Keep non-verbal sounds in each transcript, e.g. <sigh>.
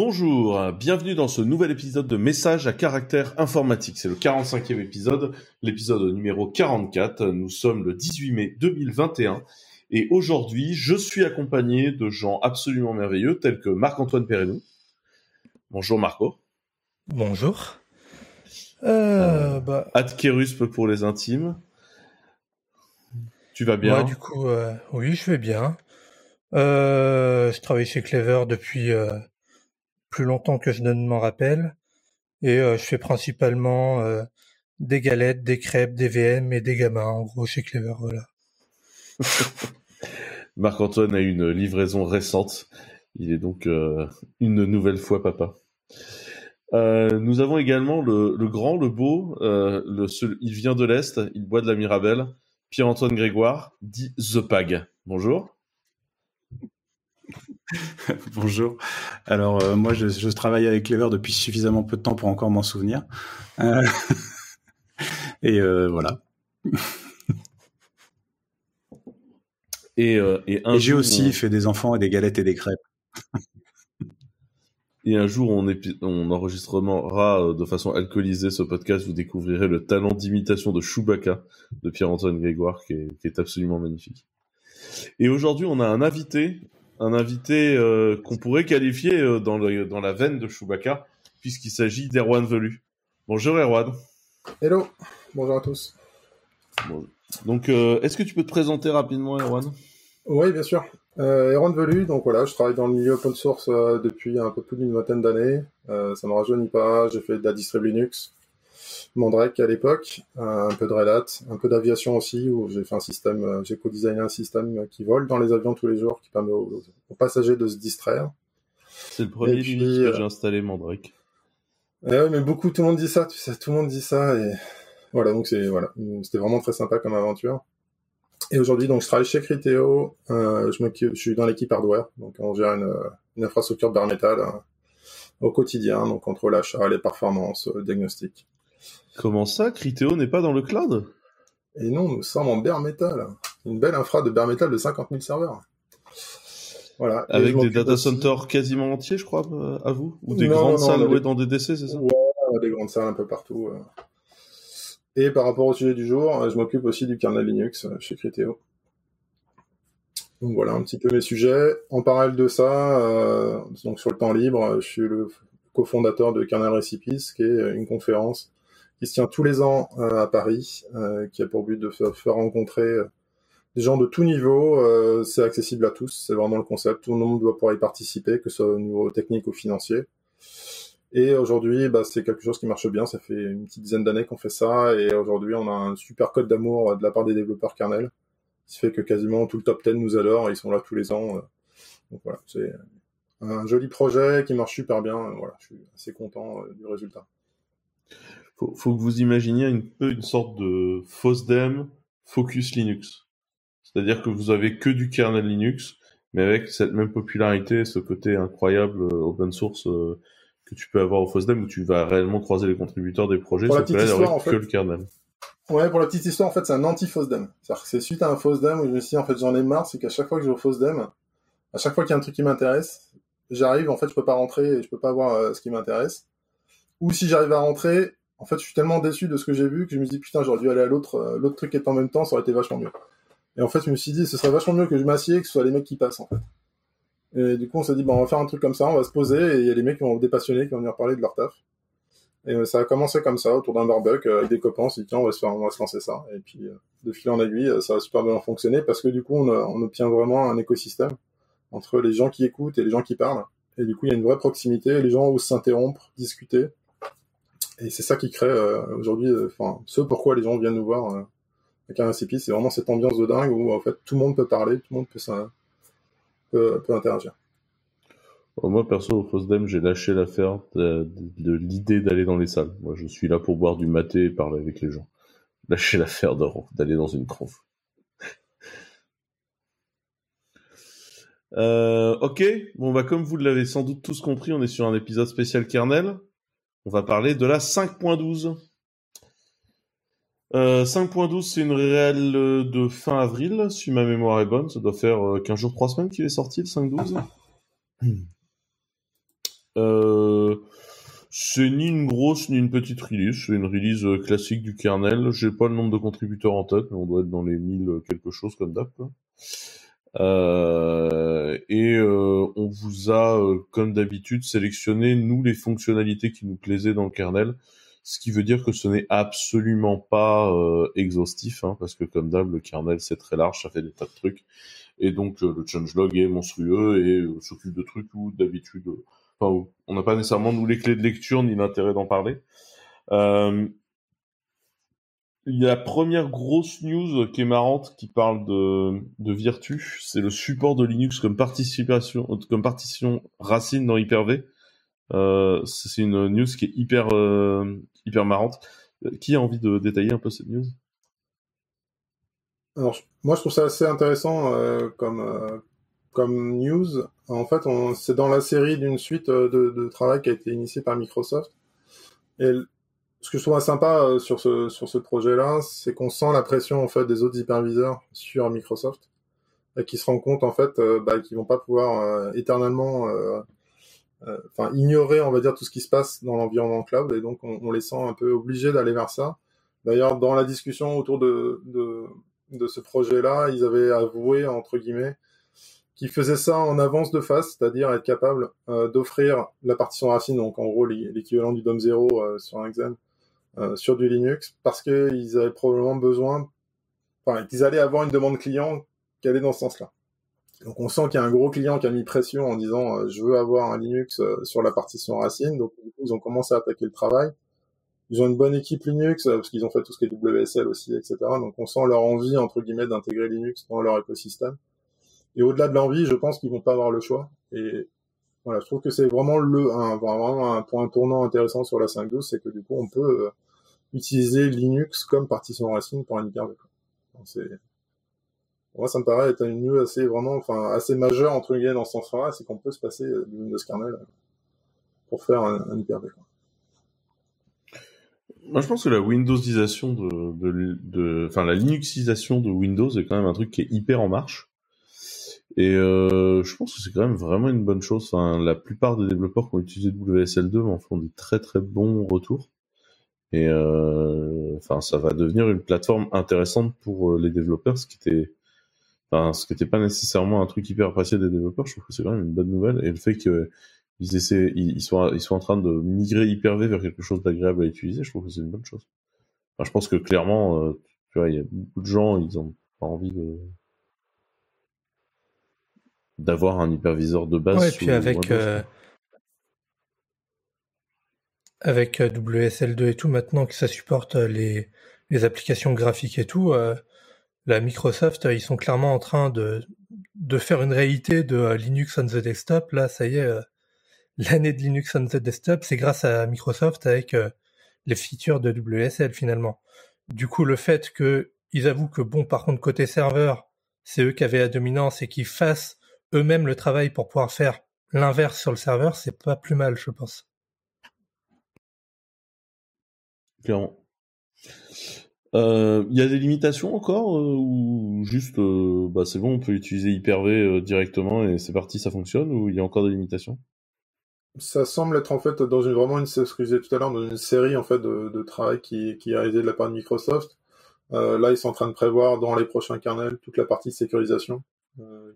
Bonjour, bienvenue dans ce nouvel épisode de Message à caractère informatique. C'est le 45e épisode, l'épisode numéro 44. Nous sommes le 18 mai 2021 et aujourd'hui, je suis accompagné de gens absolument merveilleux tels que Marc-Antoine Perrinou. Bonjour Marco. Bonjour. Euh, euh bah... pour les intimes. Tu vas bien Du coup, euh, oui, je vais bien. Euh, je travaille chez Clever depuis plus longtemps que je ne m'en rappelle. Et euh, je fais principalement euh, des galettes, des crêpes, des VM et des gamins, en gros, chez Clever, voilà. <laughs> Marc-Antoine a une livraison récente. Il est donc euh, une nouvelle fois papa. nous avons également le, grand, le beau, il vient de l'Est, il boit de la Mirabelle, Pierre-Antoine Grégoire, dit The Pag. Bonjour. <laughs> Bonjour. Alors euh, moi, je, travaille avec Clever depuis suffisamment peu de temps pour encore m'en souvenir. Euh, <laughs> et euh, voilà. <laughs> et, et, j'ai aussi fait des enfants et des galettes et des crêpes. Et un jour, on, on enregistrera de façon alcoolisée ce podcast. Vous découvrirez le talent d'imitation de Chewbacca de Pierre-Antoine Grégoire, qui est, qui est absolument magnifique. Et aujourd'hui, on a un invité un invité euh, qu'on pourrait qualifier euh, dans, le, dans la veine de Chewbacca, puisqu'il s'agit d'Erwan Velu. Bonjour Erwan. Hello, bonjour à tous. Donc, euh, est-ce que tu peux te présenter rapidement, Erwan? Oui, bien sûr. Erwan Velu, donc voilà, je travaille dans le milieu open source depuis un peu plus d'une vingtaine d'années. ça ne me rajeunit pas, j'ai fait de la distrib Linux, Mandrake à l'époque, un peu de Red Hat, un peu d'aviation aussi, où j'ai fait un système, euh, j'ai co-designé un système qui vole dans les avions tous les jours, qui permet aux, passagers de se distraire. C'est le premier Linux que euh, j'ai installé, Mandrake. Eh mais beaucoup, tout le monde dit ça, tu sais, tout le monde dit ça, et voilà, donc c'est, voilà, c'était vraiment très sympa comme aventure. Et aujourd'hui, donc, je travaille chez Criteo, euh, je, je suis dans l'équipe hardware, donc on gère une, une infrastructure bare metal hein, au quotidien, donc entre l'achat, les performances, le diagnostic. Comment ça, Criteo n'est pas dans le cloud? Et non, nous sommes en bare metal. Une belle infra de bare metal de 50 000 serveurs. Voilà. Avec des data centers quasiment entiers, je crois, euh, à vous? Ou des grandes salles louées dans des DC, c'est ça? Ouais, des grandes salles un peu partout. Euh. Et par rapport au sujet du jour, euh, je m'occupe aussi du kernel Linux chez Criteo. Donc voilà un petit peu mes sujets. En parallèle de ça, donc sur le temps libre, je suis le cofondateur de Kernel Recipes, qui est une conférence qui se tient tous les ans euh, à Paris, euh, qui a pour but de faire, rencontrer euh, des gens de tout niveau. c'est accessible à tous, c'est vraiment le concept. Tout le monde doit pouvoir y participer, que ce soit au niveau technique ou financier. Et aujourd'hui, bah, c'est quelque chose qui marche bien. Ça fait une petite dizaine d'années qu'on fait ça. Et aujourd'hui, on a un super code d'amour de la part des développeurs kernel. Ce qui fait que quasiment tout le top 10 nous adore. Ils sont là tous les ans. Donc voilà, c'est un joli projet qui marche super bien. Voilà, je suis assez content du résultat faut, faut que vous imaginiez un peu une sorte de FOSDEM focus Linux. C'est-à-dire que vous avez que du kernel Linux, mais avec cette même popularité, ce côté incroyable euh, open source euh, que tu peux avoir au FOSDEM où tu vas réellement croiser les contributeurs des projets, ça peut avec que le kernel. Ouais, pour la petite histoire, en fait, c'est un anti-FOSDEM. C'est-à-dire que c'est suite à un FOSDEM où je me suis dit, en fait, j'en ai marre, c'est qu'à chaque fois que je vais au FOSDEM, à chaque fois qu'il y a un truc qui m'intéresse, j'arrive, en fait, je peux pas rentrer et je peux pas voir euh, ce qui m'intéresse. Ou si j'arrive à rentrer, en fait, je suis tellement déçu de ce que j'ai vu que je me dis putain, j'aurais dû aller à l'autre, euh, l'autre truc qui est en même temps, ça aurait été vachement mieux. Et en fait, je me suis dit, ce serait vachement mieux que je m'assieds, que ce soit les mecs qui passent, en fait. Et du coup, on s'est dit, bon, on va faire un truc comme ça, on va se poser, et il y a les mecs qui vont des passionnés qui vont venir parler de leur taf. Et euh, ça a commencé comme ça, autour d'un barbecue, euh, avec des copains, on s'est dit, tiens, on va se faire, on va se lancer ça. Et puis, de fil en aiguille, ça a super bien fonctionné, parce que du coup, on, on obtient vraiment un écosystème entre les gens qui écoutent et les gens qui parlent. Et du coup, il y a une vraie proximité, les gens osent s'interrompre, discuter. Et c'est ça qui crée euh, aujourd'hui, euh, enfin, ce pourquoi les gens viennent nous voir euh, avec un c'est vraiment cette ambiance de dingue où en fait tout le monde peut parler, tout le monde peut interagir. Moi, perso, au FOSDEM, j'ai lâché l'affaire de, l'idée d'aller dans les salles. Moi, je suis là pour boire du maté et parler avec les gens. Lâcher <laughs> l'affaire d'aller dans une conf. ok, bon bah comme vous l'avez sans doute tous compris, on est sur un épisode spécial kernel on va parler de la 5.12. 5.12, euh, c'est une réelle de fin avril, si ma mémoire est bonne. Ça doit faire 15 euh, jours, 3 semaines qu'il est sorti, le 5.12. <clears throat> Euh, c'est ni une grosse ni une petite release, c'est une release classique du kernel. J'ai pas le nombre de contributeurs en tête, mais on doit être dans les 1000 quelque chose comme d'hab. Euh, et euh, on vous a, euh, comme d'habitude, sélectionné nous les fonctionnalités qui nous plaisaient dans le kernel, ce qui veut dire que ce n'est absolument pas exhaustif, hein, parce que comme d'hab, le kernel c'est très large, ça fait des tas de trucs, et donc le changelog est monstrueux et s'occupe de trucs où d'habitude, enfin, on n'a pas nécessairement nous les clés de lecture ni l'intérêt d'en parler. Euh, la première grosse news qui est marrante, qui parle de, de Virtu, c'est le support de Linux comme participation, comme partition racine dans Hyper-V. Euh, c'est une news qui est hyper, euh, hyper marrante. Qui a envie de détailler un peu cette news? Alors, moi, je trouve ça assez intéressant euh, comme, comme news. En fait, c'est dans la série d'une suite de, de travail qui a été initiée par Microsoft. Ce que je trouve sympa euh, sur ce sur ce projet-là, c'est qu'on sent la pression en fait des autres hyperviseurs sur Microsoft et qui se rendent compte en fait euh, bah, qu'ils vont pas pouvoir euh, éternellement euh, enfin ignorer on va dire tout ce qui se passe dans l'environnement cloud et donc on, on, les sent un peu obligés d'aller vers ça. D'ailleurs dans la discussion autour de de, de ce projet-là, ils avaient avoué entre guillemets qu'ils faisaient ça en avance de phase, c'est-à-dire être capable d'offrir la partition racine, donc en gros l'équivalent du DOM 0 sur un euh, sur du Linux parce qu'ils avaient probablement besoin, enfin, qu'ils allaient avoir une demande client qui allait dans ce sens-là. Donc on sent qu'il y a un gros client qui a mis pression en disant euh, je veux avoir un Linux euh, sur la partition racine. Donc du coup ils ont commencé à attaquer le travail. Ils ont une bonne équipe Linux parce qu'ils ont fait tout ce qui est WSL aussi, etc. Donc on sent leur envie entre guillemets d'intégrer Linux dans leur écosystème. Et au-delà de l'envie, je pense qu'ils vont pas avoir le choix. Et voilà, je trouve que c'est vraiment le un, vraiment un point tournant intéressant sur la 5.12, c'est que du coup on peut utiliser Linux comme partition racine pour un hyper-V. C'est moi, ça me paraît être une news assez vraiment, enfin, assez majeure entre guillemets dans ce sens-là, c'est qu'on peut se passer du Windows kernel pour faire un, un Hyper-V. Moi, je pense que la Windowsisation de, de, de, enfin, la Linuxisation de Windows est quand même un truc qui est hyper en marche. Et euh, je pense que c'est quand même vraiment une bonne chose. Enfin, la plupart des développeurs qui ont utilisé WSL2 en font des très très bons retours. Et euh, enfin, ça va devenir une plateforme intéressante pour euh, les développeurs, ce qui était, enfin, ce qui n'était pas nécessairement un truc hyper apprécié des développeurs. Je trouve que c'est quand même une bonne nouvelle. Et le fait qu'ils essaient, ils sont, ils sont en train de migrer Hyper-V vers quelque chose d'agréable à utiliser, je trouve que c'est une bonne chose. Enfin, je pense que clairement, euh, tu vois, il y a beaucoup de gens, ils ont pas envie de d'avoir un hyperviseur de base. Ouais, et puis avec avec euh, WSL2 et tout, maintenant que ça supporte euh, les, les applications graphiques et tout, euh, la Microsoft, ils sont clairement en train de, de faire une réalité de Linux on the desktop. Là, ça y est, <laughs> l'année de Linux on the desktop, c'est grâce à Microsoft avec les features de WSL finalement. Du coup, le fait que ils avouent que bon, par contre, côté serveur, c'est eux qui avaient la dominance et qu'ils fassent eux-mêmes le travail pour pouvoir faire l'inverse sur le serveur, c'est pas plus mal, je pense clairement. Il euh, y a des limitations encore euh, ou juste euh, bah c'est bon on peut utiliser Hyper-V directement et c'est parti ça fonctionne ou il y a encore des limitations? Ça semble être en fait dans une vraiment une ce que je disais tout à l'heure dans une série en fait de, de travail qui, qui est réalisé de la part de Microsoft. là ils sont en train de prévoir dans les prochains kernels toute la partie sécurisation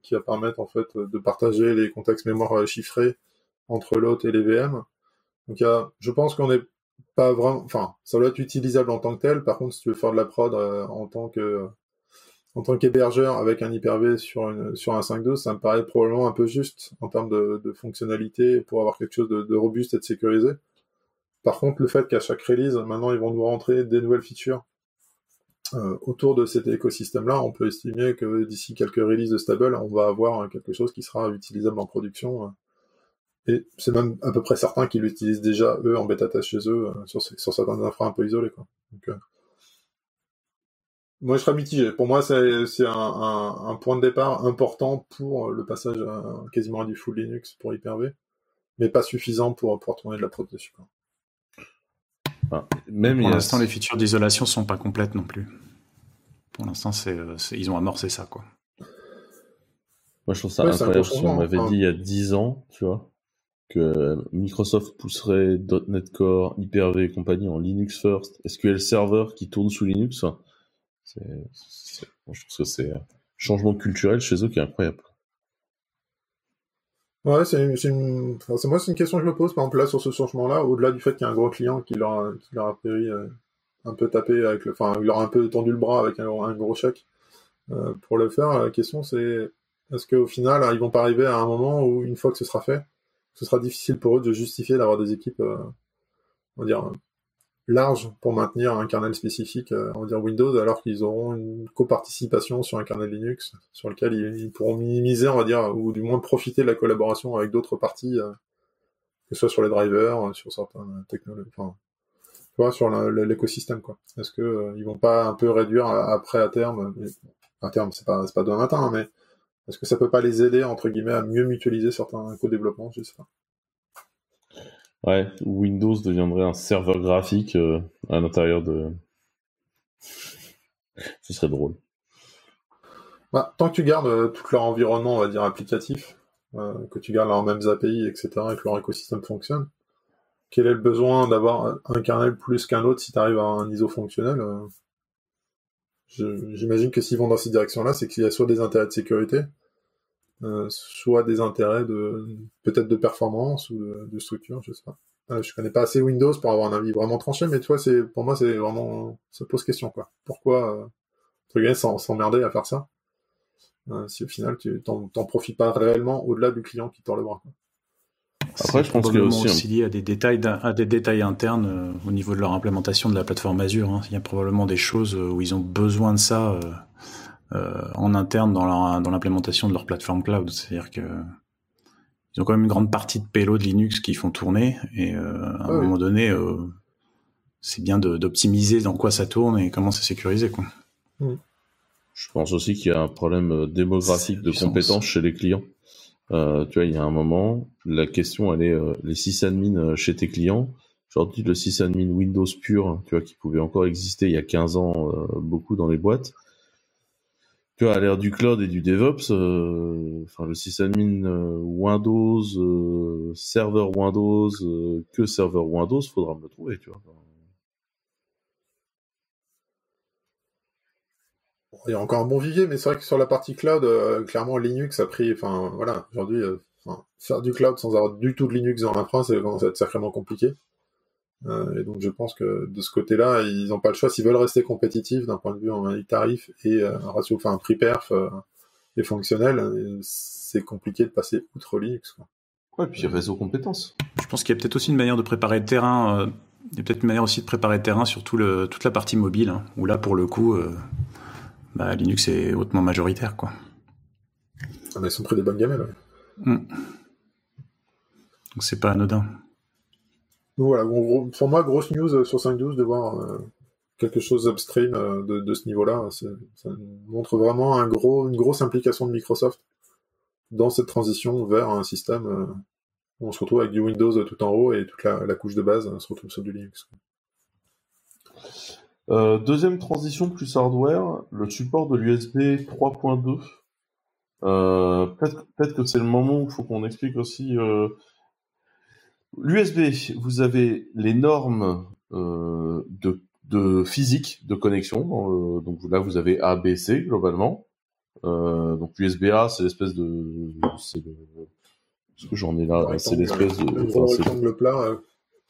qui va permettre en fait de partager les contextes mémoire chiffrés entre l'hôte et les VM. Donc y a, je pense qu'on est pas vraiment, enfin, ça doit être utilisable en tant que tel. Par contre, si tu veux faire de la prod euh, en tant que en tant qu'hébergeur avec un Hyper-V sur un 5.2, ça me paraît probablement un peu juste en termes de, fonctionnalité pour avoir quelque chose de, robuste et de sécurisé. Par contre, le fait qu'à chaque release, maintenant, ils vont nous rentrer des nouvelles features euh, autour de cet écosystème-là, on peut estimer que d'ici quelques releases de stable, on va avoir quelque chose qui sera utilisable en production euh, et c'est même à peu près certain qu'ils l'utilisent déjà, eux, en bêta test chez eux, euh, sur, sur certains infra un peu isolés. Quoi. Donc, euh... Moi, je serais mitigé. Pour moi, c'est un, un, un, point de départ important pour le passage à, quasiment à du full Linux pour Hyper-V, mais pas suffisant pour pouvoir tourner de la prod dessus. Quoi. Même pour l'instant, les features d'isolation sont pas complètes non plus. Pour l'instant, c'est, ils ont amorcé ça, quoi. Moi, je trouve ça ouais, incroyable. Si on m'avait dit il y a 10 ans, tu vois, Microsoft pousserait .NET Core, Hyper-V et compagnie en Linux first, SQL Server qui tourne sous Linux. Je trouve que c'est un changement culturel chez eux qui est incroyable. Ouais, c'est, une... moi, c'est une question que je me pose, par exemple, là, sur ce changement-là, au-delà du fait qu'il y a un gros client qui leur a, euh, un peu tapé avec le, enfin, il leur a un peu tendu le bras avec un, un gros chèque, euh, pour le faire. La question, c'est, est-ce qu'au final, ils vont pas arriver à un moment où, une fois que ce sera fait, ce sera difficile pour eux de justifier d'avoir des équipes, euh, on va dire, larges pour maintenir un kernel spécifique, euh, on va dire Windows, alors qu'ils auront une coparticipation sur un kernel Linux, sur lequel ils, pourront minimiser, on va dire, ou du moins profiter de la collaboration avec d'autres parties, euh, que ce soit sur les drivers, sur certaines technologies, enfin, tu vois, sur l'écosystème, quoi. Est-ce que ils vont pas un peu réduire après à terme, à terme, c'est pas, pas demain matin, hein, mais est-ce que ça peut pas les aider, entre guillemets, à mieux mutualiser certains co-développements, je sais pas. Ouais, Windows deviendrait un serveur graphique euh, à l'intérieur de. <laughs> Ce serait drôle. Bah, tant que tu gardes euh, tout leur environnement, on va dire, applicatif, euh, que tu gardes leurs mêmes API, etc., et que leur écosystème fonctionne, quel est le besoin d'avoir un kernel plus qu'un autre si tu arrives à un ISO fonctionnel J'imagine que s'ils vont dans cette direction-là, c'est qu'il y a soit des intérêts de sécurité, euh, soit des intérêts de peut-être de performance ou de, structure, je sais pas. Euh, je connais pas assez Windows pour avoir un avis vraiment tranché, mais toi, c'est pour moi, c'est vraiment ça pose question quoi. Pourquoi euh, s'emmerder à faire ça euh, si au final tu t'en, t'en profites pas réellement au-delà du client qui tord le bras. Quoi. Après, je pense qu'il y a aussi, aussi lié à des détails, à des détails internes euh, au niveau de leur implémentation de la plateforme Azure. Hein. Il y a probablement des choses où ils ont besoin de ça euh, euh, en interne dans, leur, dans l'implémentation de leur plateforme cloud. C'est-à-dire que ils ont quand même une grande partie de payload Linux qui font tourner et euh, à un moment donné, euh, c'est bien d'optimiser dans quoi ça tourne et comment c'est sécurisé. Quoi. Mm. Je pense aussi qu'il y a un problème démographique de compétences chez les clients. Euh, tu vois, il y a un moment, la question, elle est euh, les sysadmins euh, chez tes clients. Aujourd'hui, le sysadmin Windows pur, tu vois, qui pouvait encore exister il y a 15 ans, beaucoup dans les boîtes. Tu vois, à l'ère du cloud et du DevOps, enfin, le sysadmin Windows, serveur Windows, que serveur Windows, faudra me le trouver, tu vois. Il y a encore un bon vivier, mais c'est vrai que sur la partie cloud, euh, clairement Linux a pris, enfin voilà, aujourd'hui, euh, faire du cloud sans avoir du tout de Linux dans l'infra, c'est commence à être sacrément compliqué. Euh, et donc je pense que de ce côté-là, ils n'ont pas le choix s'ils veulent rester compétitifs d'un point de vue en tarif et un ratio, enfin un prix perf et fonctionnel, c'est compliqué de passer outre Linux. Quoi. Ouais, puis réseau compétences. Je pense qu'il y a peut-être aussi une manière de préparer le terrain. il y a peut-être une manière aussi de préparer le terrain sur tout le, toute la partie mobile, hein, où là pour le coup bah, Linux est hautement majoritaire, quoi. Ah, mais ils sont près des bonnes gamelles, ouais. Mm. Donc c'est pas anodin. Donc voilà, gros, pour moi, grosse news sur 5.12 de voir euh, quelque chose upstream euh, de, de, ce niveau-là. Ça montre vraiment un gros, une grosse implication de Microsoft dans cette transition vers un système euh, où on se retrouve avec du Windows tout en haut et toute la, la couche de base se retrouve sur du Linux. Euh, deuxième transition plus hardware, le support de l'USB 3.2. Euh, peut-être, peut-être que c'est le moment où il faut qu'on explique aussi euh, l'USB. Vous avez les normes de, de, physique de connexion. donc là, vous avez A, B, C globalement. Donc l'USB-A, c'est l'espèce de, c'est le, ce que j'en ai là, c'est l'espèce de, rectangle plat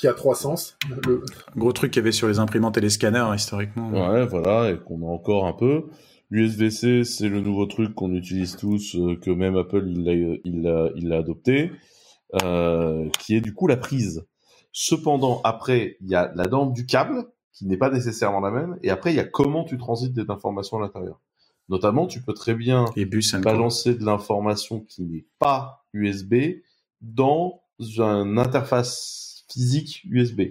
qui a trois sens. Le... Gros truc qu'il y avait sur les imprimantes et les scanners hein, historiquement. Ouais, voilà, et qu'on a encore un peu. L'USB-C, c'est le nouveau truc qu'on utilise tous, euh, que même Apple il l'a il il adopté, euh, qui est du coup la prise. Cependant, après, il y a la norme du câble qui n'est pas nécessairement la même, et après il y a comment tu transites des informations à l'intérieur. Notamment, tu peux très bien balancer de l'information qui n'est pas USB dans une interface physique USB.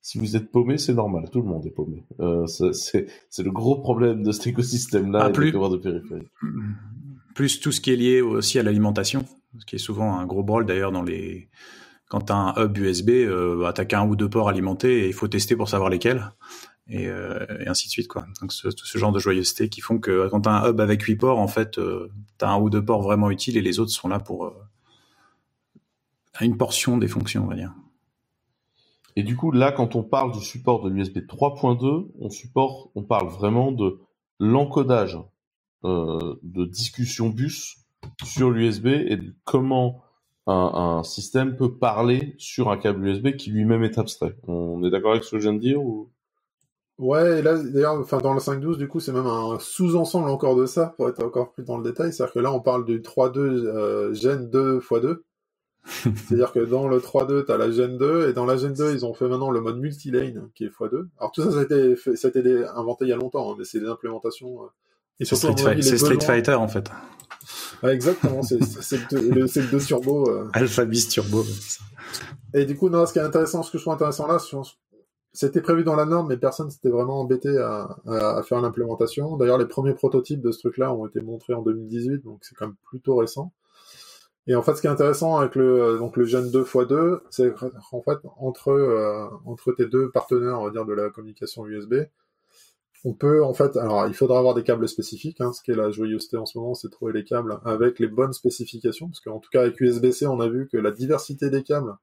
Si vous êtes paumé, c'est normal, tout le monde est paumé. Euh, c'est le gros problème de cet écosystème-là ah, et plus, de périphérie. Plus tout ce qui est lié aussi à l'alimentation, ce qui est souvent un gros brol d'ailleurs dans les... Quand tu as un hub USB, euh, bah, tu qu'un ou deux ports alimentés et il faut tester pour savoir lesquels. Et, euh, et, ainsi de suite quoi. Donc ce, ce, genre de joyeuseté qui font que quand tu as un hub avec huit ports, en fait, euh, tu as un ou deux ports vraiment utiles et les autres sont là pour euh, une portion des fonctions, on va dire. Et du coup, là, quand on parle du support de l'USB 3.2, on on parle vraiment de l'encodage euh, de discussion bus sur l'USB et de comment un, système peut parler sur un câble USB qui lui-même est abstrait. On est d'accord avec ce que je viens de dire ou... Ouais, et là, d'ailleurs, enfin, dans le 5.12, du coup, c'est même un sous-ensemble encore de ça, pour être encore plus dans le détail. C'est-à-dire que là, on parle du 3.2 euh, Gen 2 x 2. C'est-à-dire que dans le 3.2, tu as la Gen 2, et dans la Gen 2, ils ont fait maintenant le mode multilane, qui est x2. Alors tout ça, ça a été, ça a été inventé il y a longtemps, hein, mais c'est des implémentations... Euh, c'est Street, Fighter, en fait. exactement, c'est le, le 2 Turbo. Euh. Alpha Beast Turbo. Et du coup, non, ce qui est intéressant, ce que je trouve intéressant là, c'était prévu dans la norme, mais personne s'était vraiment embêté à, à faire l'implémentation. D'ailleurs, les premiers prototypes de ce truc-là ont été montrés en 2018, donc c'est quand même plutôt récent. Et en fait, ce qui est intéressant avec le donc le Gen 2 x2, c'est en fait entre euh, entre tes deux partenaires, on va dire de la communication USB, on peut en fait, alors il faudra avoir des câbles spécifiques. Hein, ce qui est la joyeuseté en ce moment, c'est trouver les câbles avec les bonnes spécifications, parce qu'en tout cas avec USB-C, on a vu que la diversité des câbles.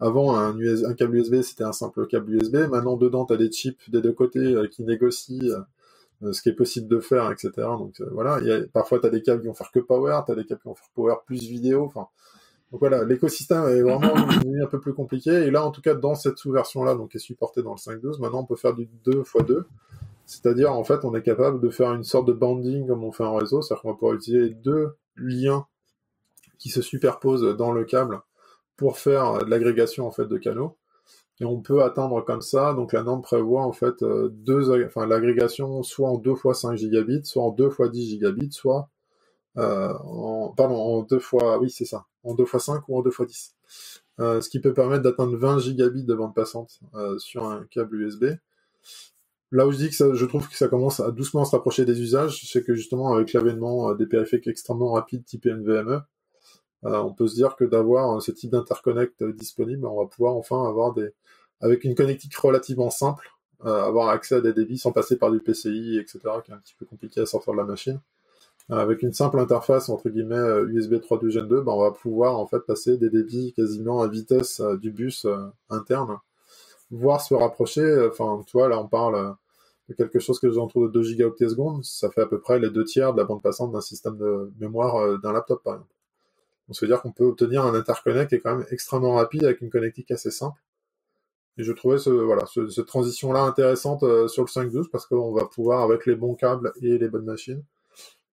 Avant, un, un câble USB, c'était un simple câble USB. Maintenant, dedans, tu as des chips des deux côtés euh, qui négocient euh, ce qui est possible de faire, etc. Donc euh, voilà, il y a, parfois tu as des câbles qui vont faire que power, tu as des câbles qui vont faire power plus vidéo, enfin donc voilà, l'écosystème est vraiment <clears throat> un peu plus compliqué. Et là, en tout cas, dans cette sous-version-là, donc qui est supportée dans le 5.12, maintenant on peut faire du 2 x 2. C'est-à-dire, en fait, on est capable de faire une sorte de banding comme on fait en réseau, c'est-à-dire qu'on va pouvoir utiliser deux liens qui se superposent dans le câble pour faire de l'agrégation en fait de canaux et on peut atteindre comme ça. Donc la norme prévoit en fait euh, deux, enfin l'agrégation soit en 2 fois 5 gigabits, soit en 2 fois 10 gigabits, soit euh, en, pardon, en 2 fois, oui c'est ça, en 2 fois 5 ou en 2 fois 10. Euh, ce qui peut permettre d'atteindre 20 gigabits de bande passante sur un câble USB. Là où je dis que je trouve que ça commence à doucement se rapprocher des usages, c'est que justement avec l'avènement des périphériques extrêmement rapides type NVMe, on peut se dire que d'avoir ce type d'interconnect disponible, on va pouvoir enfin avoir des, avec une connectique relativement simple, euh, avoir accès à des débits sans passer par du PCI, etc., qui est un petit peu compliqué à sortir de la machine. Euh, avec une simple interface entre guillemets USB 3.2 Gen 2, ben, on va pouvoir en fait passer des débits quasiment à vitesse du bus interne, voire se rapprocher. Enfin, tu vois, là on parle de quelque chose que autour de 2 gigaoctets secondes, ça fait à peu près les deux tiers de la bande passante d'un système de mémoire d'un laptop par exemple. Donc ça veut dire qu'on peut obtenir un interconnect qui est quand même extrêmement rapide avec une connectique assez simple. Et je trouvais ce, voilà, cette transition-là intéressante euh, sur le 5.12 parce qu'on va pouvoir, avec les bons câbles et les bonnes machines,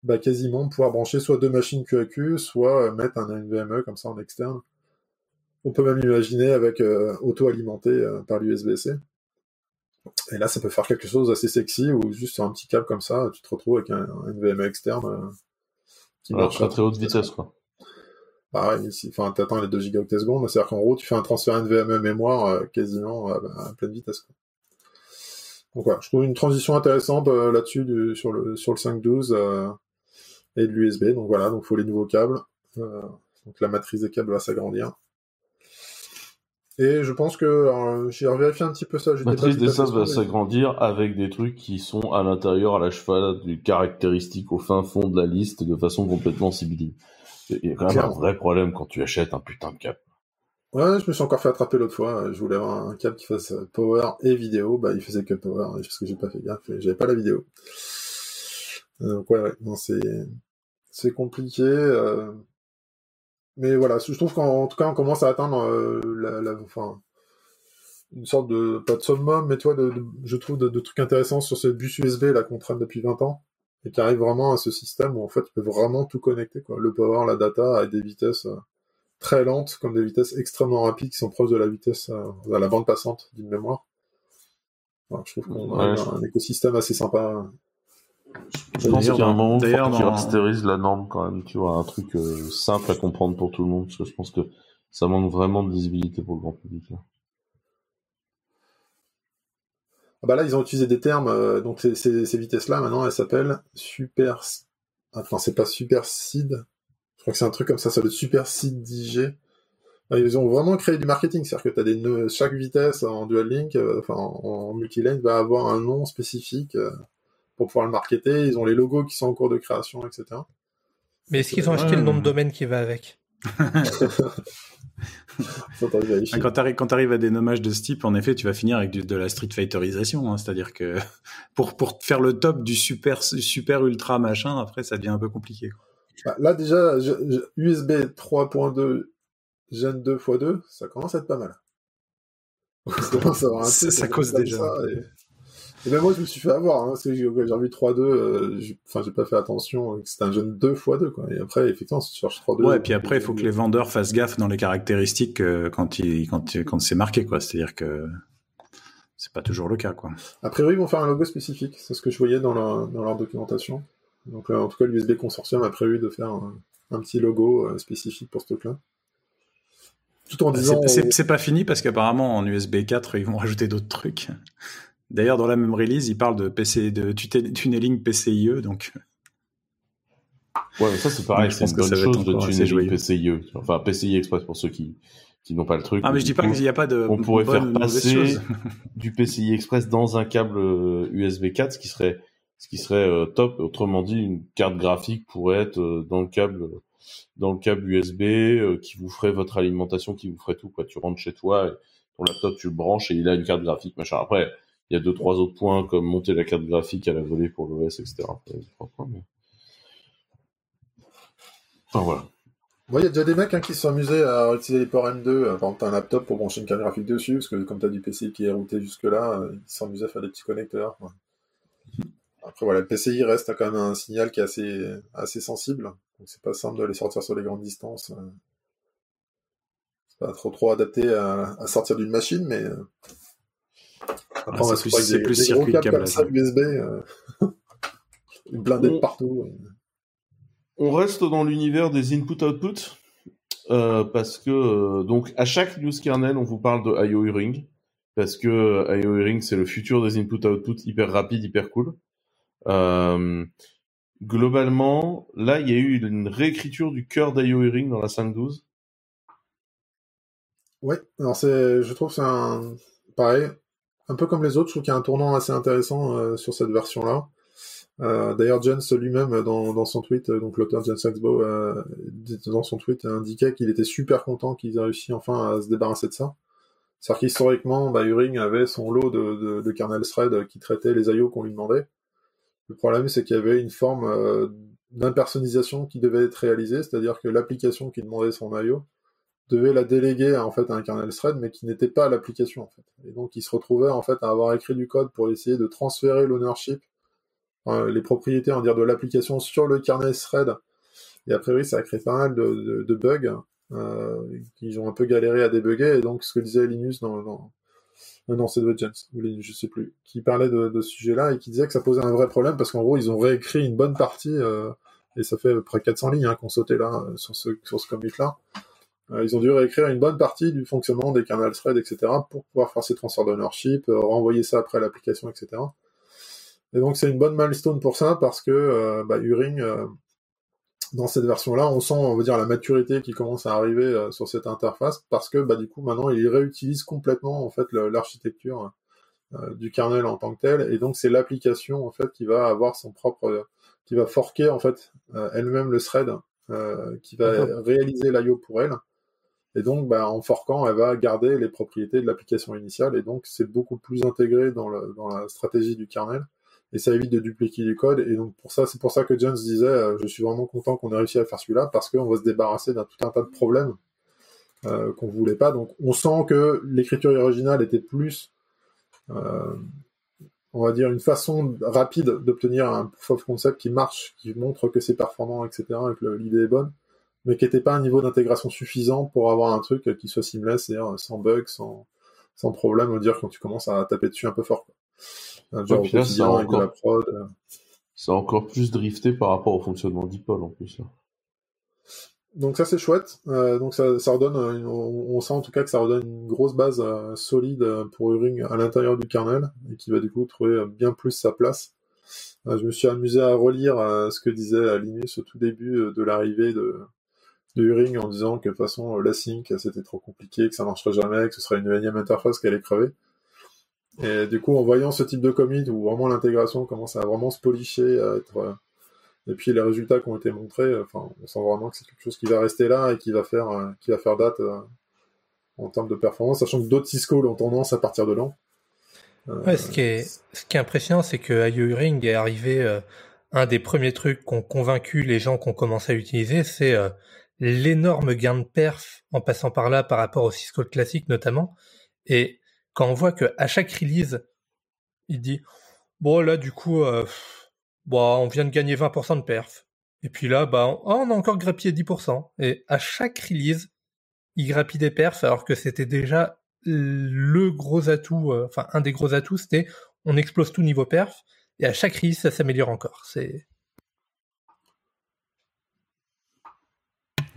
bah, quasiment pouvoir brancher soit deux machines QAQ, soit euh, mettre un NVMe comme ça en externe. On peut même imaginer avec euh, auto-alimenté par l'USB-C. Et là, ça peut faire quelque chose d'assez sexy ou juste un petit câble comme ça, tu te retrouves avec un, NVMe externe qui marche à très haute vitesse, quoi ouais, enfin, t'attends les 2 gigaoctets secondes, c'est-à-dire qu'en gros, tu fais un transfert NVMe mémoire euh, quasiment euh, bah, à pleine vitesse. Quoi. Donc voilà, je trouve une transition intéressante euh, là-dessus sur le sur le 5.12 et de l'USB. Donc voilà, donc faut les nouveaux câbles. donc la matrice des câbles va s'agrandir. Et je pense que j'ai revérifié un petit peu ça. La matrice des câbles va s'agrandir avec des trucs qui sont à l'intérieur, à la cheval, du caractéristique au fin fond de la liste de façon complètement sibylle. Il y a quand même un vrai problème quand tu achètes un putain de câble. Ouais, je me suis encore fait attraper l'autre fois. Je voulais avoir un câble qui fasse power et vidéo. Bah, il faisait que power, parce que j'ai pas fait gaffe. J'avais pas la vidéo. Donc ouais, ouais. Non, c'est c'est compliqué. Euh... Mais voilà, je trouve qu'en tout cas, on commence à atteindre euh, la, la, enfin, une sorte de pas de summum, mais toi, de, je trouve de, de, trucs intéressants sur ce bus USB là qu'on traîne depuis 20 ans et qui arrive vraiment à ce système où en fait ils peuvent vraiment tout connecter quoi. Le power, la data à des vitesses euh, très lentes comme des vitesses extrêmement rapides qui sont proches de la vitesse euh, à la bande passante d'une mémoire. je trouve qu'on a un, écosystème assez sympa. Je pense qu'il y a un moment où il faut la norme quand même, tu vois, un truc euh, simple à comprendre pour tout le monde, parce que je pense que ça manque vraiment de visibilité pour le grand public. Là. Ah bah là, ils ont utilisé des termes, euh, donc ces, ces, vitesses-là, maintenant, elles s'appellent super... Enfin, c'est pas super seed? Je crois que c'est un truc comme ça, ça le super seed IG. Ils ont vraiment créé du marketing, c'est-à-dire que t'as des nœuds, chaque vitesse en dual link, euh, enfin en, multilane, va avoir un nom spécifique euh, pour pouvoir le marketer. Ils ont les logos qui sont en cours de création, etc. Mais est-ce qu'ils ont acheté le nom de domaine qui va avec? Quand tu arrives, à des nommages de ce type, en effet, tu vas finir avec de la street fighterisation. Hein, C'est-à-dire que <laughs> pour, pour faire le top du super, super ultra machin, après, ça devient un peu compliqué. Bah, là, déjà, USB 3.2 Gen 2 x 2, ça commence à être pas mal. <laughs> ça, ça cause déjà. Et même moi, je me suis fait avoir, hein, j'ai vu 3-2, euh, enfin, j'ai pas fait attention, euh, c'était un jeune 2 x 2, quoi. Et après, effectivement, si tu cherches 3-2. Ouais, et puis après, il faut que les vendeurs fassent gaffe dans les caractéristiques euh, quand, il, quand, quand c'est marqué, quoi. C'est-à-dire que c'est pas toujours le cas, quoi. A priori, ils vont faire un logo spécifique, c'est ce que je voyais dans leur, dans leur documentation. Donc, en tout cas, l'USB Consortium a prévu de faire un, petit logo spécifique pour ce truc-là. Tout en bah, disant. C'est pas fini parce qu'apparemment, en USB 4, ils vont rajouter d'autres trucs. D'ailleurs, dans la même release, il parle de PC, de tunneling PCIe, donc. Ouais, mais ça c'est pareil, c'est une bonne chose de tunneling PCIe. Enfin, PCI Express pour ceux qui qui n'ont pas le truc. Ah, mais je dis pas qu'il n'y a pas de. On pourrait faire passer <laughs> du PCI Express dans un câble USB euh, 4, ce qui serait ce qui serait euh, top. Autrement dit, une carte graphique pourrait être euh, dans le câble dans le câble USB qui vous ferait votre alimentation, qui vous ferait tout. Quoi. Tu rentres chez toi, et ton laptop tu le branches et il a une carte graphique, machin. Après, il y a deux, trois autres points comme monter la carte graphique à la volée pour l'OS, etc. Enfin, voilà. Il y a déjà des mecs hein, qui se sont amusés à utiliser les ports M2, euh, par exemple un laptop pour brancher une carte graphique dessus, parce que comme tu as du PCI qui est routé jusque-là, euh, ils se sont amusés à faire des petits connecteurs. Après voilà, le PCI reste quand même un signal qui est assez, assez sensible, donc c'est pas simple de les sortir sur les grandes distances. Euh. C'est pas trop trop adapté à sortir d'une machine, mais c'est plus, plus circuit <laughs> de câblage. USB, euh... partout. On reste dans l'univers des input-output. Euh, parce que euh, donc à chaque news kernel on vous parle de IO ring parce que euh, IO ring c'est le futur des input-output hyper rapide hyper cool. globalement là il y a eu une réécriture du cœur d'IO ring dans la 5.12. Ouais, alors c'est, je trouve c'est un pareil, un peu comme les autres, je trouve qu'il y a un tournant assez intéressant euh, sur cette version-là. Euh, D'ailleurs, Jens lui-même, dans, son tweet, euh, donc l'auteur Jens Saxbo, euh, dans son tweet, indiquait qu'il était super content qu'ils aient réussi enfin à se débarrasser de ça. C'est-à-dire qu'historiquement, bah, Uring avait son lot de, de, kernel thread qui traitait les IO qu'on lui demandait. Le problème, c'est qu'il y avait une forme d'impersonnalisation qui devait être réalisée, c'est-à-dire que l'application qui demandait son IO devait la déléguer en fait à un kernel thread, mais qui n'était pas l'application en fait. Et donc il se retrouvait en fait à avoir écrit du code pour essayer de transférer l'ownership, les propriétés de l'application sur le kernel thread. Et a priori ça a créé pas mal de, bugs euh, qui ont un peu galéré à débugger. Et donc ce que disait Linus dans, euh, non, c'est de James, ou Linus, je sais plus, qui parlait de, ce sujet-là et qui disait que ça posait un vrai problème parce qu'en gros ils ont réécrit une bonne partie euh, et ça fait près 400 lignes hein, qu'on sautait là sur ce sur ce commit là euh, ils ont dû réécrire une bonne partie du fonctionnement des kernel threads, etc., pour pouvoir faire ces transferts d'ownership, euh, renvoyer ça après à l'application, etc. Et donc c'est une bonne milestone pour ça parce que euh, bah, Uring, dans cette version-là, on sent, on va dire, la maturité qui commence à arriver sur cette interface parce que bah, du coup maintenant il réutilise complètement en fait l'architecture du kernel en tant que tel et donc c'est l'application en fait qui va avoir son propre, qui va forquer en fait elle-même le thread, qui va réaliser l'IO pour elle et donc, bah, en forquant, elle va garder les propriétés de l'application initiale. Et donc, c'est beaucoup plus intégré dans, la stratégie du kernel. Et ça évite de dupliquer du code. Et donc, pour ça, c'est pour ça que Jones disait, euh, je suis vraiment content qu'on ait réussi à faire celui-là parce qu'on va se débarrasser d'un tout un tas de problèmes euh, qu'on voulait pas. Donc, on sent que l'écriture originale était plus, euh, on va dire, une façon rapide d'obtenir un proof of concept qui marche, qui montre que c'est performant, etc., et que l'idée est bonne mais qui n'était pas un niveau d'intégration suffisant pour avoir un truc qui soit seamless, c'est-à-dire sans bug, sans, sans problème, on dire quand tu commences à taper dessus un peu fort. Quoi. Genre ouais, ça encore, prod. Ça encore plus drifté par rapport au fonctionnement d'Ipol en plus. Donc ça c'est chouette. Euh, donc ça, ça redonne, on, sent en tout cas que ça redonne une grosse base euh, solide pour Uring à l'intérieur du kernel et qui va du coup trouver bien plus sa place. Euh, je me suis amusé à relire ce que disait Linus au tout début de l'arrivée de, de Uring en disant que de toute façon l'async c'était trop compliqué, que ça marcherait jamais, que ce serait une énième interface qui allait crever. Et du coup, en voyant ce type de commit où vraiment l'intégration commence à vraiment se policher, à être euh, et puis les résultats qui ont été montrés, enfin, on sent vraiment que c'est quelque chose qui va rester là et qui va faire, euh, qui va faire date euh, en termes de performance, sachant que d'autres Cisco ont tendance à partir de ouais, ce qui est, ce qui est impressionnant, c'est que IO Ring est arrivé, un des premiers trucs qu'ont convaincu les gens qu'on commence à utiliser, c'est l'énorme gain de perf en passant par là par rapport au Cisco classique notamment. Et quand on voit que à chaque release, il dit bon là du coup, euh, on vient de gagner 20% de perf. Et puis là, bah, on, on a encore grappillé 10%. Et à chaque release, il grappille des perfs alors que c'était déjà le gros atout, euh, enfin un des gros atouts, c'était on explose tout niveau perf. Et à chaque release, ça s'améliore encore. C'est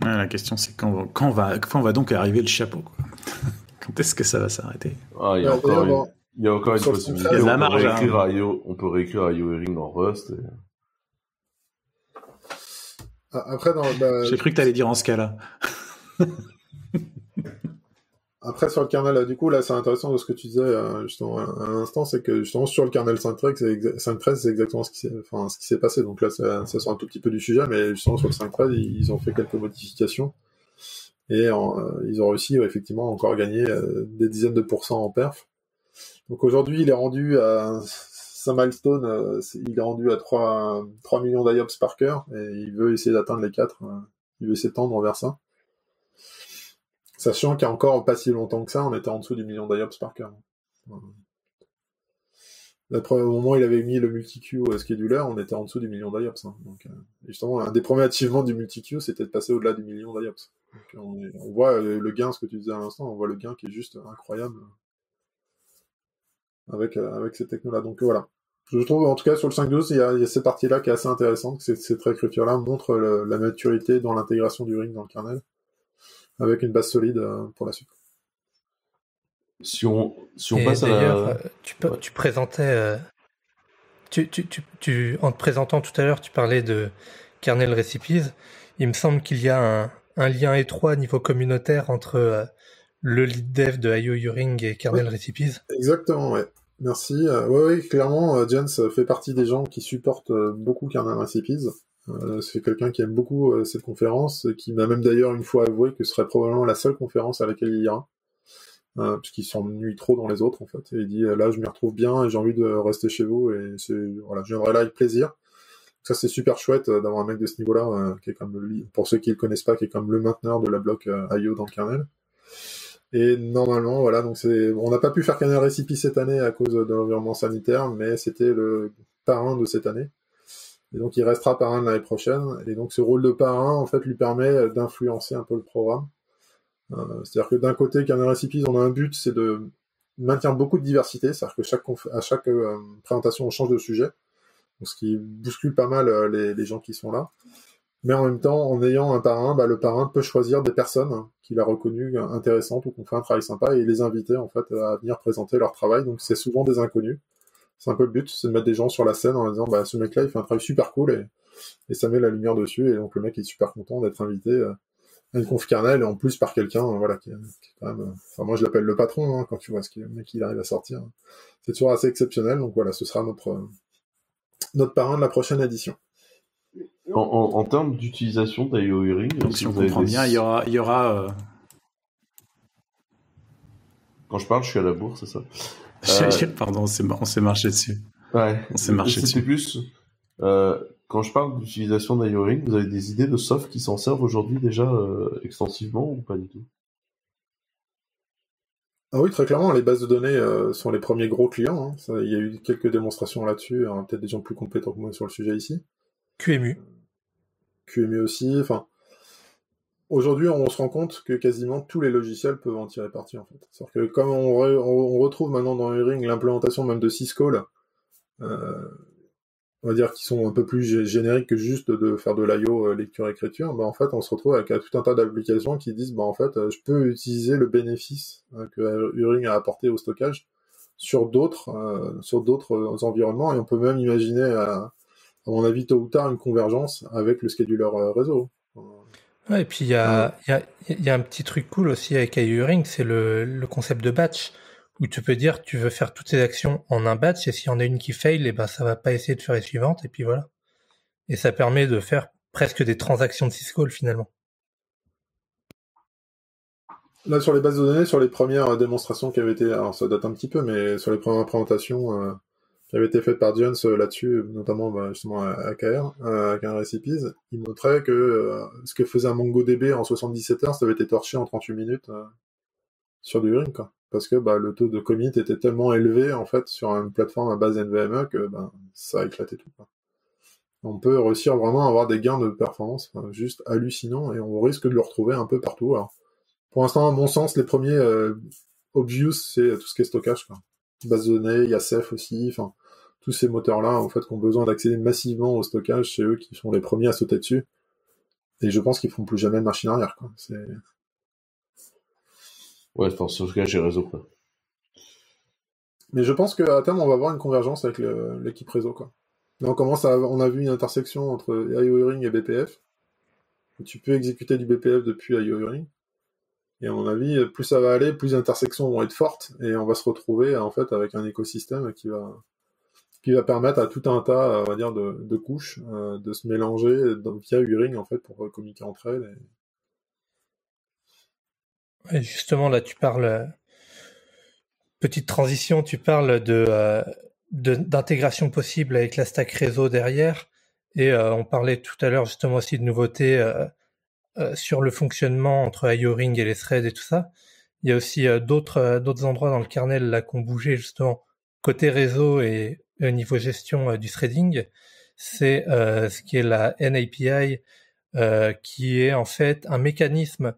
la question, c'est quand, quand, va, quand va donc arriver le chapeau Quand est-ce que ça va s'arrêter? Ah, il, y a encore une, possibilité. Il y a de la marge. On peut, hein. on peut réécrire IO Ring en Rust. Ah, après, bah, J'ai cru que tu allais dire en Scala. Après, sur le kernel, du coup, là, c'est intéressant de ce que tu disais euh, justement à l'instant, c'est que justement sur le kernel 5.13, c'est exactement ce qui s'est, enfin, passé. Donc là, ça, sort un tout petit peu du sujet, mais justement sur le 5.13, ils ont fait quelques modifications et euh, ils ont réussi effectivement encore gagner euh, des dizaines de pourcents en perf. Donc aujourd'hui, il est rendu à sa milestone, il est rendu à 3, 3 millions d'IOPS par cœur et il veut essayer d'atteindre les 4. il veut s'étendre vers ça. Sachant qu'il y a encore pas si longtemps que ça, on était en dessous du million d'IOPS par cœur. Au moment où il avait mis le multi-queue scheduler, on était en dessous du million d'IOPS. Hein. Euh, justement, un des premiers achievements du multi-queue, c'était de passer au-delà du million d'IOPS. On, voit le gain, ce que tu disais à l'instant, on voit le gain qui est juste incroyable avec, euh, avec ces technos-là. Donc voilà. Je trouve, en tout cas, sur le 5.12, il y a, cette partie-là qui est assez intéressante. Cette réécriture-là montre la maturité dans l'intégration du ring dans le kernel avec une base solide euh, pour la suite. Si on, si on passe à la... tu, tu présentais, euh, tu, tu, tu, en te présentant tout à l'heure, tu parlais de kernel recipes. Il me semble qu'il y a un, un, lien étroit niveau communautaire entre euh, le lead dev de IO Uring et kernel recipes. Exactement, ouais. Merci. oui, oui, clairement, Jens fait partie des gens qui supportent beaucoup kernel recipes. Euh, c'est quelqu'un qui aime beaucoup euh, cette conférence, qui m'a même d'ailleurs une fois avoué que ce serait probablement la seule conférence à laquelle il ira, euh, puisqu'il s'ennuie trop dans les autres en fait. Et il dit là je m'y retrouve bien et j'ai envie de rester chez vous et voilà, je viendrai là avec plaisir. Ça c'est super chouette d'avoir un mec de ce niveau-là qui est comme le, pour ceux qui le connaissent pas, qui est comme le mainteneur de la bloc IO dans le kernel. Et normalement, voilà, donc c'est, on n'a pas pu faire kernel recipe cette année à cause de l'environnement sanitaire, mais c'était le parrain de cette année. Et donc, il restera parrain l'année prochaine. Et donc, ce rôle de parrain, en fait, lui permet d'influencer un peu le programme. Euh, c'est-à-dire que d'un côté, Kernel Recipes, on a un but, c'est de maintenir beaucoup de diversité. C'est-à-dire que chaque à chaque euh, présentation, on change de sujet. Donc, ce qui bouscule pas mal euh, les, gens qui sont là. Mais en même temps, en ayant un parrain, bah, le parrain peut choisir des personnes qu'il a reconnues intéressantes ou qu'on fait un travail sympa et les inviter, en fait, à venir présenter leur travail. Donc, c'est souvent des inconnus c'est un peu le but, c'est de mettre des gens sur la scène en disant bah ce mec-là il fait un travail super cool et, et ça met la lumière dessus et donc le mec est super content d'être invité euh, à une conf carnel et en plus par quelqu'un euh, voilà qui, est quand même euh, enfin moi je l'appelle le patron hein, quand tu vois ce qu'il mec il arrive à sortir. C'est toujours assez exceptionnel donc voilà ce sera notre notre parrain de la prochaine édition. En, en, termes d'utilisation d'IO donc si on comprend bien il y aura il y aura quand je parle je suis à la bourse c'est ça <laughs> Pardon, on s'est marché dessus. Ouais. On s'est marché dessus. plus, euh, quand je parle d'utilisation d'IORing, vous avez des idées de soft qui s'en servent aujourd'hui déjà euh, extensivement ou pas du tout? Ah oui, très clairement, les bases de données euh, sont les premiers gros clients. Hein. il y a eu quelques démonstrations là-dessus, hein, peut-être des gens plus compétents que moi sur le sujet ici. QMU. QMU aussi, enfin, Aujourd'hui, on se rend compte que quasiment tous les logiciels peuvent en tirer parti, en fait. C'est-à-dire que comme on, retrouve maintenant dans Ring l'implémentation même de Syscall, euh, on va dire qu'ils sont un peu plus génériques que juste de faire de l'IO euh, lecture-écriture, bah, en fait, on se retrouve avec tout un tas d'applications qui disent, bah, en fait, euh, je peux utiliser le bénéfice hein, que Uring a apporté au stockage sur d'autres, sur d'autres environnements, et on peut même imaginer, à, à, mon avis, tôt ou tard, une convergence avec le scheduler réseau. Ouais, et puis il y a, y, a, y a un petit truc cool aussi avec IURing, c'est le, le concept de batch, où tu peux dire tu veux faire toutes ces actions en un batch, et s'il y en a une qui fail, et eh ben ça va pas essayer de faire les suivantes, et puis voilà. Et ça permet de faire presque des transactions de syscall finalement. Là, sur les bases de données, sur les premières démonstrations qui avaient été, alors ça date un petit peu, mais sur les premières présentations euh, qui avaient été faites par Jones euh, là-dessus, notamment bah, justement à AKR, euh, avec un Recipes, il montrait que ce que faisait un MongoDB en 77 heures, ça avait été torché en 38 minutes sur du Ring, quoi. Parce que bah, le taux de commit était tellement élevé, en fait, sur une plateforme à base NVMe que bah, ça a éclaté tout. On peut réussir vraiment à avoir des gains de performance juste hallucinants et on risque de le retrouver un peu partout. Pour l'instant, à mon sens, les premiers euh, obvious, c'est tout ce qui est stockage. Quoi. Base de données, Ceph aussi, enfin, tous ces moteurs-là, en fait, qui ont besoin d'accéder massivement au stockage, c'est eux qui sont les premiers à sauter dessus. Et je pense qu'ils feront plus jamais de machine arrière. Quoi. C'est... Ouais, enfin, stockage et réseau. Quoi. Mais je pense qu'à terme, on va avoir une convergence avec l'équipe réseau. Quoi. Là, on commence à, on a vu une intersection entre IO et BPF. Tu peux exécuter du BPF depuis IO et à mon avis, plus ça va aller, plus les intersections vont être fortes, et on va se retrouver en fait avec un écosystème qui va qui va permettre à tout un tas, on va dire, de, couches euh, de se mélanger via Uring en fait pour communiquer entre elles. Justement, là, tu parles euh, petite transition, tu parles de euh, d'intégration possible avec la stack réseau derrière, et on parlait tout à l'heure justement aussi de nouveautés euh, sur le fonctionnement entre IORing et les threads et tout ça. Il y a aussi euh, d'autres euh, d'autres endroits dans le kernel là qu'on bougé justement côté réseau et niveau gestion du threading. C'est ce qui est la NAPI, qui est en fait un mécanisme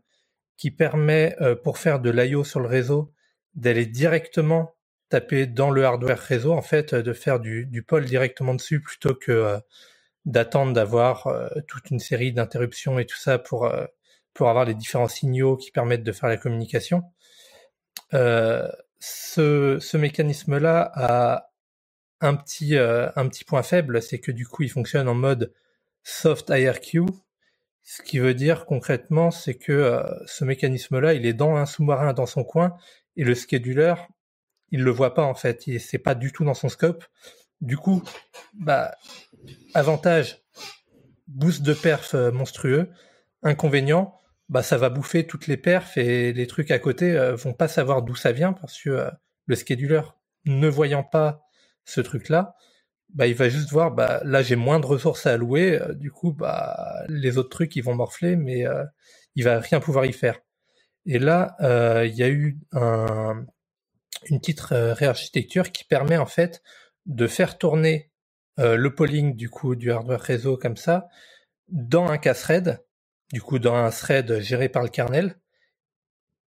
qui permet pour faire de l'IO sur le réseau d'aller directement taper dans le hardware réseau, en fait, de faire du, du pôle directement dessus plutôt que d'attendre d'avoir euh, toute une série d'interruptions et tout ça pour euh, pour avoir les différents signaux qui permettent de faire la communication. Euh, ce, ce mécanisme-là a un petit un petit point faible, c'est que du coup il fonctionne en mode soft IRQ, ce qui veut dire concrètement c'est que ce mécanisme-là il est dans un sous-marin dans son coin et le scheduler il le voit pas en fait, c'est pas du tout dans son scope. Du coup, bah Avantage, boost de perf euh, monstrueux. Inconvénient, bah ça va bouffer toutes les perfs et les trucs à côté euh, vont pas savoir d'où ça vient parce que euh, le scheduler ne voyant pas ce truc-là, bah il va juste voir bah là j'ai moins de ressources à allouer, du coup bah les autres trucs ils vont morfler mais il va rien pouvoir y faire. Et là il y a eu un, une petite réarchitecture qui permet en fait de faire tourner euh, le polling du coup du hardware réseau comme ça dans un cas thread, du coup dans un thread géré par le kernel,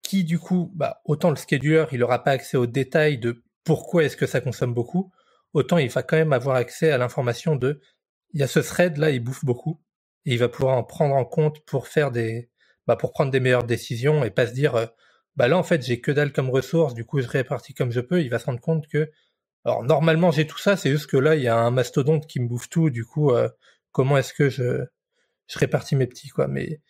qui du coup, bah, autant le scheduler il n'aura pas accès aux détails de pourquoi est-ce que ça consomme beaucoup, autant il va quand même avoir accès à l'information de il y a ce thread là, il bouffe beaucoup, et il va pouvoir en prendre en compte pour faire des bah, pour prendre des meilleures décisions et pas se dire euh, bah là en fait j'ai que dalle comme ressource, du coup je répartis comme je peux, il va se rendre compte que alors normalement j'ai tout ça, c'est juste que là il y a un mastodonte qui me bouffe tout, du coup euh, comment est-ce que je, je répartis mes petits quoi. Mais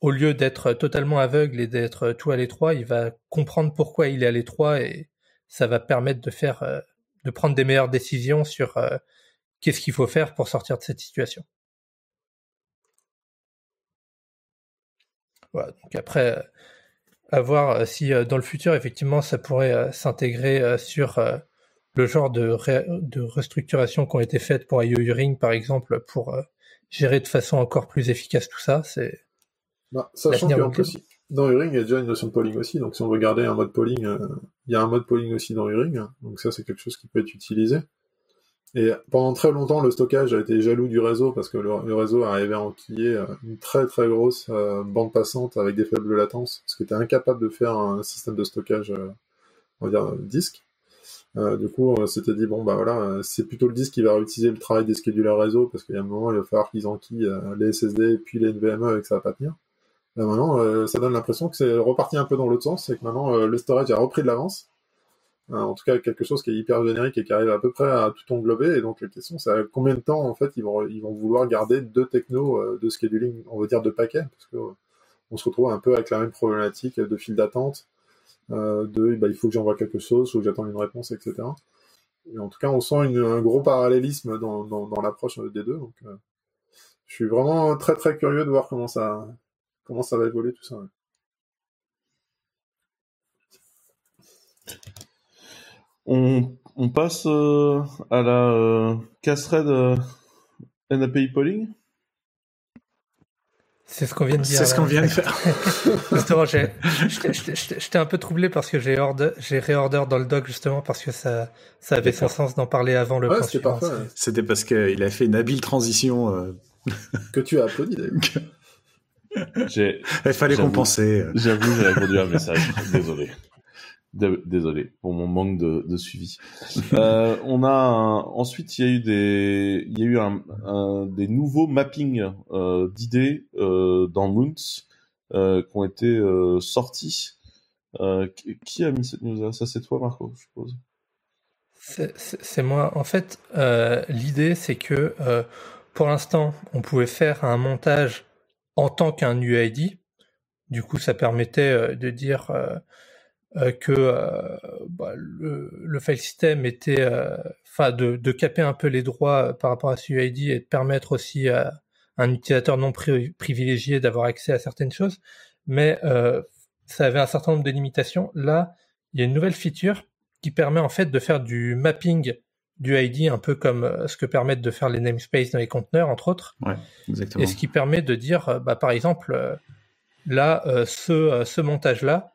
au lieu d'être totalement aveugle et d'être tout à l'étroit, il va comprendre pourquoi il est à l'étroit et ça va permettre de faire euh, de prendre des meilleures décisions sur euh, qu'est-ce qu'il faut faire pour sortir de cette situation. Voilà, donc après à voir si dans le futur effectivement ça pourrait s'intégrer sur le genre de, de restructuration qui ont été faites pour IO Ring, par exemple, pour euh, gérer de façon encore plus efficace tout ça, c'est. Bah, sachant plus, dans Uring, il y a déjà une notion de polling aussi. Donc, si on veut garder un mode polling, euh, il y a un mode polling aussi dans Uring. Donc, ça, c'est quelque chose qui peut être utilisé. Et pendant très longtemps, le stockage a été jaloux du réseau parce que le, réseau arrivait à enquiller euh, une très très grosse bande passante avec des faibles latences, parce qu'il était incapable de faire un système de stockage, on va dire, disque. Euh, du coup, on s'était dit bon bah voilà, euh, c'est plutôt le disque qui va réutiliser le travail des schedulers réseau parce qu'il y a un moment il va falloir qu'ils enquillent euh, les SSD et puis les NVMe et que ça va pas tenir. Maintenant, ça donne l'impression que c'est reparti un peu dans l'autre sens, c'est que maintenant le storage a repris de l'avance. en tout cas, quelque chose qui est hyper générique et qui arrive à peu près à tout englober. Et donc la question, c'est combien de temps en fait ils vont ils vont vouloir garder deux technos de scheduling, on va dire de paquets, parce que on se retrouve un peu avec la même problématique de file d'attente euh, de bah, il faut que j'envoie quelque chose, faut que j'attende une réponse, etc. Et en tout cas, on sent un gros parallélisme dans, dans, l'approche des deux. Donc, euh, je suis vraiment très très curieux de voir comment ça comment ça va évoluer tout ça. On, on passe euh, à la euh, casserade euh, NAPI polling c'est ce qu'on vient de dire. C'est ce qu'on vient de faire. <laughs> justement, j'étais un peu troublé parce que j'ai j'ai réorder dans le doc justement parce que ça, ça avait son sens d'en parler avant le ouais, C'était parfait. C'était parce qu'il a fait une habile transition. Euh... que tu as applaudi d'ailleurs. <laughs> Il fallait compenser. J'avoue, j'ai répondu à un message. Désolé. Désolé pour mon manque de, de suivi. euh, on a ensuite il y a eu des il y a eu un, un des nouveaux mappings euh, d'idées euh, dans Moons euh, qui ont été euh, sortis. Euh, qui a mis cette news là Ça c'est toi Marco, je suppose. C'est moi. En fait, l'idée c'est que pour l'instant on pouvait faire un montage en tant qu'un UID. Du coup, ça permettait de dire euh, que euh, bah, le, le, file system était, euh, enfin, de, de caper un peu les droits par rapport à ce UID et de permettre aussi à un utilisateur non privilégié d'avoir accès à certaines choses, mais ça avait un certain nombre de limitations. Là, il y a une nouvelle feature qui permet en fait de faire du mapping du ID, un peu comme ce que permettent de faire les namespaces dans les conteneurs, entre autres. Ouais, exactement. Et ce qui permet de dire, bah, par exemple, là, ce, ce montage-là,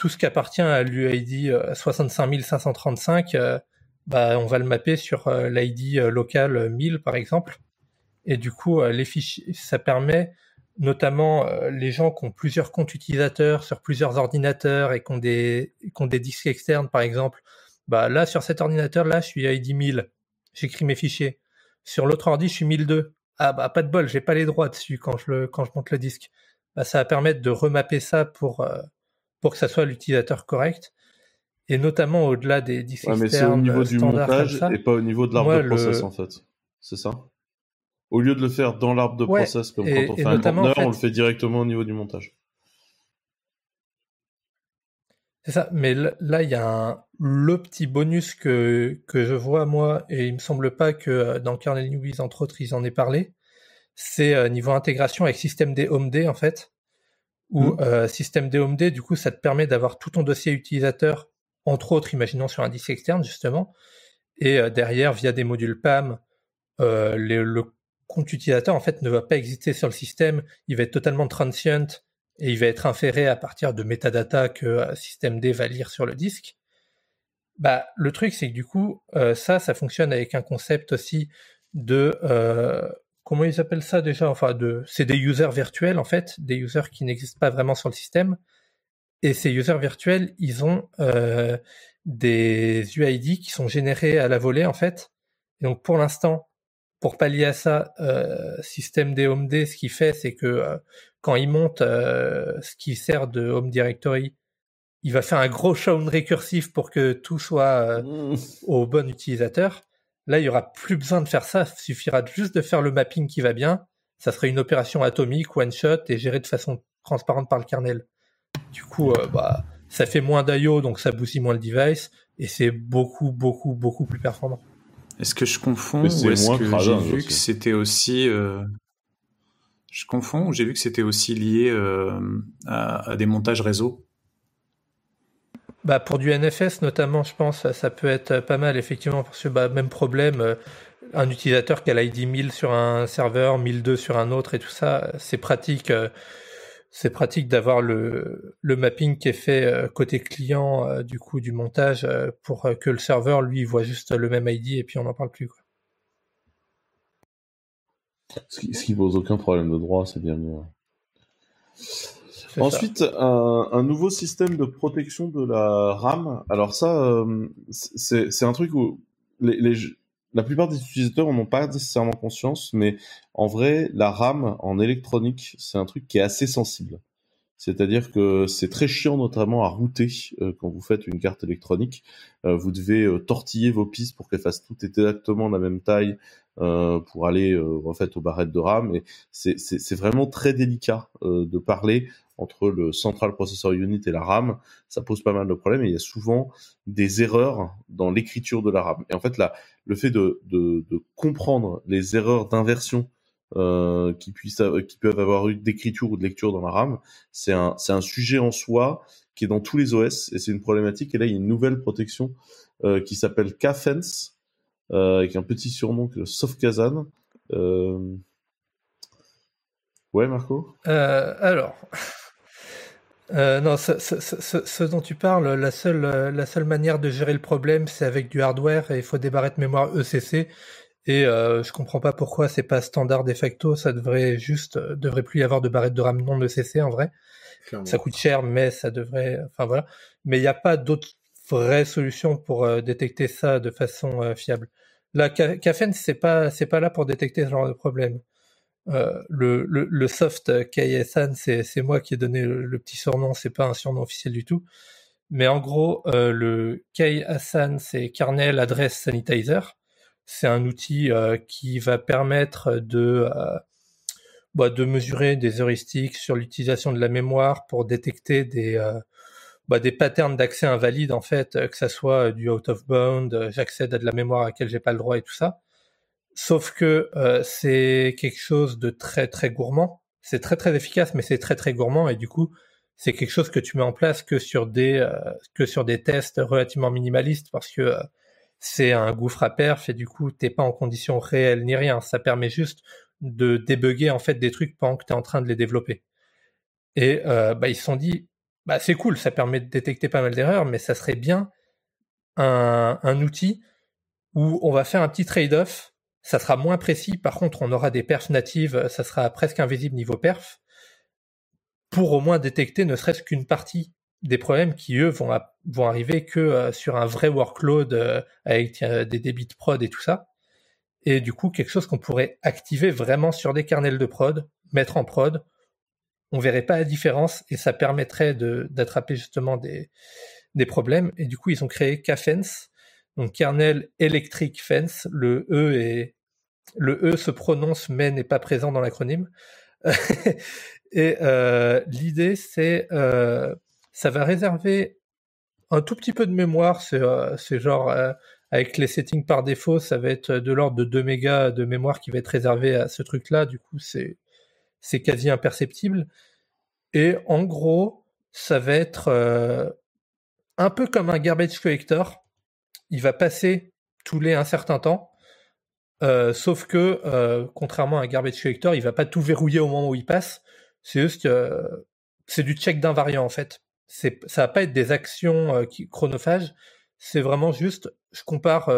tout ce qui appartient à l'UID 65535, euh, bah, on va le mapper sur euh, l'ID euh, local 1000 par exemple. Et du coup, les fichiers, ça permet notamment les gens qui ont plusieurs comptes utilisateurs sur plusieurs ordinateurs et qui ont des, qui ont des disques externes par exemple. Bah, là, sur cet ordinateur, là, je suis ID 1000. J'écris mes fichiers. Sur l'autre ordi, je suis 1002. Ah bah pas de bol, j'ai pas les droits dessus quand je le quand je monte le disque. Bah, ça va permettre de remapper ça pour pour que ça soit l'utilisateur correct. Et notamment au-delà des disques ouais, mais c'est au niveau du montage et pas au niveau de l'arbre de process en fait. C'est ça? Au lieu de le faire dans l'arbre de process comme quand on fait un conteneur, on le fait directement au niveau du montage. C'est ça, mais là, il y a un, le petit bonus que, que je vois, moi, et il me semble pas que euh, dans Kernel Newbies, entre autres, ils en aient parlé, c'est euh, niveau intégration avec système Home D, en fait ou mmh. euh, système DOMD, du coup, ça te permet d'avoir tout ton dossier utilisateur, entre autres, imaginons sur un disque externe, justement, et euh, derrière, via des modules PAM, euh, le compte utilisateur, en fait, ne va pas exister sur le système, il va être totalement transient, et il va être inféré à partir de metadata que euh, système D va lire sur le disque. Bah, le truc, c'est que du coup, euh, ça, ça fonctionne avec un concept aussi de comment ils appellent ça déjà? Enfin, de, c'est des users virtuels en fait, des users qui n'existent pas vraiment sur le système. Et ces users virtuels, ils ont euh, des UID qui sont générés à la volée en fait. Et donc pour l'instant, pour pallier à ça, euh, système des HomeD, ce qu'il fait, c'est que euh, quand il monte euh, ce qui sert de Home Directory, il va faire un gros shown récursif pour que tout soit mmh. au bon utilisateur. Là, il y aura plus besoin de faire ça. Il suffira juste de faire le mapping qui va bien. Ça serait une opération atomique, one shot et gérée de façon transparente par le kernel. Du coup, euh, bah, ça fait moins d'IO, donc ça bousille moins le device et c'est beaucoup, beaucoup, beaucoup plus performant. Est-ce que je confonds ou est-ce que j'ai vu que c'était aussi euh, je confonds ou j'ai vu que c'était aussi lié euh, à, des montages réseau? Bah pour du NFS notamment, je pense, ça peut être pas mal effectivement parce que bah, même problème, euh, un utilisateur qui a l'ID 1000 sur un serveur, 1002 sur un autre et tout ça, c'est pratique. Euh, c'est pratique d'avoir le, le mapping qui est fait euh, côté client du coup du montage pour que le serveur lui voit juste le même ID et puis on n'en parle plus. Quoi. Ce, qui, ce qui pose aucun problème de droit, c'est bien mieux. Ensuite, un, un, nouveau système de protection de la RAM. Alors ça, euh, c'est un truc où les, les, la plupart des utilisateurs n'en ont pas nécessairement conscience, mais en vrai, la RAM en électronique, c'est un truc qui est assez sensible. C'est-à-dire que c'est très chiant notamment à router euh, quand vous faites une carte électronique. Euh, vous devez tortiller vos pistes pour qu'elles fassent toutes exactement la même taille pour aller en fait aux barrettes de RAM. Et c'est vraiment très délicat de parler entre le Central Processor Unit et la RAM, ça pose pas mal de problèmes et il y a souvent des erreurs dans l'écriture de la RAM. Et en fait, là, le fait de, comprendre les erreurs d'inversion euh, qui puissent qui peuvent avoir eu d'écriture ou de lecture dans la RAM. C'est un c'est un sujet en soi qui est dans tous les OS et c'est une problématique. Et là, il y a une nouvelle protection euh, qui s'appelle Kfence euh, avec un petit surnom que Sofkazan. Euh... Ouais, Marco? Alors. Euh, non, ce, ce, ce, ce, dont tu parles, la seule, la seule manière de gérer le problème, c'est avec du hardware et il faut des barrettes mémoire ECC. Et euh, je comprends pas pourquoi c'est pas standard de facto. Ça devrait juste, euh, devrait plus y avoir de barrettes de RAM non ECC en vrai. Ça coûte cher, mais ça devrait. Enfin voilà. Mais il n'y a pas d'autre vraie solution pour euh, détecter ça de façon euh, fiable. La Cafen, c'est pas, c'est pas là pour détecter ce genre de problème. Euh, le, le, le, soft KSAN, c'est, moi qui ai donné le, petit surnom, c'est pas un surnom officiel du tout. Mais en gros, euh, le KSAN, c'est Kernel Address Sanitizer. C'est un outil euh, qui va permettre de, euh, bah, de mesurer des heuristiques sur l'utilisation de la mémoire pour détecter des, euh, bah, des patterns d'accès invalides, en fait, que ça soit du out of bound, j'accède à de la mémoire à laquelle j'ai pas le droit et tout ça. Sauf que euh, c'est quelque chose de très très gourmand. C'est très très efficace, mais c'est très très gourmand et du coup c'est quelque chose que tu mets en place que sur des euh, que sur des tests relativement minimalistes parce que euh, c'est un gouffre à perf et du coup t'es pas en condition réelle ni rien. Ça permet juste de débugger en fait des trucs pendant que tu es en train de les développer. Et bah, ils se sont dit bah c'est cool, ça permet de détecter pas mal d'erreurs, mais ça serait bien un, un outil où on va faire un petit trade-off ça sera moins précis. Par contre, on aura des perfs natives, ça sera presque invisible niveau perf, pour au moins détecter ne serait-ce qu'une partie des problèmes qui, eux, vont, vont arriver que euh, sur un vrai workload euh, avec des débits de prod et tout ça. Et du coup, quelque chose qu'on pourrait activer vraiment sur des kernels de prod, mettre en prod. On verrait pas la différence et ça permettrait d'attraper justement des, des problèmes. Et du coup, ils ont créé Kafens, donc kernel electric fence, le E est le E se prononce mais n'est pas présent dans l'acronyme. <laughs> et euh, l'idée c'est euh, ça va réserver un tout petit peu de mémoire, c'est euh, genre euh, avec les settings par défaut, ça va être de l'ordre de 2 mégas de mémoire qui va être réservé à ce truc-là, du coup c'est c'est quasi imperceptible. Et en gros, ça va être euh, un peu comme un garbage collector, il va passer tous les un certain temps. Euh, sauf que, euh, contrairement à un garbage collector, il va pas tout verrouiller au moment où il passe. C'est juste, euh, c'est du check d'invariant en fait. C'est, ça va pas être des actions euh, chronophages. C'est vraiment juste, je compare.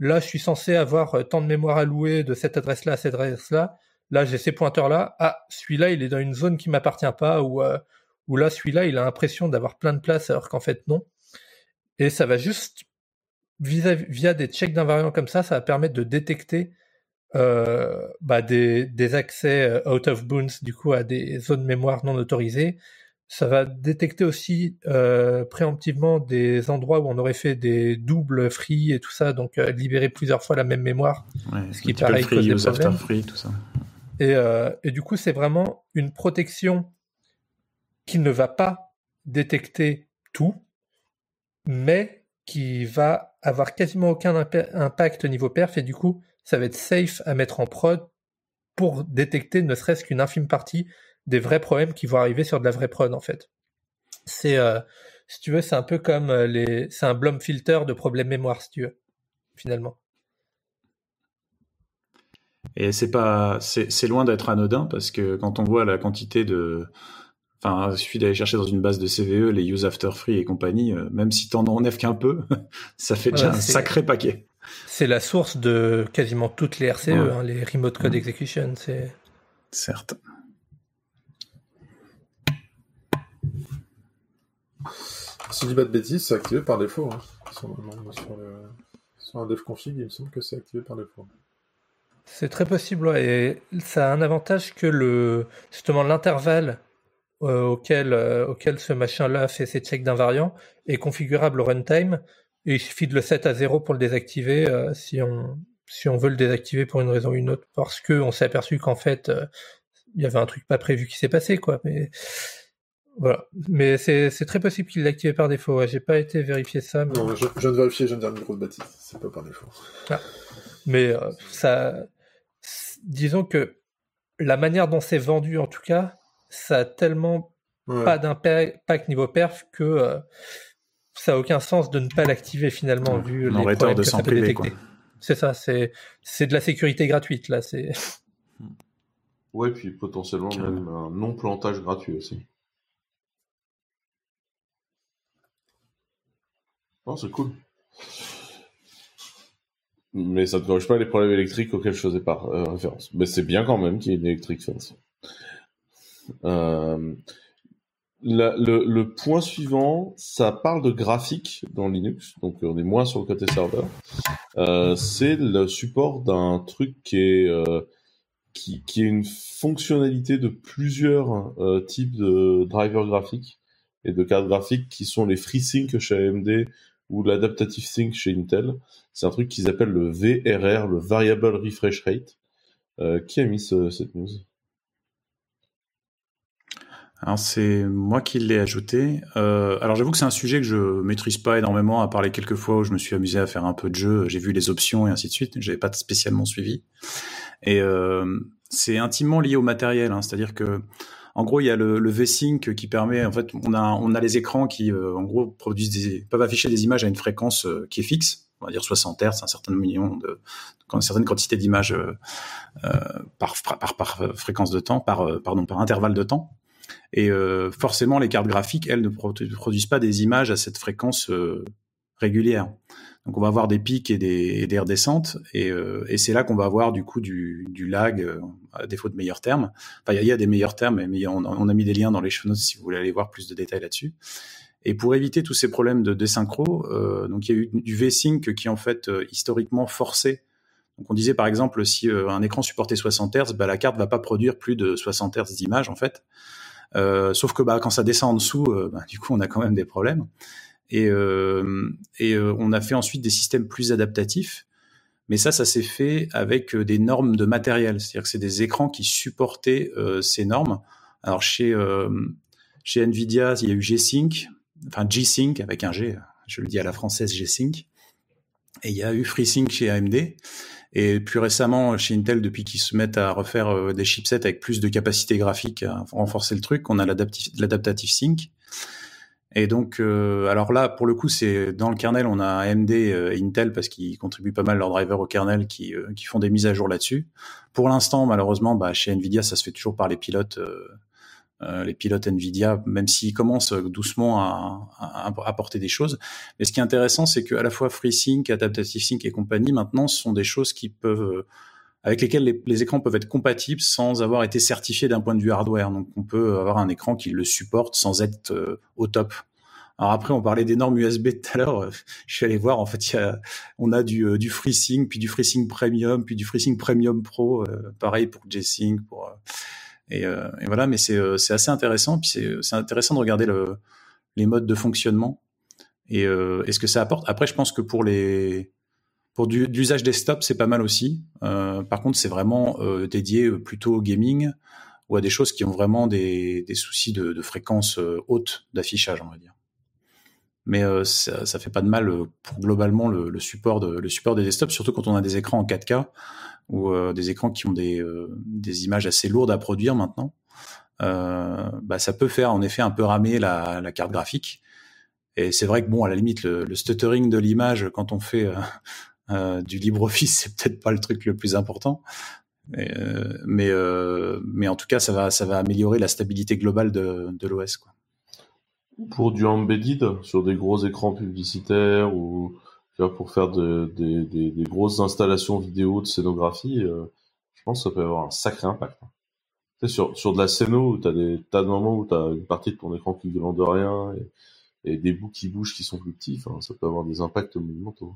Là, je suis censé avoir tant de mémoire allouée de cette adresse-là à cette adresse-là. Là, j'ai ces pointeurs-là. Ah, celui-là, il est dans une zone qui m'appartient pas, ou ou là, celui-là, il a l'impression d'avoir plein de place alors qu'en fait non. Et ça va juste via, via des checks d'invariants comme ça, ça va permettre de détecter euh, bah des, des, accès euh, out of bounds du coup à des zones mémoire non autorisées. Ça va détecter aussi euh, préemptivement des endroits où on aurait fait des doubles free et tout ça, donc euh, libérer plusieurs fois la même mémoire, ouais, ce qui pareil free, cause des free, tout ça. Et, euh, et du coup, c'est vraiment une protection qui ne va pas détecter tout, mais qui va avoir quasiment aucun impact au niveau perf et du coup, ça va être safe à mettre en prod pour détecter ne serait-ce qu'une infime partie des vrais problèmes qui vont arriver sur de la vraie prod en fait. C'est, euh, si tu veux, c'est un peu comme euh, les, c'est un Blom filter de problèmes mémoire si tu veux, finalement. Et c'est pas, c'est loin d'être anodin parce que quand on voit la quantité de, Enfin, il suffit d'aller chercher dans une base de CVE les use after free et compagnie, euh, même si t'en enlèves qu'un peu, <laughs> ça fait déjà un sacré paquet. C'est la source de quasiment toutes les RCE, ouais. hein, les remote code execution, c'est. Certes. Si je dis pas de bêtises, c'est activé par défaut. Hein. Sur, le, sur un dev config, il me semble que c'est activé par défaut. C'est très possible, ouais. Et ça a un avantage que le justement l'intervalle auquel, euh, auquel ce machin-là fait ses checks d'invariant est configurable au runtime. Et il suffit de le set à 0 pour le désactiver euh, si on si on veut le désactiver pour une raison ou une autre parce que on s'est aperçu qu'en fait il y avait un truc pas prévu qui s'est passé quoi mais voilà mais c'est c'est très possible qu'il l'ait activé par défaut ouais, j'ai pas été vérifier ça mais... non je, je viens de vérifier je viens de dire une grosse bâtisse c'est pas par défaut ah. mais euh, ça disons que la manière dont c'est vendu, en tout cas, ça a tellement pas d'impact niveau perf que euh, ça a aucun sens de ne pas l'activer finalement vu les problèmes de que ça peut détecter. C'est ça, c'est c'est de la sécurité gratuite là. C'est. <laughs> Ouais, puis potentiellement même un non plantage gratuit aussi. Non, c'est cool. Mais ça ne corrige pas les problèmes électriques auxquels je faisais pas euh, référence. Mais c'est bien quand même qu'il y ait une Electric Fence. Euh, le, point suivant, ça parle de graphique dans Linux, donc on est moins sur le côté serveur. Euh, c'est le support d'un truc qui est est une fonctionnalité de plusieurs types de drivers graphiques et de cartes graphiques qui sont les FreeSync chez AMD ou l'adaptative sync chez Intel. C'est un truc qu'ils appellent le VRR, le Variable Refresh Rate. Euh, qui a mis cette news? Alors c'est moi qui l'ai ajouté. Euh, alors j'avoue que c'est un sujet que je maîtrise pas énormément, à part les quelques fois où je me suis amusé à faire un peu de jeu. J'ai vu les options et ainsi de suite. J'avais pas spécialement suivi. Et euh, c'est intimement lié au matériel, hein. c'est-à-dire que en gros, il y a le, V-Sync qui permet, en fait, on a, on a les écrans qui, euh, en gros, produisent des, peuvent afficher des images à une fréquence euh, qui est fixe, on va dire 60 Hz, un certain million de, une certaine quantité d'images euh, par, par, par, fréquence de temps, par, pardon, par intervalle de temps. Et forcément, les cartes graphiques, elles, ne produisent pas des images à cette fréquence régulière. Donc on va avoir des pics et des, des redescentes, et, euh, et c'est là qu'on va avoir du coup du, lag, euh, à défaut de meilleurs termes. Enfin, il y, a des meilleurs termes, mais on, a mis des liens dans les show notes si vous voulez aller voir plus de détails là-dessus. Et pour éviter tous ces problèmes de désynchro, euh, donc il y a eu du V-Sync qui en fait euh, historiquement forcé. Donc on disait par exemple si euh, un écran supportait 60 Hz, bah, la carte va pas produire plus de 60 Hz d'image en fait. Sauf que bah, quand ça descend en dessous, bah, du coup on a quand même des problèmes. Et, euh, et euh, on a fait ensuite des systèmes plus adaptatifs. Mais ça, ça s'est fait avec euh, des normes de matériel. C'est-à-dire que c'est des écrans qui supportaient ces normes. Alors chez, chez NVIDIA, il y a eu G-Sync, enfin G-Sync avec un G, je le dis à la française G-Sync. Et il y a eu FreeSync chez AMD. Et plus récemment, chez Intel, depuis qu'ils se mettent à refaire des chipsets avec plus de capacité graphique, à renforcer le truc, on a l'adaptative sync. Et donc, euh, alors là, pour le coup, c'est dans le kernel, on a AMD euh, Intel parce qu'ils contribuent pas mal leurs drivers au kernel qui, euh, qui font des mises à jour là-dessus. Pour l'instant, malheureusement, bah, chez Nvidia, ça se fait toujours par les pilotes, les pilotes Nvidia, même s'ils commencent doucement à, apporter des choses. Mais ce qui est intéressant, c'est que à la fois FreeSync, Adaptive Sync et compagnie, maintenant, ce sont des choses qui peuvent avec lesquelles les, les, écrans peuvent être compatibles sans avoir été certifiés d'un point de vue hardware. Donc on peut avoir un écran qui le supporte sans être euh, au top. Alors après, on parlait des normes USB tout à l'heure. Je suis allé voir, en fait, y a, on a du, euh, du FreeSync, puis du FreeSync Premium, puis du FreeSync Premium Pro, euh, pareil pour G-Sync. Pour, et, et, voilà, mais c'est assez intéressant. Puis c'est intéressant de regarder le, les modes de fonctionnement et, et ce que ça apporte. Après, je pense que pour les pour du, l'usage desktop, c'est pas mal aussi. Euh, par contre, c'est vraiment euh, dédié euh, plutôt au gaming ou à des choses qui ont vraiment des, des soucis de, fréquence euh, haute d'affichage, on va dire. Mais euh, ça, fait pas de mal pour globalement le, support le support des desktops, surtout quand on a des écrans en 4K ou des écrans qui ont des, des images assez lourdes à produire maintenant. bah, ça peut faire en effet un peu ramer la, la carte graphique. Et c'est vrai que bon, à la limite, le, stuttering de l'image quand on fait euh, du LibreOffice, <laughs> c'est peut-être pas le truc le plus important, mais euh, mais, euh, en tout cas, ça va ça va améliorer la stabilité globale de, de l'OS. Pour du embedded sur des gros écrans publicitaires ou pour faire de, de, des grosses installations vidéo de scénographie, je pense que ça peut avoir un sacré impact. Tu sais, sur, sur de la scéno, où tu as des tas de moments où tu as une partie de ton écran qui glande rien et, et, des bouts qui bougent qui sont plus petits, ça peut avoir des impacts monumentaux.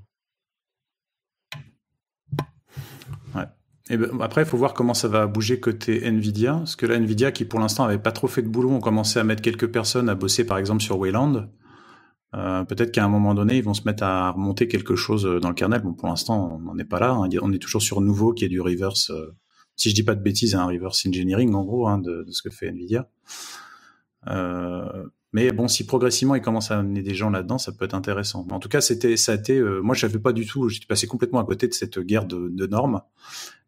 Ouais. Et ben, après, il faut voir comment ça va bouger côté Nvidia, parce que là, Nvidia, qui pour l'instant avait pas trop fait de boulot, ont commencé à mettre quelques personnes à bosser, par exemple, sur Wayland. Euh, peut-être qu'à un moment donné, ils vont se mettre à remonter quelque chose euh, dans le kernel. Bon, pour l'instant, on n'en est pas là. Hein. On est toujours sur nouveau, qui est du reverse. Euh, si je dis pas de bêtises, un reverse engineering en gros hein, de, ce que fait Nvidia. Mais bon, si progressivement il commence à amener des gens là-dedans, ça peut être intéressant. en tout cas, c'était, ça moi, je savais pas du tout. J'étais passé complètement à côté de cette guerre de, normes,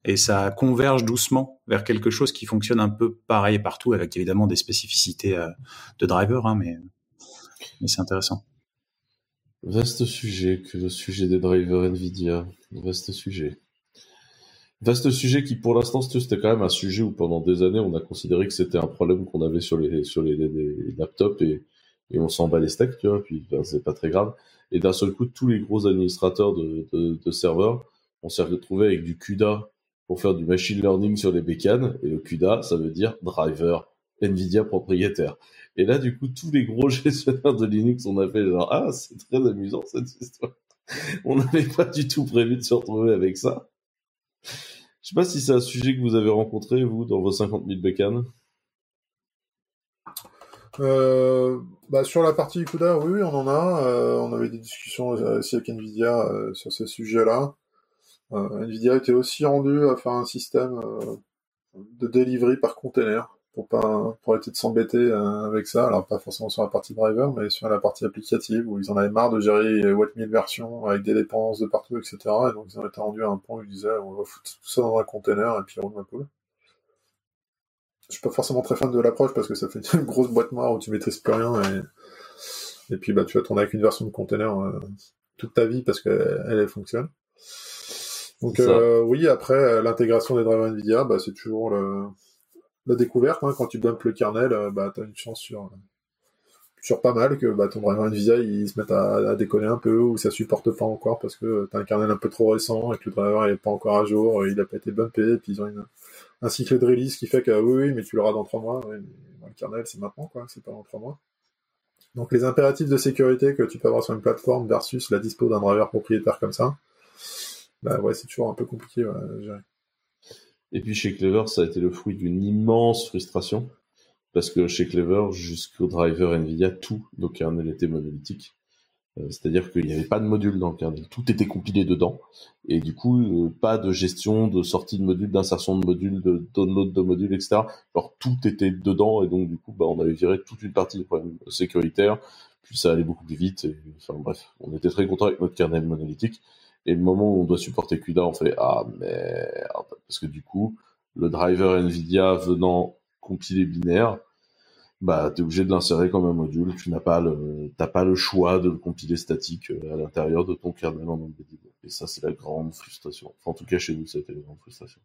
et ça converge doucement vers quelque chose qui fonctionne un peu pareil partout, avec évidemment des spécificités de driver, hein, mais, mais c'est intéressant. Vaste sujet que le sujet des drivers Nvidia. Vaste sujet. Vaste sujet qui, pour l'instant, c'était quand même un sujet où pendant des années, on a considéré que c'était un problème qu'on avait sur les, laptops et, on s'en bat les steaks, tu vois, puis ben, c'est pas très grave. Et d'un seul coup, tous les gros administrateurs de, de, serveurs, on s'est retrouvé avec du CUDA pour faire du machine learning sur les bécanes. Et le CUDA, ça veut dire driver NVIDIA propriétaire. Et là, du coup, tous les gros <laughs> gestionnaires de Linux, on a fait genre, ah, c'est très amusant cette histoire. On n'avait pas du tout prévu de se retrouver avec ça. Je sais pas si c'est un sujet que vous avez rencontré, vous, dans vos 50 000 bécanes. Euh, bah, sur la partie CUDA, oui, on en a. Euh, on avait des discussions aussi avec Nvidia euh, sur ces sujets-là. Nvidia était aussi rendu à faire un système de delivery par container pour pas pour arrêter de s'embêter euh, avec ça. Alors pas forcément sur la partie driver, mais sur la partie applicative où ils en avaient marre de gérer what 1000 versions avec des dépendances de partout, etc. Et donc ils en étaient rendus à un point où ils disaient on va foutre tout ça dans un container et puis roule ma poule. Je suis pas forcément très fan de l'approche parce que ça fait <laughs> une grosse boîte noire où tu maîtrises plus rien et, et puis bah tu vas tourner avec une version de container euh, toute ta vie parce qu'elle elle, fonctionne. Donc euh, oui, après l'intégration des drivers Nvidia, bah, c'est toujours le la découverte. Hein, quand tu dumpes le kernel, euh, bah, tu as une chance sur, sur pas mal que bah, ton driver NVIDIA il se mette à, déconner un peu ou ça supporte pas encore parce que tu as un kernel un peu trop récent et que le driver est pas encore à jour, il a pas été bumpé, et puis ils ont un cycle de release qui fait que oui, oui mais tu l'auras dans trois mois. le kernel c'est maintenant, quoi, c'est pas dans trois mois. Donc les impératifs de sécurité que tu peux avoir sur une plateforme versus la dispo d'un driver propriétaire comme ça, bah ouais, c'est toujours un peu compliqué à gérer. Et puis chez Clever, ça a été le fruit d'une immense frustration, parce que chez Clever, jusqu'au driver NVIDIA, tout nos kernels étaient monolithiques. Euh, c'est-à-dire qu'il n'y avait pas de module dans le kernel, tout était compilé dedans, et du coup, euh, pas de gestion de sortie de module, d'insertion de module, de download de module, etc. Alors tout était dedans, et donc du coup, bah, on avait viré toute une partie des problèmes sécuritaires, puis ça allait beaucoup plus vite, et, enfin bref, on était très content avec notre kernel monolithique. Et le moment où on doit supporter CUDA, on fait ah merde, parce que du coup, le driver Nvidia venant compiler binaire, bah t'es obligé de l'insérer comme un module. Tu n'as pas le, t'as pas le choix de le compiler statique euh, à l'intérieur de ton kernel en embedded. Et ça, c'est la grande frustration. Enfin, en tout cas, chez nous, ça a été la grande frustration.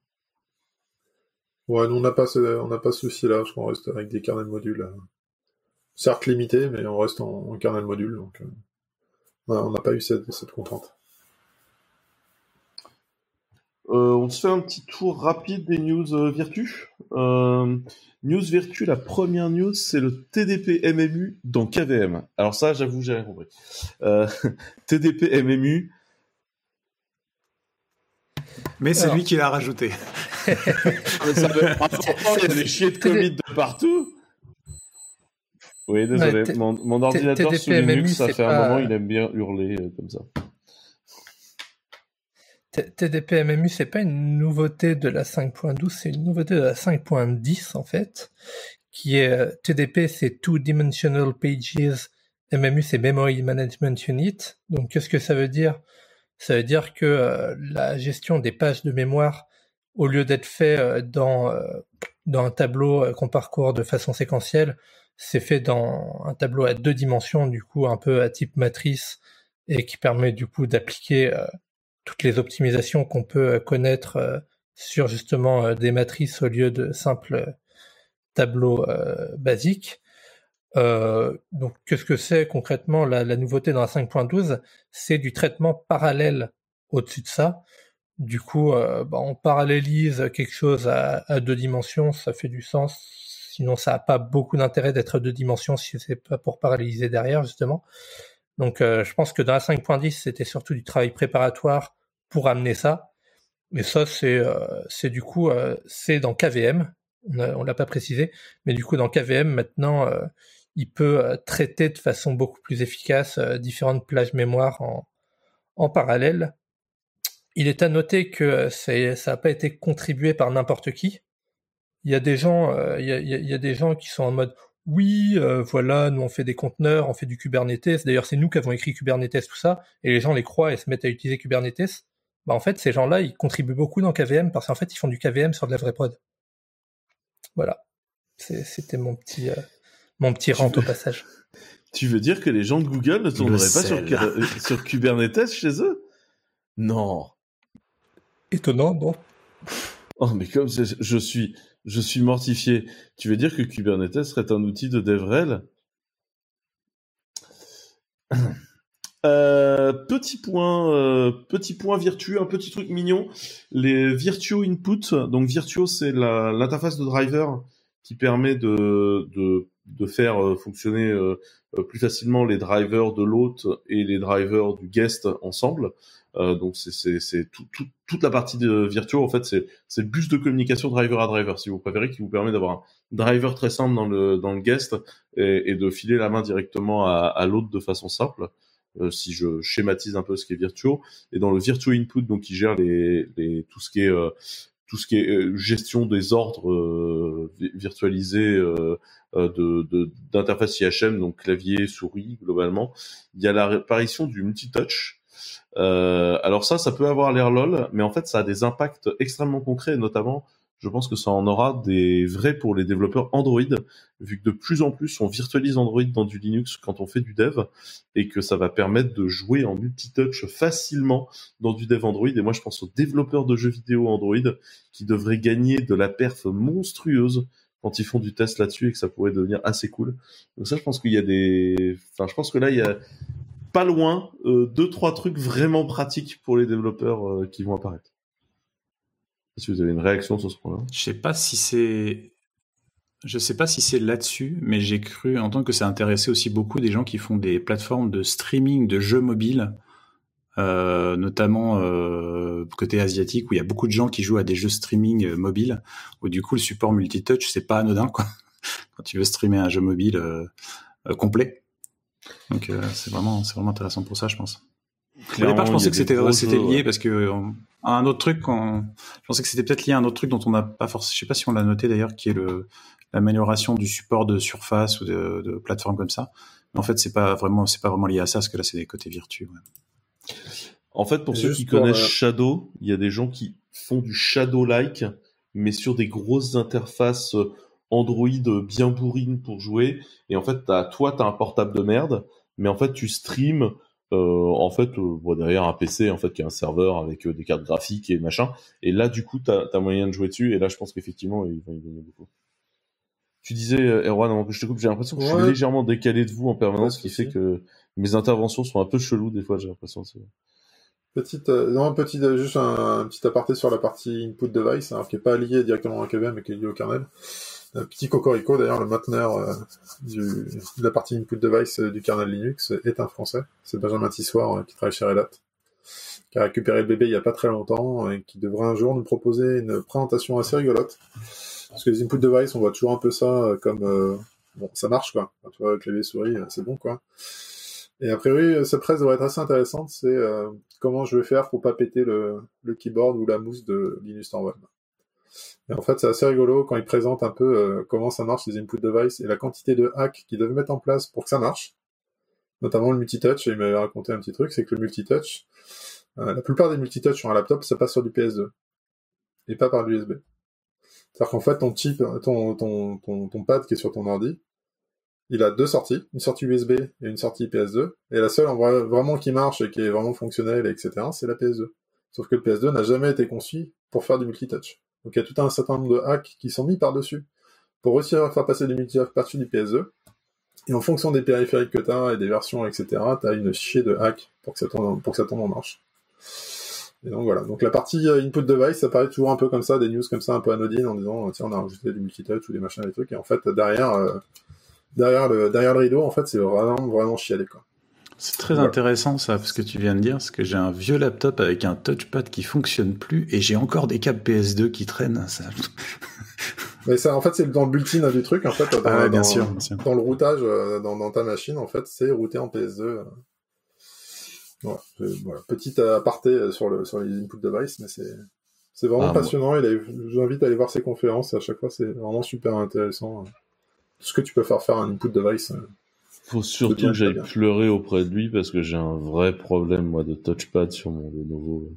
Ouais, nous on n'a pas, on pas ce souci-là, parce qu'on reste avec des kernels modules, euh, certes limités, mais on reste en, kernel module, donc euh, on n'a pas eu cette, cette contrainte. Euh, on se fait un petit tour rapide des news euh, Virtu. Euh, news Virtu, la première news, c'est le TDP MMU dans KVM. Alors ça, j'avoue, j'ai rien compris. <laughs> TDP MMU. Mais c'est lui qui l'a rajouté. <laughs> ça <laughs> il y a des chiens de commit de partout. Oui, désolé. mon, ordinateur sous Linux, ça fait un moment, il aime bien hurler comme ça. TDP-MMU, c'est pas une nouveauté de la 5.12, c'est une nouveauté de la 5.10 en fait, qui est euh, TDP, c'est Two Dimensional Pages, MMU, c'est Memory Management Unit. Donc, qu'est-ce que ça veut dire? Ça veut dire que euh, la gestion des pages de mémoire, au lieu d'être fait euh, dans dans un tableau qu'on parcourt de façon séquentielle, c'est fait dans un tableau à deux dimensions, du coup un peu à type matrice, et qui permet du coup d'appliquer toutes les optimisations qu'on peut euh, connaître euh, sur justement euh, des matrices au lieu de simples tableaux basiques. donc, qu'est-ce que c'est concrètement la, nouveauté dans la 5.12 C'est du traitement parallèle au-dessus de ça. Du coup, bah, on parallélise quelque chose à, deux dimensions, ça fait du sens. Sinon, ça n'a pas beaucoup d'intérêt d'être à deux dimensions si c'est pas pour paralléliser derrière, justement. Donc, je pense que dans la 5.10, c'était surtout du travail préparatoire pour amener ça. Mais ça, c'est euh, du coup euh, c'est dans KVM. On l'a pas précisé, mais du coup dans KVM maintenant, euh, il peut traiter de façon beaucoup plus efficace différentes plages mémoire en en parallèle. Il est à noter que ça n'a pas été contribué par n'importe qui. Il y a des gens, il y a des gens qui sont en mode oui, euh, voilà, nous on fait des conteneurs, on fait du Kubernetes. D'ailleurs, c'est nous qui avons écrit Kubernetes, tout ça, et les gens les croient et se mettent à utiliser Kubernetes. Bah en fait, ces gens-là, ils contribuent beaucoup dans KVM parce qu'en fait, ils font du KVM sur de la vraie prod. Voilà, c'était mon petit euh, mon petit rant au passage. <laughs> Tu veux dire que les gens de Google ne tourneraient pas sur, euh, sur Kubernetes chez eux? Non. Étonnant, bon. Oh, mais comme je suis, je suis mortifié. Tu veux dire que Kubernetes serait un outil de DevRel? <clears throat> Euh, petit point, euh, petit point Virtuo, un petit truc mignon. Les Virtuo Input, donc Virtuo c'est l'interface de driver qui permet de faire euh, fonctionner euh, plus facilement les drivers de l'hôte et les drivers du guest ensemble. Euh, donc c'est tout, tout, toute la partie de Virtuo en fait c'est le bus de communication driver à driver si vous préférez qui vous permet d'avoir un driver très simple dans le dans le guest et, et de filer la main directement à, à l'autre de façon simple. Euh, si je schématise un peu ce qui est Virtuo et dans le Virtuo Input donc qui gère les, les tout ce qui est euh, tout ce qui est euh, gestion des ordres euh, virtualisés de d'interface IHM donc clavier souris globalement il y a l'apparition du multitouch euh, alors ça, ça peut avoir l'air lol, mais en fait, ça a des impacts extrêmement concrets, notamment, je pense que ça en aura des vrais pour les développeurs Android, vu que de plus en plus on virtualise Android dans du Linux quand on fait du dev, et que ça va permettre de jouer en multitouch facilement dans du dev Android. Et moi, je pense aux développeurs de jeux vidéo Android qui devraient gagner de la perf monstrueuse quand ils font du test là-dessus et que ça pourrait devenir assez cool. Donc ça, je pense qu'il y a des, enfin, je pense que là, il y a, pas loin euh, deux trois trucs vraiment pratiques pour les développeurs euh, qui vont apparaître. Que vous avez une réaction sur ce point-là Je sais pas si c'est je sais pas si c'est là-dessus, mais j'ai cru entendre que ça intéressait aussi beaucoup des gens qui font des plateformes de streaming de jeux mobiles, euh, notamment côté asiatique où il y a beaucoup de gens qui jouent à des jeux streaming mobiles, où du coup le support multitouch c'est pas anodin quoi. <laughs> Quand tu veux streamer un jeu mobile complet. Donc euh, c'est vraiment, c'est vraiment intéressant pour ça, je pense. Au départ, je pensais que c'était c'était lié parce que euh, un autre truc, je pensais que c'était peut-être lié à un autre truc dont on n'a pas forcément, je sais pas si on l'a noté d'ailleurs, qui est le l'amélioration du support de surface ou de, de plateformes comme ça. Mais en fait, c'est pas vraiment, c'est pas vraiment lié à ça, parce que là, c'est des côtés virtuels. En fait, pour ceux qui connaissent euh, Shadow, il y a des gens qui font du Shadow-like, mais sur des grosses interfaces Android bien bourrine pour jouer. Et en fait, as, toi, tu as un portable de merde, mais en fait, tu streams euh, en fait euh, derrière un PC en fait qui a un serveur avec euh, des cartes graphiques et machin. Et là, du coup, tu as, moyen de jouer dessus. Et là, je pense qu'effectivement, il va y gagner beaucoup. Tu disais, Erwan, avant que je te coupe, j'ai l'impression que je suis légèrement décalé de vous en permanence, ce qui fait que mes interventions sont un peu cheloues des fois, j'ai l'impression. Petite, non, petit, juste un, petit aparté sur la partie input device, hein, qui est pas lié directement à KVM, mais qui est lié au kernel petit cocorico, d'ailleurs, le mainteneur euh, du, de la partie input device euh, du kernel Linux est un Français. C'est Benjamin Tissoir euh, qui travaille chez Red Hat, qui a récupéré le bébé il y a pas très longtemps et qui devrait un jour nous proposer une présentation assez rigolote. Parce que les input device, on voit toujours un peu ça comme bon, ça marche quoi. tu vois, clavier souris, c'est bon quoi. Et a priori, cette presse devrait être assez intéressante. C'est comment je vais faire pour pas péter le, le keyboard ou la mousse de Linux Torvald. Et en fait, c'est assez rigolo quand ils présentent un peu euh, comment ça marche les input devices et la quantité de hacks qu'ils doivent mettre en place pour que ça marche. Notamment le multitouch. Et il m'avait raconté un petit truc, c'est que le multitouch, euh, la plupart des multitouch sur un laptop, ça passe sur du PS2 et pas par l'USB. C'est-à-dire qu'en fait, ton chip, ton, ton, ton, pad qui est sur ton ordi, il a deux sorties, une sortie USB et une sortie PS2. Et la seule en vrai, vraiment qui marche et qui est vraiment fonctionnelle, etc., c'est la PS2. Sauf que le PS2 n'a jamais été conçu pour faire du multitouch. Donc il y a tout un certain nombre de hacks qui sont mis par-dessus pour réussir à faire passer du multi par-dessus du PS2. Et en fonction des périphériques que tu as et des versions, etc., tu as une chier de hacks pour que ça tombe, en marche. Et donc voilà. Donc la partie euh, input device, ça paraît toujours un peu comme ça, des news comme ça, un peu anodines, en disant tiens on a rajouté du multitouch ou des machins, des trucs. Et en fait derrière, euh, le derrière le rideau, en fait c'est vraiment vraiment chialé quoi. C'est très intéressant ça, ce que tu viens de dire, parce que j'ai un vieux laptop avec un touchpad qui fonctionne plus et j'ai encore des câbles PS2 qui traînent. Ça... <laughs> Mais ça, en fait, c'est dans le built-in du truc, en fait, dans, ah bien, sûr, dans le routage euh, dans, ta machine, en fait, c'est routé en PS2. Voilà, voilà. Petite aparté sur, le, sur les input device, mais c'est c'est vraiment ah, passionnant. Moi... J'invite à aller voir ses conférences. À chaque fois, c'est vraiment super intéressant. ce que tu peux faire faire un input device. Faut surtout que j'aille pleurer auprès de lui parce que j'ai un vrai problème moi de touchpad sur mon Lenovo.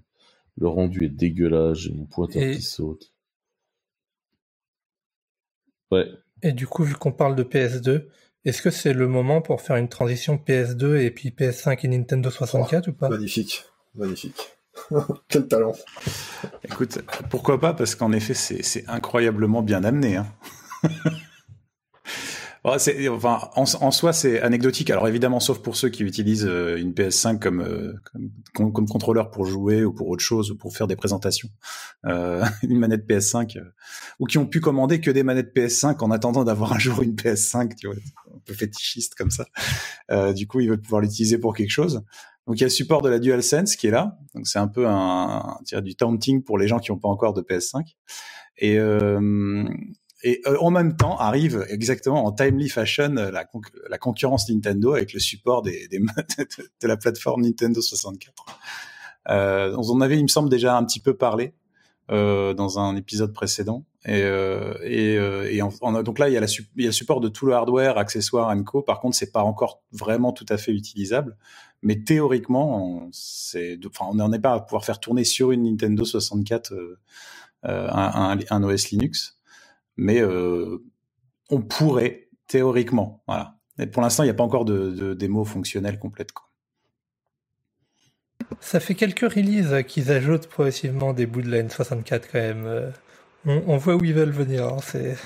Le rendu est dégueulasse, j'ai mon pointeur qui saute. Ouais. Et du coup, vu qu'on parle de PS2, est-ce que c'est le moment pour faire une transition PS2 et puis PS5 et Nintendo 64 ou pas? Magnifique, magnifique. <laughs> Quel talent. Écoute, pourquoi pas? Parce qu'en effet, c'est incroyablement bien amené. Hein. <laughs> en, soi, c'est anecdotique. Alors évidemment, sauf pour ceux qui utilisent euh, une PS5 euh, comme, contrôleur pour jouer ou pour autre chose ou pour faire des présentations, euh, <laughs> une manette PS5, ou qui ont pu commander que des manettes PS5 en attendant d'avoir un jour une PS5, tu vois, un peu fétichiste comme ça. du coup, ils veulent pouvoir l'utiliser pour quelque chose. Donc il y a le support de la DualSense qui est là. Donc c'est un peu un, un du taunting pour les gens qui n'ont pas encore de PS5. Et et euh, en même temps arrive exactement en timely fashion euh, la, concurrence Nintendo avec le support des, des <laughs> de, la plateforme Nintendo 64. Euh, on en avait, il me semble, déjà un petit peu parlé euh, dans un épisode précédent. Et, euh, et, et donc là, il y, a la, il y a le support de tout le hardware, accessoires, co. Par contre, c'est pas encore vraiment tout à fait utilisable. Mais théoriquement, on n'en est pas à pouvoir faire tourner sur une Nintendo 64 un, un, un OS Linux mais euh, on pourrait théoriquement, voilà. Et pour l'instant, il n'y a pas encore de, de démo fonctionnelle complète. Quoi. Ça fait quelques releases qu'ils ajoutent progressivement des bouts de la N64 quand même. Euh, on, voit où ils veulent venir. Hein, c'est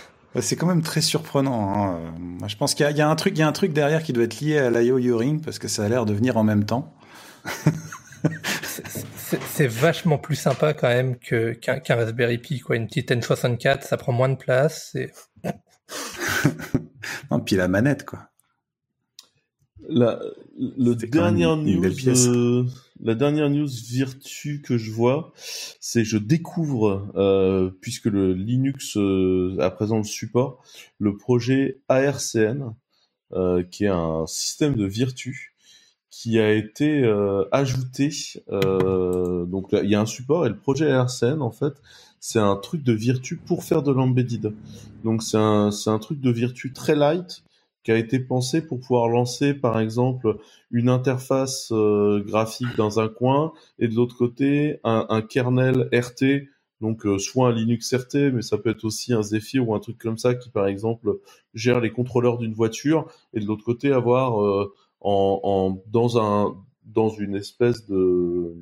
c'est quand même très surprenant. Hein. Je pense qu'il y, a un truc, il y a un truc derrière qui doit être lié à l'IO Uring parce que ça a l'air de venir en même temps. <laughs> c'est vachement plus sympa quand même que qu'un Raspberry Pi quoi. Une petite N64, ça prend moins de place. Et... <laughs> non, puis la manette quoi. La, le dernière news, euh, la dernière news virtu que je vois, c'est je découvre, euh, puisque le Linux euh, a présent le support, le projet ARCN, qui est un système de virtu qui a été euh, ajouté. Euh, donc il y a un support et le projet RCN en fait, c'est un truc de Virtu pour faire de l'embedded. Donc c'est un un truc de Virtu très light qui a été pensé pour pouvoir lancer par exemple une interface euh, graphique dans un coin et de l'autre côté un, un, kernel RT donc soit un Linux RT mais ça peut être aussi un Zephyr ou un truc comme ça qui par exemple gère les contrôleurs d'une voiture et de l'autre côté avoir en, dans un dans une espèce de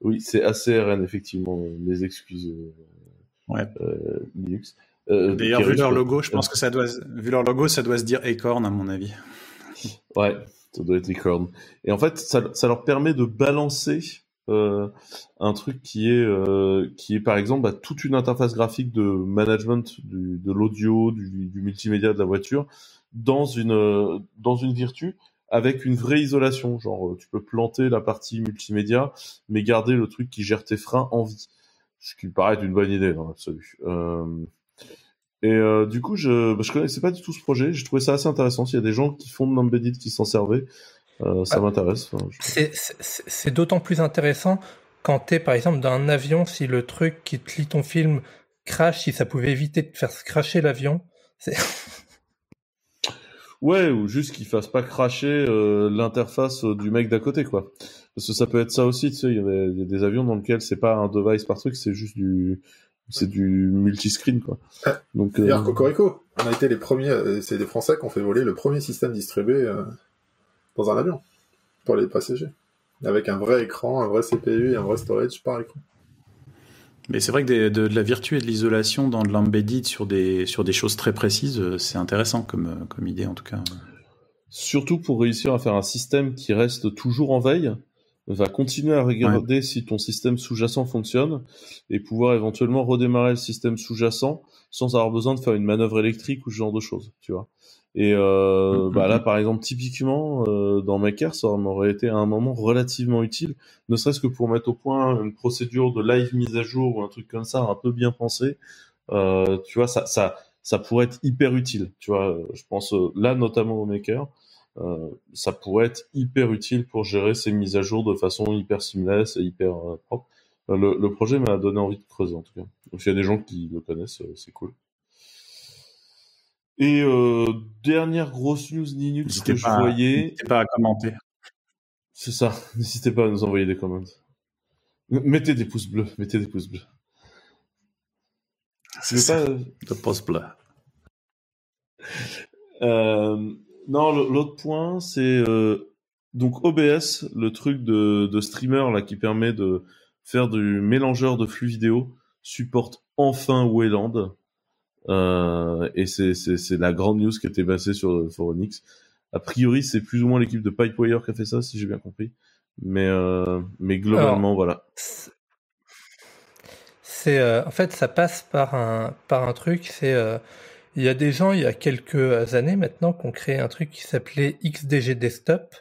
oui c'est ACRN effectivement mes excuses ouais. euh, Linux. Euh, d'ailleurs vu leur logo je pense que ça doit vu leur logo ça doit se dire Acorn à mon avis. Ouais ça doit être Acorn. Et en fait ça, ça leur permet de balancer euh, un truc qui est euh, qui est par exemple bah, toute une interface graphique de management du, de l'audio du, du multimédia de la voiture dans une dans une virtu avec une vraie isolation. Genre, euh, tu peux planter la partie multimédia, mais garder le truc qui gère tes freins en vie. Ce qui me paraît une bonne idée dans l'absolu. Euh... Et euh, du coup, je, bah, je connaissais pas du tout ce projet. J'ai trouvé ça assez intéressant. S'il y a des gens qui font de l'embedded qui s'en servaient, euh, ça ah. m'intéresse. C'est d'autant plus intéressant quand tu es, par exemple, dans un avion, si le truc qui te lit ton film crash, si ça pouvait éviter de faire crasher l'avion. C'est <laughs> Ouais, ou juste qu'il fasse pas cracher euh, l'interface euh, du mec d'à côté, quoi. Parce que ça peut être ça aussi, tu sais, il y, a des avions dans lesquels c'est pas un device par truc, c'est juste du, c'est du multiscreen, quoi. Donc, euh... Cocorico, on a été les premiers, c'est des Français qui ont fait voler le premier système distribué dans un avion pour les passagers, avec un vrai écran, un vrai CPU et un vrai storage par écran. Mais c'est vrai que de, la vertu et de l'isolation dans de l'embedded sur des, sur des choses très précises, euh, c'est intéressant comme, euh, comme idée en tout cas. Surtout pour réussir à faire un système qui reste toujours en veille, va continuer à regarder si ton système sous-jacent fonctionne et pouvoir éventuellement redémarrer le système sous-jacent sans avoir besoin de faire une manœuvre électrique ou ce genre de choses, tu vois. Et euh, bah là, par exemple, typiquement, euh, dans Maker, ça m'aurait été à un moment relativement utile, ne serait-ce que pour mettre au point une procédure de live mise à jour ou un truc comme ça, un peu bien pensé. Euh, tu vois, ça, ça, ça pourrait être hyper utile. Tu vois, je pense euh, là notamment au Maker, euh, ça pourrait être hyper utile pour gérer ces mises à jour de façon hyper seamless et hyper euh, propre. Le, le, projet m'a donné envie de creuser en tout cas. Donc s'il y a des gens qui le connaissent, c'est cool. Et euh, dernière grosse news Linux que je voyais. N'hésitez pas à commenter. C'est ça. <laughs> N'hésitez pas à nous envoyer des commentaires. Mettez des pouces bleus. Mettez des pouces bleus. C'est ça. De pouces bleus. Euh, non, l'autre point, c'est euh, donc OBS, le truc de, de streamer là qui permet de faire du mélangeur de flux vidéo, supporte enfin Wayland. Euh, et c'est la grande news qui a été basée sur Foronix. A priori, c'est plus ou moins l'équipe de Pipewire qui a fait ça, si j'ai bien compris. Mais, euh, mais globalement, voilà. C'est euh, en fait, ça passe par un par un truc. C'est euh, il y a des gens il y a quelques années maintenant qui ont créé un truc qui s'appelait XDG Desktop,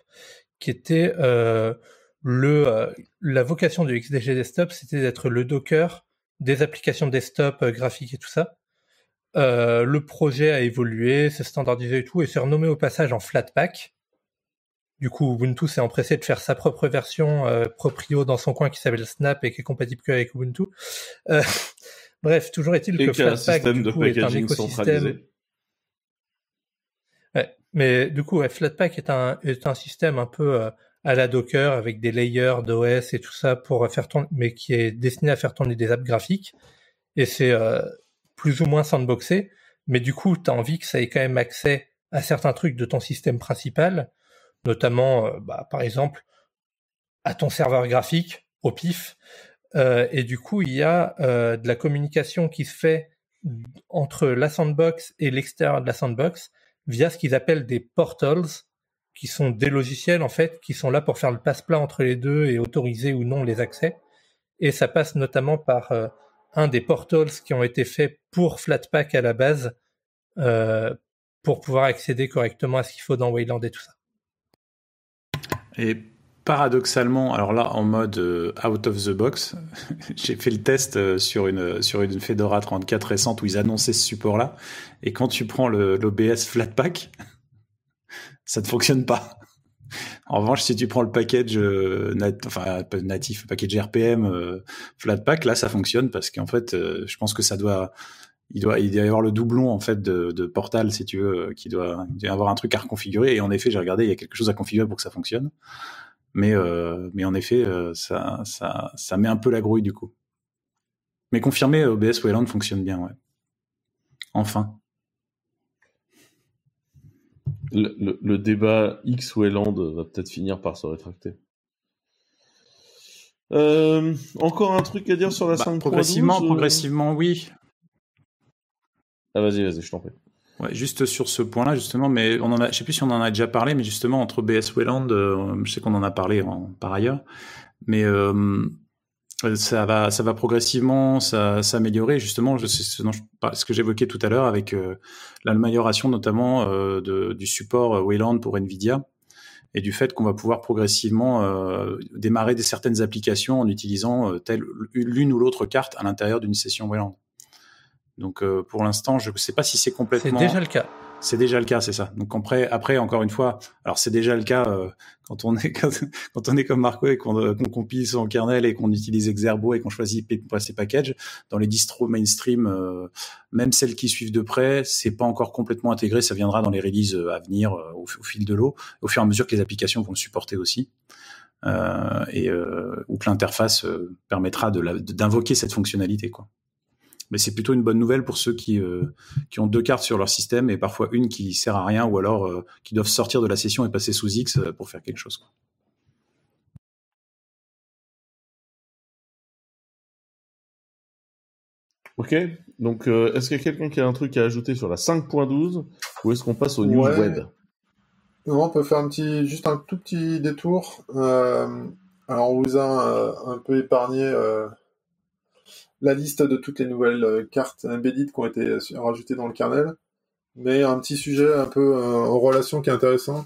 qui était euh, le euh, la vocation du XDG Desktop, c'était d'être le Docker des applications desktop graphiques et tout ça. Euh, le projet a évolué, s'est standardisé et tout, et s'est renommé au passage en Flatpak. Du coup, Ubuntu s'est empressé de faire sa propre version euh, proprio dans son coin qui s'appelle Snap et qui est compatible qu'avec Ubuntu. Euh, <laughs> bref, toujours est-il que Flatpak du coup, est un écosystème. Ouais, mais du coup, ouais, Flatpak est un est un système un peu euh, à la Docker avec des layers d'OS et tout ça pour faire tourner, mais qui est destiné à faire tourner des apps graphiques. Et c'est euh, plus ou moins sandboxé, mais du coup, tu as envie que ça ait quand même accès à certains trucs de ton système principal, notamment, euh, bah, par exemple, à ton serveur graphique, au pif. Euh, et du coup, il y a euh, de la communication qui se fait entre la sandbox et l'extérieur de la sandbox via ce qu'ils appellent des portals, qui sont des logiciels en fait qui sont là pour faire le passe-plat entre les deux et autoriser ou non les accès. Et ça passe notamment par euh, un des portals qui ont été faits pour Flatpak à la base euh, pour pouvoir accéder correctement à ce qu'il faut dans Wayland et tout ça. Et paradoxalement, alors là en mode euh, out of the box, <laughs> j'ai fait le test sur une sur une Fedora 34 récente où ils annonçaient ce support-là. Et quand tu prends l'OBS Flatpak, <laughs> ça ne fonctionne pas. En revanche, si tu prends le package euh, nat natif, package RPM euh, Flatpak, là ça fonctionne parce qu'en fait, euh, je pense que ça doit il doit, il doit y avoir le doublon en fait de, de Portal si tu veux, euh, qui doit, il doit y avoir un truc à reconfigurer. Et en effet, j'ai regardé, il y a quelque chose à configurer pour que ça fonctionne. Mais, euh, mais en effet, ça, ça, ça met un peu la grouille du coup. Mais confirmé, OBS Wayland fonctionne bien, ouais. Enfin le, débat X ou Eland va peut-être finir par se rétracter. Euh, encore un truc à dire sur la bah, Progressivement, progressivement, oui. Ah, vas-y, vas-y, je t'en prie. Ouais, juste sur ce point-là, justement, mais on en a, je sais plus si on en a déjà parlé, mais justement, entre BS Wayland, euh, je sais qu'on en a parlé par ailleurs, mais euh, ça va, ça va progressivement s'améliorer. Justement, je ce, ce que j'évoquais tout à l'heure avec euh, l'amélioration notamment euh, de, du support euh, Wayland pour Nvidia et du fait qu'on va pouvoir progressivement euh, démarrer des certaines applications en utilisant telle l'une ou l'autre carte à l'intérieur d'une session Wayland. Donc pour l'instant, je ne sais pas si c'est complètement. C'est déjà le cas. C'est déjà le cas, c'est ça. Donc après, après encore une fois, alors c'est déjà le cas euh, quand on est <laughs> quand, on est comme Marco et qu'on compile son kernel et qu'on utilise Exerbo et qu'on choisit ses packages dans les distros mainstream, euh, même celles qui suivent de près, c'est pas encore complètement intégré. Ça viendra dans les releases euh, à venir au, fil de l'eau, au fur et à mesure que les applications vont le supporter aussi. et que l'interface permettra d'invoquer cette fonctionnalité quoi mais c'est plutôt une bonne nouvelle pour ceux qui, euh, qui ont deux cartes sur leur système et parfois une qui sert à rien ou alors euh, qui doivent sortir de la session et passer sous X euh, pour faire quelque chose. Ok, donc est-ce qu'il y a quelqu'un qui a un truc à ajouter sur la 5.12 ou est-ce qu'on passe au New Web on peut faire un petit, juste un tout petit détour. alors on vous a un peu épargné la liste de toutes les nouvelles euh, cartes embedded qui ont été euh, rajoutées dans le kernel. Mais un petit sujet un peu euh, en relation qui est intéressant.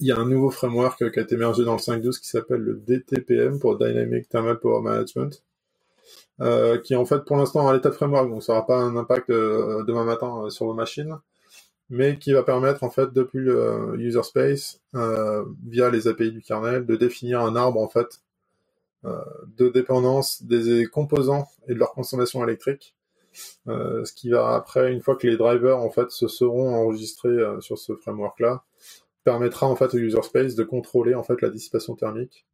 Il y a un nouveau framework qui a été émergé dans le 5.12 qui s'appelle le DTPM pour Dynamic Thermal Power Management. qui est en fait pour l'instant à l'état de framework, donc ça n'aura pas un impact demain matin sur vos machines, mais qui va permettre en fait depuis le user space via les API du kernel de définir un arbre en fait de dépendance des composants et de leur consommation électrique. Ce qui va après, une fois que les drivers en fait se seront enregistrés sur ce framework-là, permettra en fait au user space de contrôler en fait la dissipation thermique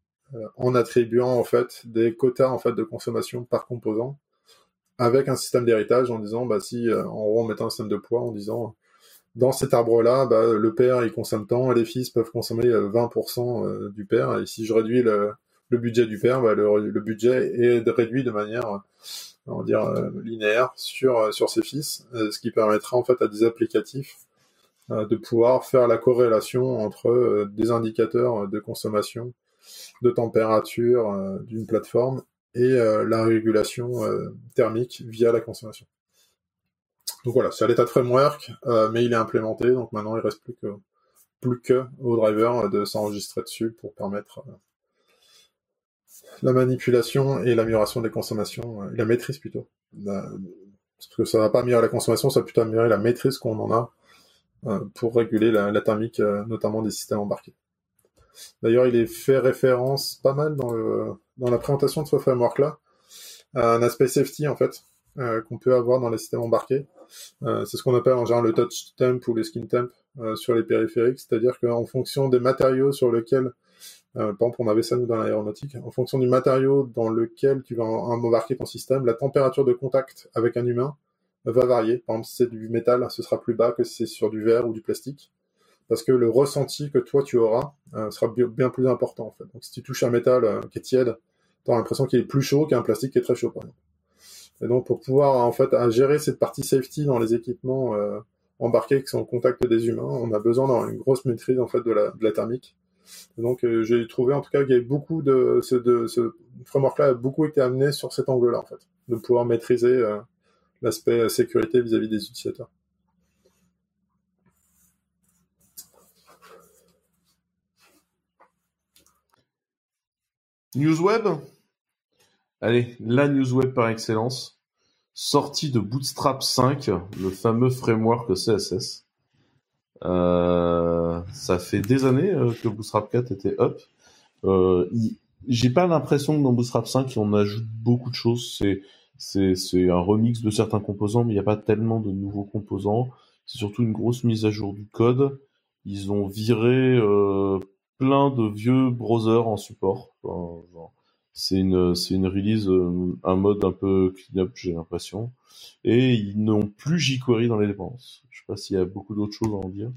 en attribuant en fait des quotas en fait de consommation par composant avec un système d'héritage en disant bah si en gros en mettant un système de poids en disant dans cet arbre-là, bah, le père il consomme tant, les fils peuvent consommer 20% du père, et si je réduis le, le budget du père, bah, le, budget est réduit de manière on dire euh, linéaire sur euh, sur ses fils, euh, ce qui permettra en fait à des applicatifs de pouvoir faire la corrélation entre des indicateurs de consommation, de température d'une plateforme et la régulation thermique via la consommation. Donc voilà, c'est à l'état de framework, mais il est implémenté, donc maintenant il reste plus que plus que au driver de s'enregistrer dessus pour permettre la manipulation et l'amélioration des consommations, euh, la maîtrise plutôt. parce que ça va pas améliorer la consommation, ça va plutôt améliorer la maîtrise qu'on en a euh, pour réguler la, thermique, euh, notamment des systèmes embarqués. D'ailleurs, il est fait référence pas mal dans, la présentation de ce framework-là à un aspect safety en fait qu'on peut avoir dans les systèmes embarqués. c'est ce qu'on appelle en général le touch temp ou le skin temp sur les périphériques, c'est-à-dire qu'en fonction des matériaux sur lesquels euh, par exemple, on avait ça nous dans l'aéronautique. En fonction du matériau dans lequel tu vas embarquer ton système, la température de contact avec un humain va varier. Par exemple, si c'est du métal, ce sera plus bas que si c'est sur du verre ou du plastique. Parce que le ressenti que toi tu auras euh, sera bien plus important en fait. Donc si tu touches un métal euh, qui est tiède, tu as l'impression qu'il est plus chaud qu'un plastique qui est très chaud par exemple. Et donc pour pouvoir en fait gérer cette partie safety dans les équipements embarqués qui sont au contact des humains, on a besoin d'avoir une grosse maîtrise en fait de la, de la thermique donc euh, j'ai trouvé en tout cas qu'il y avait beaucoup de ce, framework-là a beaucoup été amené sur cet angle-là en fait, de pouvoir maîtriser euh, l'aspect sécurité vis-à-vis des utilisateurs. NewsWeb Allez, la NewsWeb par excellence, sortie de Bootstrap 5, le fameux framework CSS. Euh, ça fait des années euh, que Bootstrap 4 était up. Euh, J'ai pas l'impression que dans Bootstrap 5 on ajoute beaucoup de choses. C'est c'est un remix de certains composants, mais il n'y a pas tellement de nouveaux composants. C'est surtout une grosse mise à jour du code. Ils ont viré euh, plein de vieux browsers en support. C'est une c'est une release, euh, un mode un peu clean-up, j'ai l'impression. Et ils n'ont plus jQuery dans les dépendances s'il y a beaucoup d'autres choses à en dire.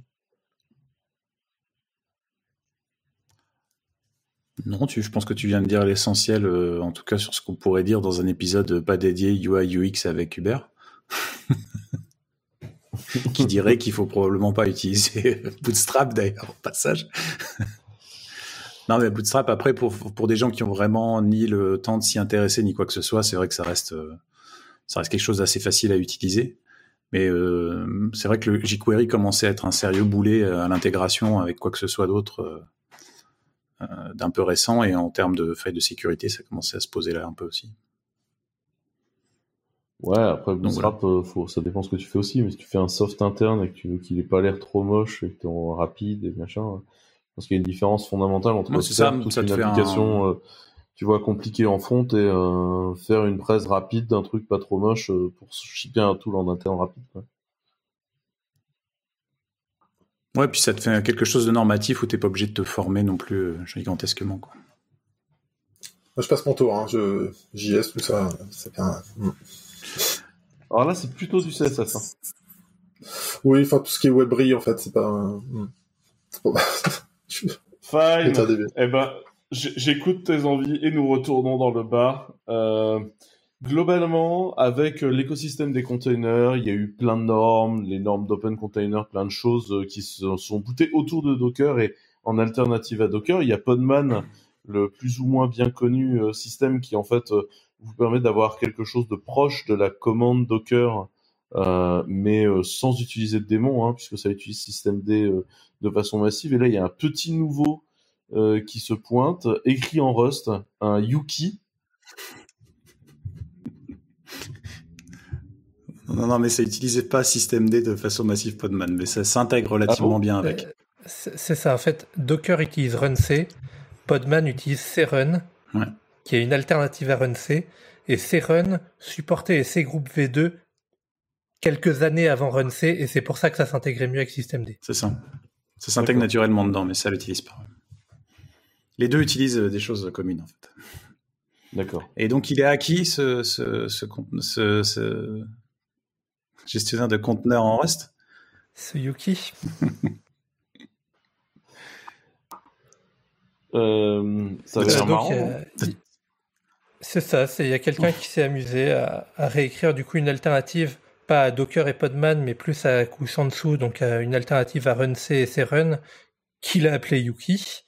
Non, je pense que tu viens de dire l'essentiel, euh, en tout cas sur ce qu'on pourrait dire dans un épisode pas dédié UI UX avec Hubert, <laughs> qui dirait qu'il faut probablement pas utiliser <laughs> Bootstrap d'ailleurs au passage. Non mais Bootstrap après pour, pour des gens qui ont vraiment ni le temps de s'y intéresser ni quoi que ce soit, c'est vrai que ça reste euh, ça reste quelque chose d'assez facile à utiliser. Mais euh, c'est vrai que le jQuery commençait à être un sérieux boulet euh, à l'intégration avec quoi que ce soit d'autre euh, d'un peu récent. Et en termes de failles de sécurité, ça commençait à se poser là un peu aussi. Ouais, après Bootstrap, faut, ça dépend ce que tu fais aussi. Mais si tu fais un soft interne et que tu veux qu'il ait pas l'air trop moche et que tu es rapide et machin, parce qu'il y a une différence fondamentale entre ça, toute une application tu vois, compliqué en front et euh, faire une presse rapide d'un truc pas trop moche euh, pour shipper un tool en interne rapide. Quoi. Ouais, puis ça te fait quelque chose de normatif où t'es pas obligé de te former non plus euh, gigantesquement. Quoi. Moi, je passe mon tour, hein. je, JS, tout ça, c'est hmm. Alors là, c'est plutôt du CSS. Hein. Oui, enfin, tout ce qui est WebRI, en fait, c'est pas... Hmm. <laughs> <laughs> Fine. Eh ben, J'écoute tes envies et nous retournons dans le bas. Euh, globalement, avec l'écosystème des containers, il y a eu plein de normes, les normes d'open container, plein de choses euh, qui se sont bootées autour de Docker et en alternative à Docker, il y a Podman, le plus ou moins bien connu euh, système qui en fait vous permet d'avoir quelque chose de proche de la commande Docker, mais sans utiliser de démon, hein, puisque ça utilise système D de façon massive. Et là, il y a un petit nouveau euh, qui se pointe, écrit en Rust, un Yuki. Non, non, mais ça n'utilisait pas système D de façon massive Podman, mais ça s'intègre relativement ah bien avec. C'est ça, en fait, Docker utilise RunC, Podman utilise crun, qui est une alternative à RunC, et crun supportait les C groupe V2 quelques années avant RunC et c'est pour ça que ça s'intégrait mieux avec systemd. C'est ça. Ça s'intègre naturellement dedans, mais ça l'utilise pas. Les deux utilisent des choses communes en fait. D'accord. Et donc il est acquis ce, ce, ce, ce gestionnaire de conteneurs en Rust? Ce Yuki <laughs> euh, ça va être marrant. C'est ça, il y a quelqu'un qui s'est amusé à, réécrire du coup une alternative, pas à Docker et Podman, mais plus à Kusansu, donc à une alternative à RunC et crun, qu'il a appelé Yuki,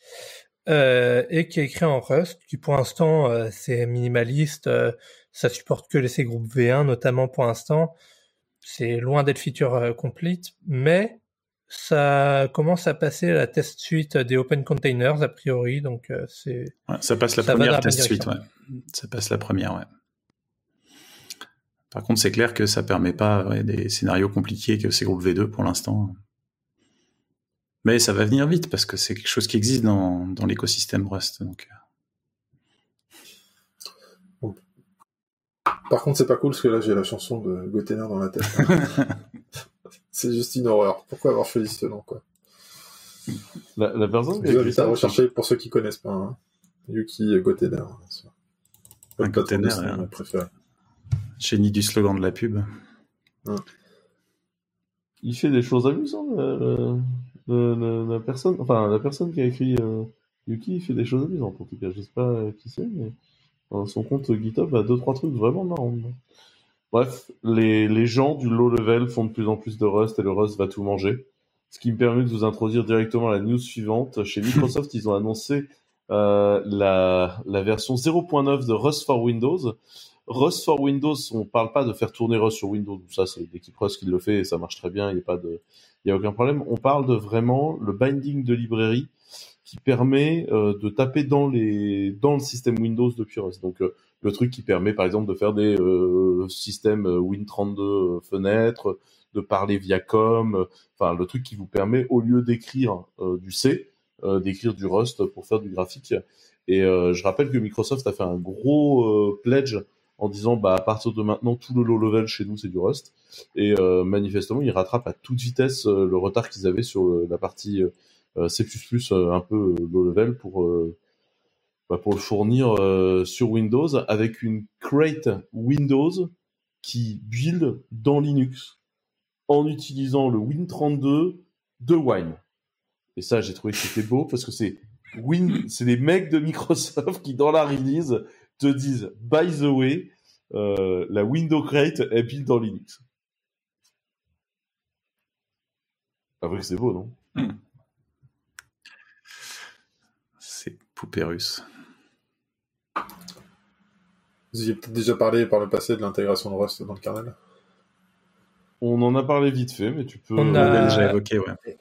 euh, et qui est écrit en Rust, qui pour l'instant euh, c'est minimaliste, euh, ça supporte que les C groupes V1 notamment pour l'instant, c'est loin d'être feature complete, mais ça commence à passer la test suite des open containers a priori, donc c'est. ça passe la première test suite, ouais. Ça passe la première, ouais. Par contre, c'est clair que ça permet pas des scénarios compliqués que ces groupes V2 pour l'instant. Mais ça va venir vite parce que c'est quelque chose qui existe dans, dans l'écosystème Rust. Donc. Euh. Par contre, c'est pas cool parce que là, j'ai la chanson de Gotener dans la tête. <laughs> c'est juste une horreur. Pourquoi avoir fait ce nom, quoi? La, la personne qui a à rechercher pour ceux qui connaissent pas. Hein. Yuki Gotener. Un Gotener, hein. préféré. Génie du slogan de la pub. Il fait des choses amusantes, la, personne, enfin la personne qui a écrit euh, Yuki fait des choses amusantes en tout cas. Je sais pas qui c'est, mais son compte GitHub a deux trois trucs vraiment marrants. Bref, les, les gens du low level font de plus en plus de Rust et le Rust va tout manger. Ce qui me permet de vous introduire directement à la news suivante. Chez Microsoft, ils ont annoncé euh, la, la version 0.9 de Rust for Windows. Rust for Windows, on parle pas de faire tourner Rust sur Windows. Ça, c'est l'équipe Rust qui le fait et ça marche très bien. Il n'y a pas de, il n'y a aucun problème. On parle de vraiment le binding de librairie qui permet euh, de taper dans les dans le système Windows depuis Rust. Donc euh, le truc qui permet par exemple de faire des euh, systèmes Win32 fenêtres, de parler via com, enfin le truc qui vous permet au lieu d'écrire du C, d'écrire du Rust pour faire du graphique. Et je rappelle que Microsoft a fait un gros pledge en disant bah à partir de maintenant tout le low level chez nous c'est du Rust et euh, manifestement ils rattrapent à toute vitesse euh, le retard qu'ils avaient sur la partie euh, C++ un peu low level pour bah, pour le fournir sur Windows avec une crate Windows qui build dans Linux en utilisant le Win32 de Wine. Et ça, j'ai trouvé que c'était beau parce que c'est Win, c'est les mecs de Microsoft <laughs> qui, dans la release, te disent by the way, euh, la window crate est built dans Linux. Après c'est beau, non? Hmm. C'est poupée russe. Vous aviez peut-être déjà parlé par le passé de l'intégration de Rust dans le kernel? On en a parlé vite fait, mais tu peux... On a déjà évoqué, ouais.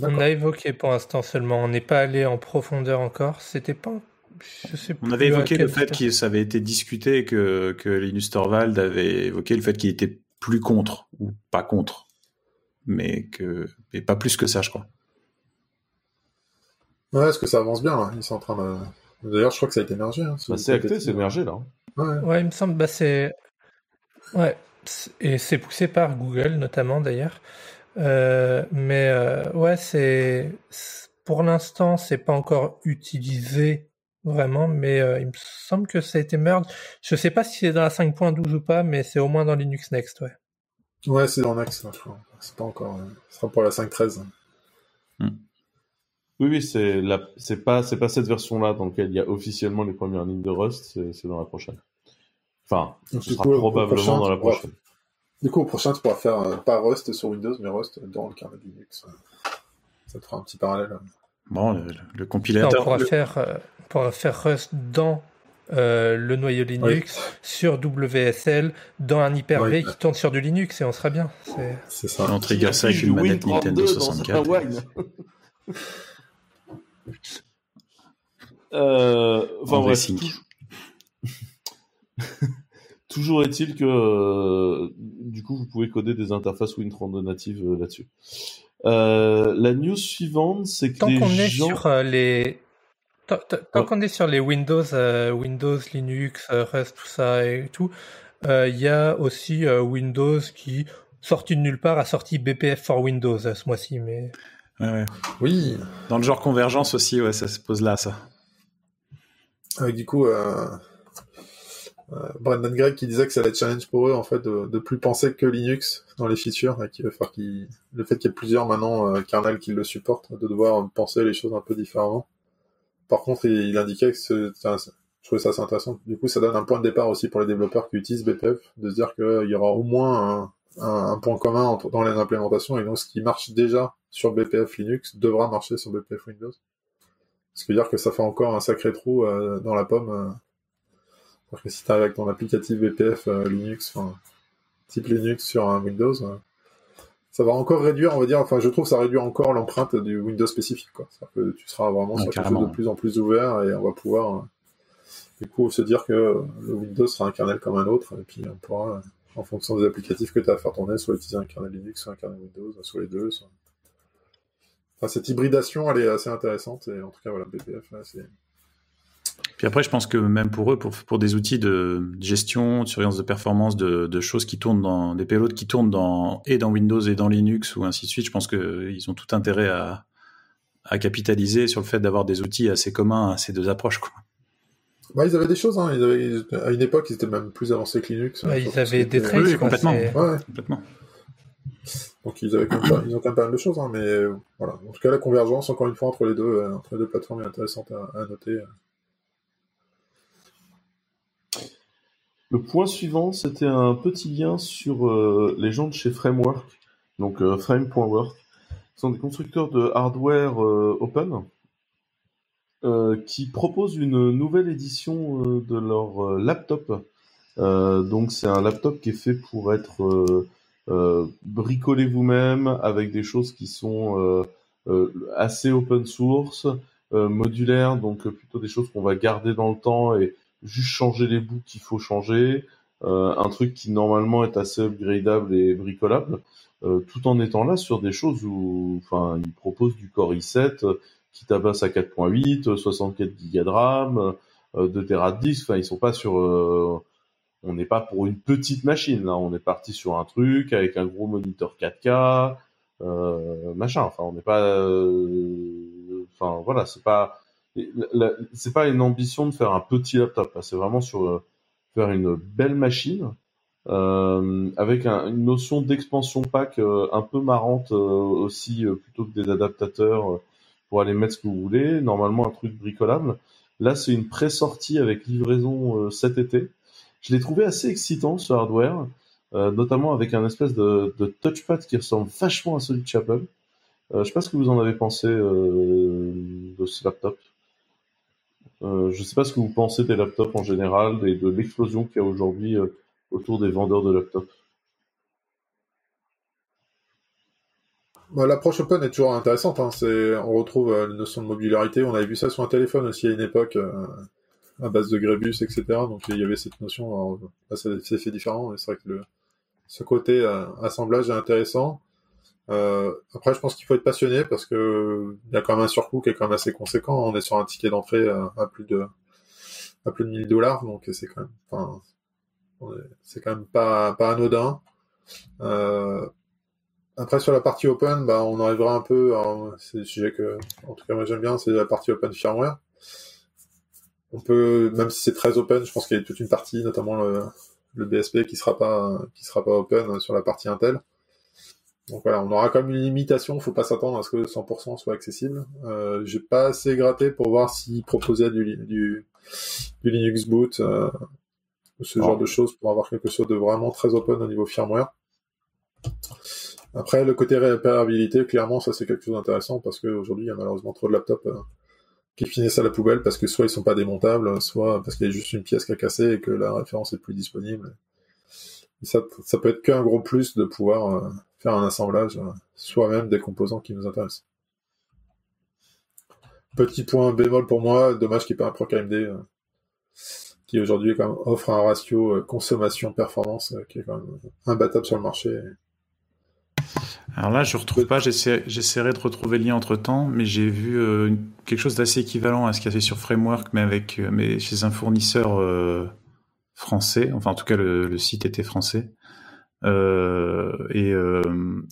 On a évoqué pour l'instant seulement, on n'est pas allé en profondeur encore. C'était pas on avait évoqué le fait que ça avait été discuté que, que Linus Torvald avait évoqué le fait qu'il était plus contre ou pas contre, mais que mais pas plus que ça, je crois. Ouais, est-ce que ça avance bien Ils sont en train de. D'ailleurs, je crois que ça a été émergé. Hein, bah, c'est acté, c'est émergé là. Ouais. il me semble. Bah, c'est. Ouais. Et c'est poussé par Google notamment d'ailleurs. Euh, mais euh, ouais, c'est pour l'instant, c'est pas encore utilisé vraiment, mais euh, il me semble que ça a été merge. Je sais pas si c'est dans la 5.12 ou pas, mais c'est au moins dans Linux Next, ouais. Ouais, c'est dans Next, je crois. C'est pas encore. Euh, ce sera pour la 5.13. Hmm. Oui, oui, c'est la... c'est pas c'est pas cette version-là dans laquelle il y a officiellement les premières lignes de Rust, c'est dans la prochaine. Enfin, ce sera probablement dans la prochaine. Du coup, au prochain, tu pourras faire euh, pas Rust sur Windows, mais Rust dans le kernel Linux. Ça te fera un petit parallèle. Bon, le, compilateur. on pourra faire pour faire Rust dans euh, le noyau Linux sur WSL dans un Hyper-V qui tourne sur du Linux et on sera bien. C'est ça. On trigger ça avec une manette Nintendo 64. <laughs> euh, enfin bref. <laughs> Toujours est-il que euh, du coup vous pouvez coder des interfaces Win32 natives euh, là-dessus. la news suivante, c'est que Tant qu'on est sur les Tant qu'on est sur les Windows, euh, Windows, Linux, euh, Rust, tout ça et tout, euh, il y a aussi Windows qui sorti de nulle part, a sorti BPF for Windows ce mois-ci. Mais oui, dans le genre convergence aussi, ouais, ça se pose là, ça. Avec du coup, euh, euh, Brendan Gregg qui disait que ça allait être challenge pour eux en fait de, de plus penser que Linux dans les features et qu'il va faire qu'il le fait qu'il y ait plusieurs maintenant euh, kernels qui le supportent, de devoir penser les choses un peu différemment. Par contre, il, indiquait que je trouvais ça assez intéressant. Du coup, ça donne un point de départ aussi pour les développeurs qui utilisent BPF, de se dire qu'il y aura au moins un, point commun dans les implémentations et donc ce qui marche déjà sur BPF Linux devra marcher sur BPF Windows. Ce qui veut dire que ça fait encore un sacré trou euh, dans la pomme. Euh. Parce que si tu avec ton applicatif BPF euh, Linux, type Linux sur Windows, ça va encore réduire, on va dire, enfin je trouve que ça réduit encore l'empreinte du Windows spécifique. Quoi. Que tu seras vraiment sur quelque chose de plus en plus ouvert et on va pouvoir du coup se dire que le Windows sera un kernel comme un autre et puis on pourra, en fonction des applicatifs que tu as à faire tourner, soit utiliser un kernel Linux, soit un kernel Windows, soit les deux. Soit cette hybridation, elle est assez intéressante. Et en tout cas, voilà, BPF, c'est. Puis après, je pense que même pour eux, pour, pour des outils de gestion, de surveillance de performance, de, de choses qui tournent dans des payloads qui tournent dans et dans Windows et dans Linux ou ainsi de suite, je pense qu'ils ont tout intérêt à, à capitaliser sur le fait d'avoir des outils assez communs à ces deux approches. Quoi. Bah, ils avaient des choses. Hein. Ils avaient, à une époque, ils étaient même plus avancés que Linux. Bah, ils avaient des traits. Oui, complètement. Ouais. complètement. Donc ils, avaient quand même ils ont quand même pas mal de choses, hein, mais voilà. En tout cas, la convergence, encore une fois, entre les deux, euh, entre les deux plateformes est intéressante à, noter. Le point suivant, c'était un petit lien sur euh, les gens de chez Framework, donc euh, Frame.work, qui sont des constructeurs de hardware open, qui proposent une nouvelle édition de leur laptop. donc c'est un laptop qui est fait pour être euh, bricoler vous-même avec des choses qui sont euh, euh, assez open source, modulaires, donc plutôt des choses qu'on va garder dans le temps et juste changer les bouts qu'il faut changer. un truc qui normalement est assez upgradable et bricolable, tout en étant là sur des choses où, enfin, ils proposent du Core i7 qui tabasse à 4.8, 64 Go de RAM, 2 Tera de disque. Enfin, ils sont pas sur on n'est pas pour une petite machine là, on est parti sur un truc avec un gros moniteur 4K, euh, machin. Enfin, on n'est pas, euh, enfin voilà, c'est pas, c'est pas une ambition de faire un petit laptop. C'est vraiment sur euh, faire une belle machine avec une notion d'expansion pack un peu marrante aussi, plutôt que des adaptateurs pour aller mettre ce que vous voulez. Normalement, un truc bricolable. Là, c'est une pré-sortie avec livraison cet été. Je l'ai trouvé assez excitant ce hardware, euh, notamment avec un espèce de, touchpad qui ressemble vachement à celui de Chapel. Euh, je sais pas ce que vous en avez pensé euh, de ce laptop. Euh, je sais pas ce que vous pensez des laptops en général et de l'explosion qu'il y a aujourd'hui autour des vendeurs de laptops. Bah, L'approche open est toujours intéressante. Hein. on retrouve la notion de modularité. On avait vu ça sur un téléphone aussi à une époque à base de Grebus, etc. Donc il y avait cette notion. Alors, là, c'est fait différent. C'est vrai que ce côté euh, assemblage est intéressant. Euh, après, je pense qu'il faut être passionné parce que il y a quand même un surcoût qui est quand même assez conséquent. On est sur un ticket d'entrée à, plus de à plus de 1000 dollars, donc c'est quand même, enfin, c'est quand même pas pas anodin. Euh, après sur la partie open, bah on arrivera un peu. C'est le sujet que, en tout cas moi j'aime bien, c'est la partie open firmware on peut, même si c'est très open, je pense qu'il y a toute une partie, notamment le, le, BSP, qui sera pas, qui sera pas open sur la partie Intel. Donc voilà, on aura quand même une limitation, faut pas s'attendre à ce que 100% soit accessible. Euh, j'ai pas assez gratté pour voir s'ils proposaient du, du, du, Linux boot, euh, ce genre de choses pour avoir quelque chose de vraiment très open au niveau firmware. Après, le côté réparabilité, clairement, ça c'est quelque chose d'intéressant parce qu'aujourd'hui, il y a malheureusement trop de laptops euh, qui finissent à la poubelle parce que soit ils sont pas démontables, soit parce qu'il y a juste une pièce qui a cassé et que la référence est plus disponible. ça, ça peut être qu'un gros plus de pouvoir euh, faire un assemblage euh, soi-même des composants qui nous intéressent. Petit point bémol pour moi, dommage qu'il n'y ait pas un Proc euh, qui aujourd'hui offre un ratio consommation-performance qui est quand même imbattable sur le marché. Alors là, je retrouve pas, j'essaierai de retrouver le lien entre temps, mais j'ai vu euh, quelque chose d'assez équivalent à ce qu'il y avait sur Framework, mais avec, euh, chez un fournisseur euh, français. Enfin, en tout cas, le, site était français. Et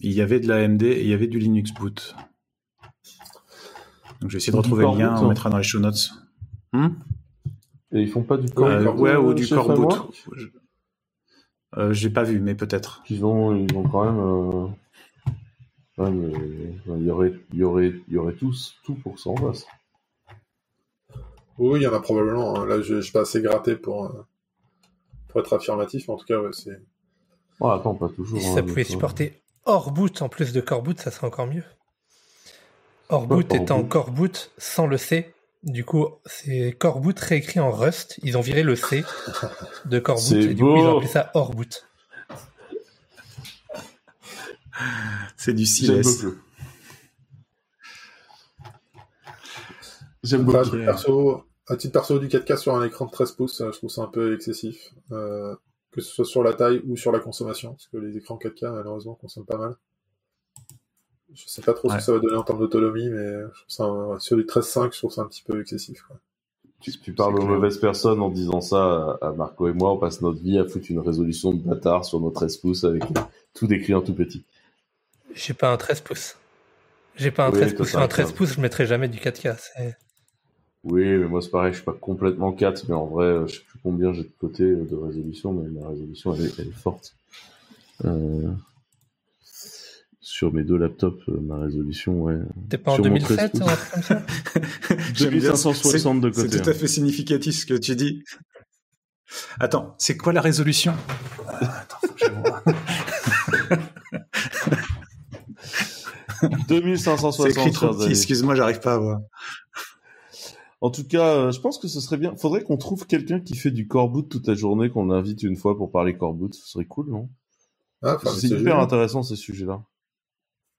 il y avait de l'AMD et il y avait du Linux Boot. Donc je vais essayer de retrouver le lien, on hein. mettra dans les show notes. Hmm? Et ils font pas du core Ouais, ou du core boot. Euh, j'ai pas vu, mais peut-être. Ils ont, ils ont quand même. Euh... il y aurait, il y aurait, il y aurait tous, tout pour ça en face. Oui, il y en a probablement. Hein. Là, je, je suis pas assez gratté pour, euh, pour être affirmatif, mais en tout cas, ouais, c'est. Oh, attends, pas toujours. ça hein, pouvait supporter hors boot en plus de core boot, ça serait encore mieux. Hors boot étant core boot sans le C. Du coup, c'est core boot réécrit en Rust. Ils ont viré le C de core boot et du coup, ils ont appelé ça hors boot. C'est du CLS. J'aime beaucoup. Perso, à titre perso, du 4K sur un écran de 13 pouces, je trouve ça un peu excessif. Euh, que ce soit sur la taille ou sur la consommation, parce que les écrans 4K, malheureusement, consomment pas mal. Je sais pas trop ce que ça va donner en termes d'autonomie, mais sur du 13.5, je trouve ça un petit peu excessif. Tu, parles aux mauvaises personnes en disant ça à Marco et moi. On passe notre vie à foutre une résolution de bâtard sur nos 13 pouces avec tout décrit en tout petit. J'ai pas un 13 pouces. J'ai pas un 13 pouces. Sur un 13 pouces, je mettrai jamais du 4K. Oui, mais moi c'est pareil, je suis pas complètement 4, mais en vrai, je sais plus combien j'ai de côté de résolution, mais ma résolution elle est, forte. Euh, sur mes deux laptops, euh, ma résolution, ouais. T'es pas en 2007 ou un truc comme ça? <laughs> 2560 de côté. C'est tout à hein. fait significatif ce que tu dis. Attends, c'est quoi la résolution? Attends, faut que je vois. 2560. excuse-moi, j'arrive pas à voir. En tout cas, euh, je pense que ce serait bien. Faudrait qu'on trouve quelqu'un qui fait du core boot toute la journée, qu'on invite une fois pour parler core boot. Ce serait cool, non? Ah, C'est hyper intéressant ces sujets-là.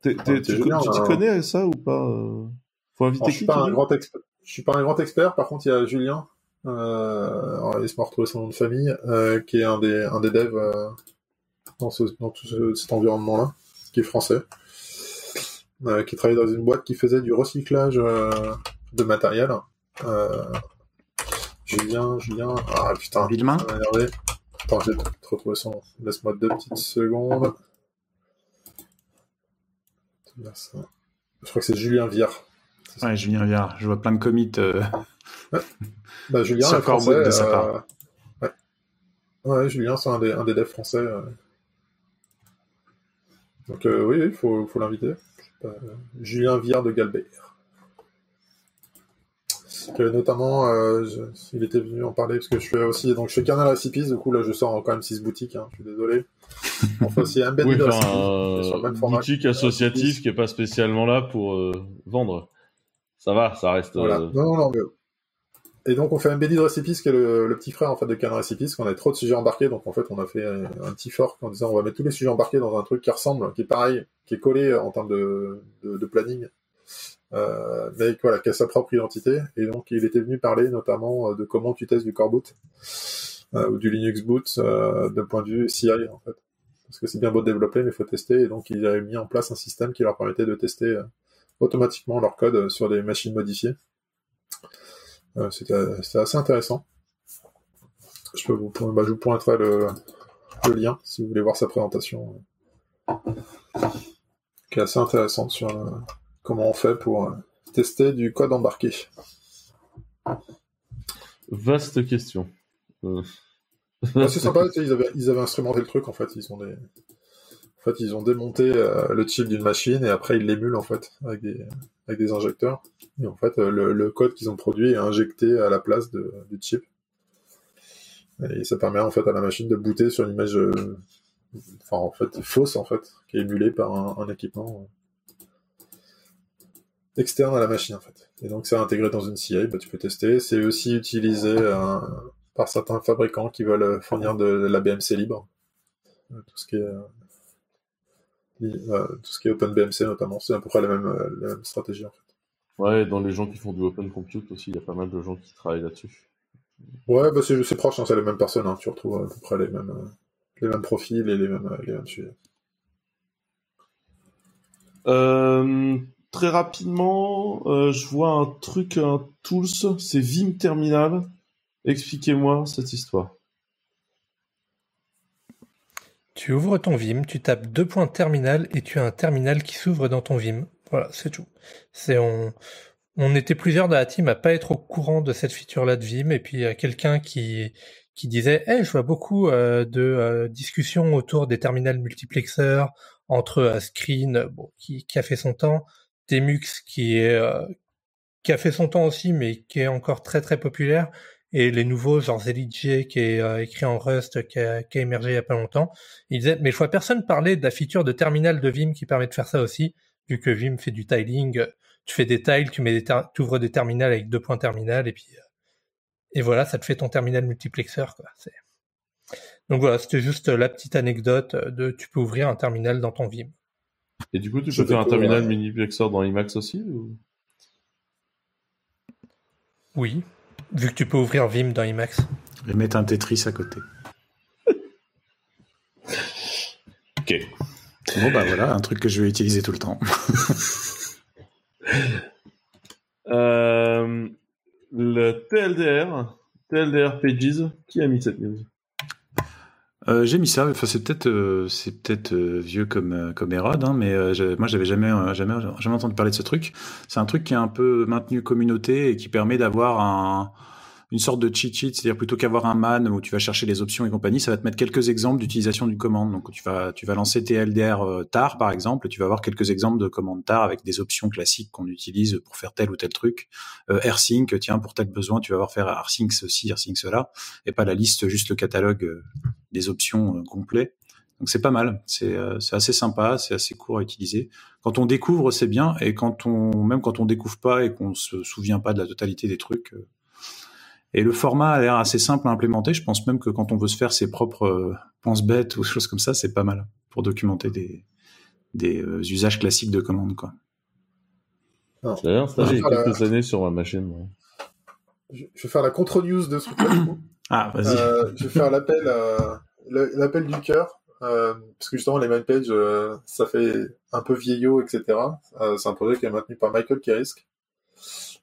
tu, hein. connais ça ou pas euh? Faut inviter qui Je suis pas un grand Je suis pas un grand expert. Par contre, il y a Julien. Euh, laisse-moi retrouver son nom de famille, euh, qui est un des un des devs euh, dans, ce, dans tout cet environnement-là, qui est français, qui travaille dans une boîte qui faisait du recyclage de matériel. Julien, Julien, ah putain, Villemain. Attends, je vais te retrouver son. Laisse-moi deux petites secondes. Je crois que c'est Julien Viard. Ouais, Julien Viard. Je vois plein de commits. Euh... Bah, Julien, <laughs> français, de sa part. Euh, ouais. ouais, Julien, c'est un des, un des devs français. Euh. Donc, euh, oui, il faut, faut l'inviter. Julien Viard de Galbert notamment, euh, il était venu en parler parce que je fais aussi, donc je fais Canal Recipes, du coup là je sors quand même 6 boutiques, hein, je suis désolé. On fait aussi un oui, enfin, boutique associative qui est pas spécialement là pour euh, vendre. Ça va, ça reste. Voilà. Euh, non, non, non. Et donc on fait Embedded Recipes qui est le, le, petit frère en fait de Canal Recipes, qu'on a trop de sujets embarqués, donc en fait on a fait un, un, petit fork en disant on va mettre tous les sujets embarqués dans un truc qui ressemble, qui est pareil, qui est collé en termes de, de, de planning euh, mais voilà, qui a sa propre identité. Et donc, il était venu parler notamment euh, de comment tu testes du core boot euh, ou du Linux boot euh, d'un point de vue CI en fait. Parce que c'est bien beau de développer, mais il faut tester. Et donc, il avait mis en place un système qui leur permettait de tester euh, automatiquement leur code sur des machines modifiées. C'était assez intéressant. Je, peux vous, bah, je vous pointerai le, le, lien si vous voulez voir sa présentation, qui est assez intéressante sur comment on fait pour euh, tester du code embarqué Vaste question. Euh, c'est sympa, ils, avaient, ils avaient instrumenté le truc en fait. Ils ont des... En fait, ils ont démonté euh, le chip d'une machine et après ils l'émulent en fait avec des, avec des injecteurs. Et en fait, le, code qu'ils ont produit est injecté à la place de, du chip. Et ça permet en fait à la machine de booter sur une image, enfin en fait fausse en fait, qui est émulée par un équipement externe à la machine en fait. Et donc c'est intégré dans une CI, bah, tu peux tester. C'est aussi utilisé euh, par certains fabricants qui veulent fournir de, la BMC libre. Euh, tout ce qui est euh, tout ce qui est OpenBMC notamment, c'est à peu près la même, la même stratégie en fait. Ouais, dans les gens qui font du Open Compute aussi, il y a pas mal de gens qui travaillent là-dessus. Ouais, bah c'est proche, hein, c'est les mêmes personnes, hein, tu retrouves à peu près les mêmes, les mêmes profils et les mêmes, les mêmes sujets. Euh, très rapidement, euh, je vois un truc, un tools, c'est Vim Terminal. Expliquez-moi cette histoire. Tu ouvres ton Vim, tu tapes deux points terminal et tu as un terminal qui s'ouvre dans ton Vim. Voilà, c'est tout. C'est on, on était plusieurs dans la team à pas être au courant de cette feature-là de Vim et puis il y a quelqu'un qui qui disait hey, je vois beaucoup euh, de euh, discussions autour des terminals multiplexeurs entre euh, Screen qui a fait son temps, Temux qui est qui a fait son temps aussi mais qui est encore très très populaire et les nouveaux genre ZLJ qui est écrit en Rust qui a, émergé il y a pas longtemps. Il disait mais je vois personne parler de la feature de terminal de Vim qui permet de faire ça aussi vu que Vim fait du tiling tu fais des tiles, tu mets des tu ouvres des terminals avec deux points terminal et puis euh, et voilà, ça te fait ton terminal multiplexeur quoi. Donc voilà, c'était juste la petite anecdote de tu peux ouvrir un terminal dans ton Vim. Et du coup, tu peux faire un terminal multiplexeur dans Emacs aussi Oui, vu que tu peux ouvrir Vim dans Emacs. Et mettre un Tetris à côté. <laughs> ok. Bon bah voilà, un truc que je vais utiliser tout le temps. <laughs> Euh, le TLDR, TLDR Pages, qui a mis cette news? Euh, j'ai mis ça. Enfin, c'est peut-être, euh, c'est peut-être vieux comme comme Erod, hein, mais moi j'avais jamais, jamais, jamais entendu parler de ce truc. C'est un truc qui est un peu maintenu communauté et qui permet d'avoir un, une sorte de cheat sheet, c'est-à-dire plutôt qu'avoir un man où tu vas chercher les options et compagnie, ça va te mettre quelques exemples d'utilisation du commande. Donc tu vas tu vas lancer TLDR euh, tar par exemple, et tu vas avoir quelques exemples de commandes tar avec des options classiques qu'on utilise pour faire tel ou tel truc. Euh, AirSync, tiens pour tel besoin, tu vas avoir faire AirSync ceci, AirSync cela, et pas la liste juste le catalogue euh, des options euh, complet. Donc c'est pas mal, c'est assez sympa, c'est assez court à utiliser. Quand on découvre, c'est bien, et quand on même quand on découvre pas et qu'on se souvient pas de la totalité des trucs, et le format a l'air assez simple à implémenter. Je pense même que quand on veut se faire ses propres euh, pense-bêtes ou <laughs> choses comme ça, c'est pas mal pour documenter des, des euh, usages classiques de commandes. Quoi. D'ailleurs, ça, j'ai quelques années sur ma machine. Je vais faire la contre-news de ce truc <coughs> Ah, vas-y. Euh, je vais faire l'appel, l'appel du cœur. parce que justement, les main pages, ça fait un peu vieillot, etc. c'est un projet qui est maintenu par Michael Kerisk.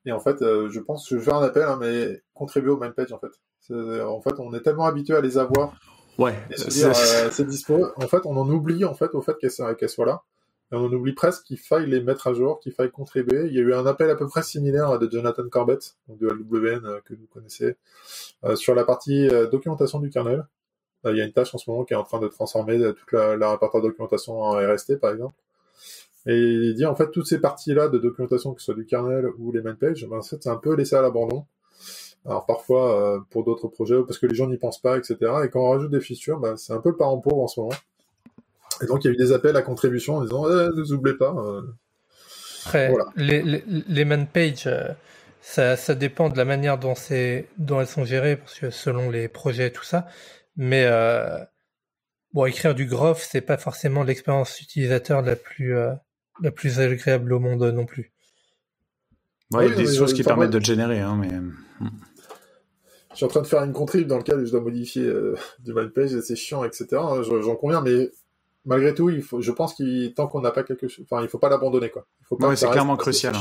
Et en fait, euh, je pense que je vais faire un appel, hein, mais contribuer au main page en fait. En fait, on est tellement habitué à les avoir. Ouais. Euh, c'est dispo. En fait, on en oublie en fait au fait qu'elles soient là. Et on en oublie presque qu'il faille les mettre à jour, qu'il faille contribuer. Il y a eu un appel à peu près similaire de Jonathan Corbett, de LWN euh, que vous connaissez, sur la partie documentation du kernel. il y a une tâche en ce moment qui est en train de transformer toute la, la répertoire de documentation en RST, par exemple. Et il dit en fait toutes ces parties-là de documentation, que ce soit du kernel ou les main pages, ben, en fait c'est un peu laissé à l'abandon. Alors parfois euh, pour d'autres projets parce que les gens n'y pensent pas, etc. Et quand on rajoute des fissures, ben, c'est un peu le parent pauvre en ce moment. Et donc il y a eu des appels à contribution en disant eh, ne vous oubliez pas. Euh. Après, les, les, les man pages, euh, ça, ça dépend de la manière dont, dont elles sont gérées, parce que selon les projets et tout ça. Mais bon, écrire du graph, c'est pas forcément l'expérience utilisateur la plus la plus agréable au monde non plus. Ouais, il y a des choses qui permettent de le générer, hein, mais. Hmm. Je suis en train de faire une contrib dans lequel je dois modifier euh, <laughs> du page et c'est chiant, etc. J'en conviens, mais malgré tout, il faut, je pense qu'il tant qu'on n'a pas quelque chose, enfin, il faut pas l'abandonner, quoi. Il faut pas. c'est clairement crucial.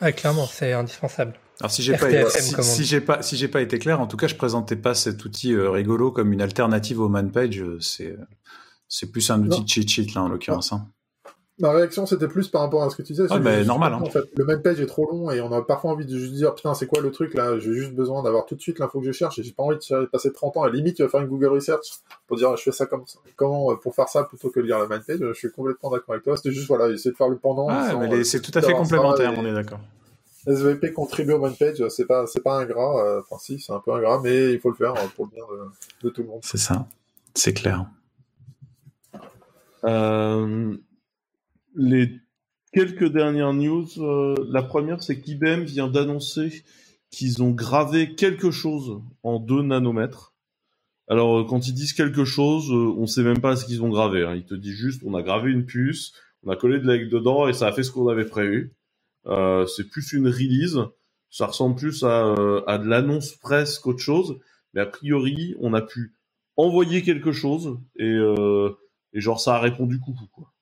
Hein. clairement, c'est indispensable. Alors si j'ai pas, si, j'ai pas, si j'ai pas été clair, en tout cas, je présentais pas cet outil euh, rigolo comme une alternative au manpage. Euh, c'est, c'est plus un outil de cheat sheet là en l'occurrence. Hein. Ma réaction, c'était plus par rapport à ce que tu disais. Ah, bah, normal. Hein. En fait, le même page est trop long et on a parfois envie de juste dire putain, c'est quoi le truc là? J'ai juste besoin d'avoir tout de suite l'info que je cherche et j'ai pas envie de passer 30 ans. À la limite, tu vas faire une Google Research pour dire je fais ça comme ça. Comment euh, pour faire ça plutôt que de lire la main page? Je suis complètement d'accord avec toi. C'était juste voilà, essayer de faire le pendant. Ah, mais c'est tout à fait complémentaire. On est d'accord. SVP contribue au main page, c'est pas c'est pas ingrat. Euh, enfin si, c'est un peu ingrat, mais il faut le faire euh, pour le bien de, de tout le monde. C'est ça, c'est clair. Euh, les quelques dernières news. Euh, la première, c'est qu'IBM vient d'annoncer qu'ils ont gravé quelque chose en 2 nanomètres. Alors, euh, quand ils disent quelque chose, euh, on sait même pas ce qu'ils ont gravé. Hein. Ils te disent juste, on a gravé une puce, on a collé de l'aigle dedans et ça a fait ce qu'on avait prévu. c'est plus une release. Ça ressemble plus à, à de l'annonce presse qu'autre chose. Mais a priori, on a pu envoyer quelque chose et, et genre ça a répondu coucou. Quoi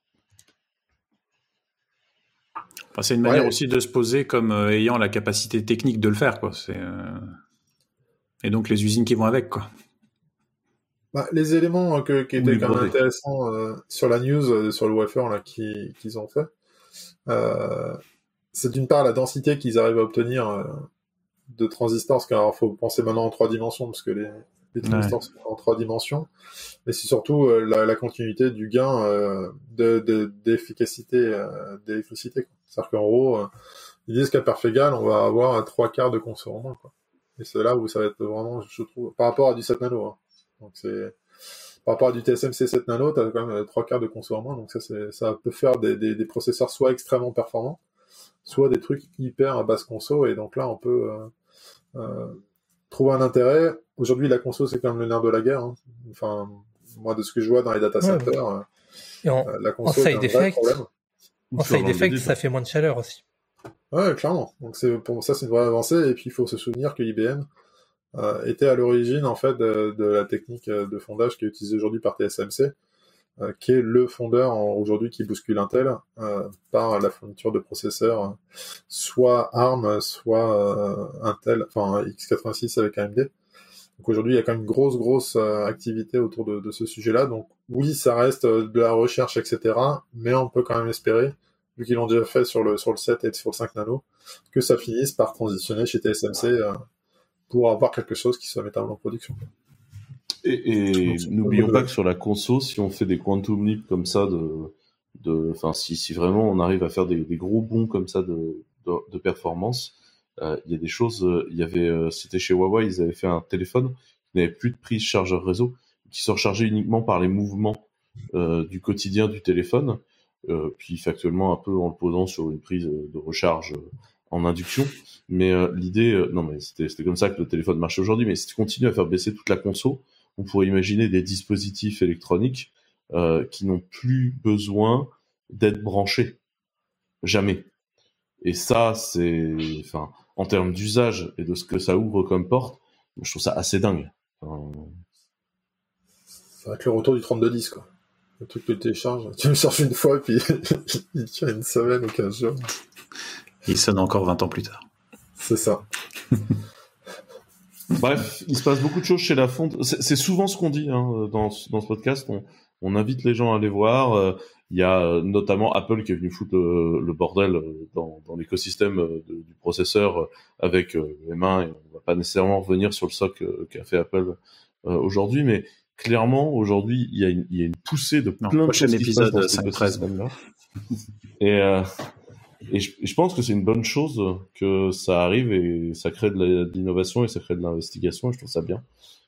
c'est une manière aussi de se poser comme euh, ayant la capacité technique de le faire, quoi. C'est euh, et donc les usines qui vont avec, quoi. bah, les éléments qui étaient quand même intéressants sur la news, sur le wafer là qu'ils ont fait, c'est d'une part la densité qu'ils arrivent à obtenir de transistors, parce qu'il faut penser maintenant en trois dimensions, parce que les, les transistors sont en trois dimensions, mais c'est surtout euh, la, la, continuité du gain euh, de d'efficacité euh, d'électricité. C'est-à-dire qu'en gros, euh, ils disent qu'à perf égal, on va avoir trois quarts de conso en moins. Quoi. Et c'est là où ça va être vraiment, je trouve, par rapport à du 7 nano. Hein. Donc c'est par rapport à du TSMC 7 nano, t'as quand même trois quarts de conso en moins. Donc ça, ça peut faire des, des, des, processeurs soit extrêmement performants, soit des trucs hyper à basse conso. Et donc là, on peut euh, euh, trouver un intérêt. Aujourd'hui, la conso, c'est quand même le nerf de la guerre. Hein. Enfin, moi, de ce que je vois dans les data centers, euh, la conso, en side effect, en side effect, ça fait moins de chaleur aussi. Ouais, clairement. Donc c'est pour ça, c'est une vraie avancée. Et puis, il faut se souvenir que IBM euh, était à l'origine, en fait, de, de, la technique de fondage qui est utilisée aujourd'hui par TSMC euh, qui est le fondeur aujourd'hui qui bouscule Intel euh, par la fourniture de processeurs soit ARM, soit euh, Intel, enfin x86 avec AMD. Donc aujourd'hui, il y a quand même une grosse, grosse activité autour de, de ce sujet-là. Donc oui, ça reste de la recherche, etc. Mais on peut quand même espérer, vu qu'ils l'ont déjà fait sur le, sur le 7 et sur le 5 nano, que ça finisse par transitionner chez TSMC pour avoir quelque chose qui soit mettable en production. Et, n'oublions pas que sur la conso, si on fait des quantum leap comme ça, de, de, enfin, si, si vraiment on arrive à faire des, des gros bons comme ça de, de, de performance, euh, il y a des choses. Euh, il y avait, euh, c'était chez Huawei, ils avaient fait un téléphone qui n'avait plus de prise chargeur réseau, qui se rechargeait uniquement par les mouvements euh, du quotidien du téléphone, puis factuellement un peu en le posant sur une prise de recharge en induction. Mais l'idée, non mais c'était comme ça que le téléphone marche aujourd'hui. Mais si tu continues à faire baisser toute la conso, on pourrait imaginer des dispositifs électroniques euh, qui n'ont plus besoin d'être branchés. Jamais. Et ça, c'est, enfin, en termes d'usage et de ce que ça ouvre comme porte, je trouve ça assez dingue. Ça va être le retour du 3210, quoi. Le truc que tu télécharges, tu le cherches une fois, puis <laughs> il tient une semaine ou 15 jours. Il sonne encore 20 ans plus tard. C'est ça. <laughs> Bref, il se passe beaucoup de choses chez la fonte. C'est souvent ce qu'on dit hein, dans, dans ce podcast. On, on, invite les gens à aller voir. Euh, il y a euh, notamment Apple qui est venu foutre le, bordel euh, dans, dans l'écosystème du processeur avec les mains. Et on va pas nécessairement revenir sur le soc qu'a fait Apple aujourd'hui, mais clairement aujourd'hui il y, a une, il y a une poussée de plein de choses épisode qui se passent Et et je, pense que c'est une bonne chose que ça arrive et ça crée de l'innovation et ça crée de l'investigation et je trouve ça bien.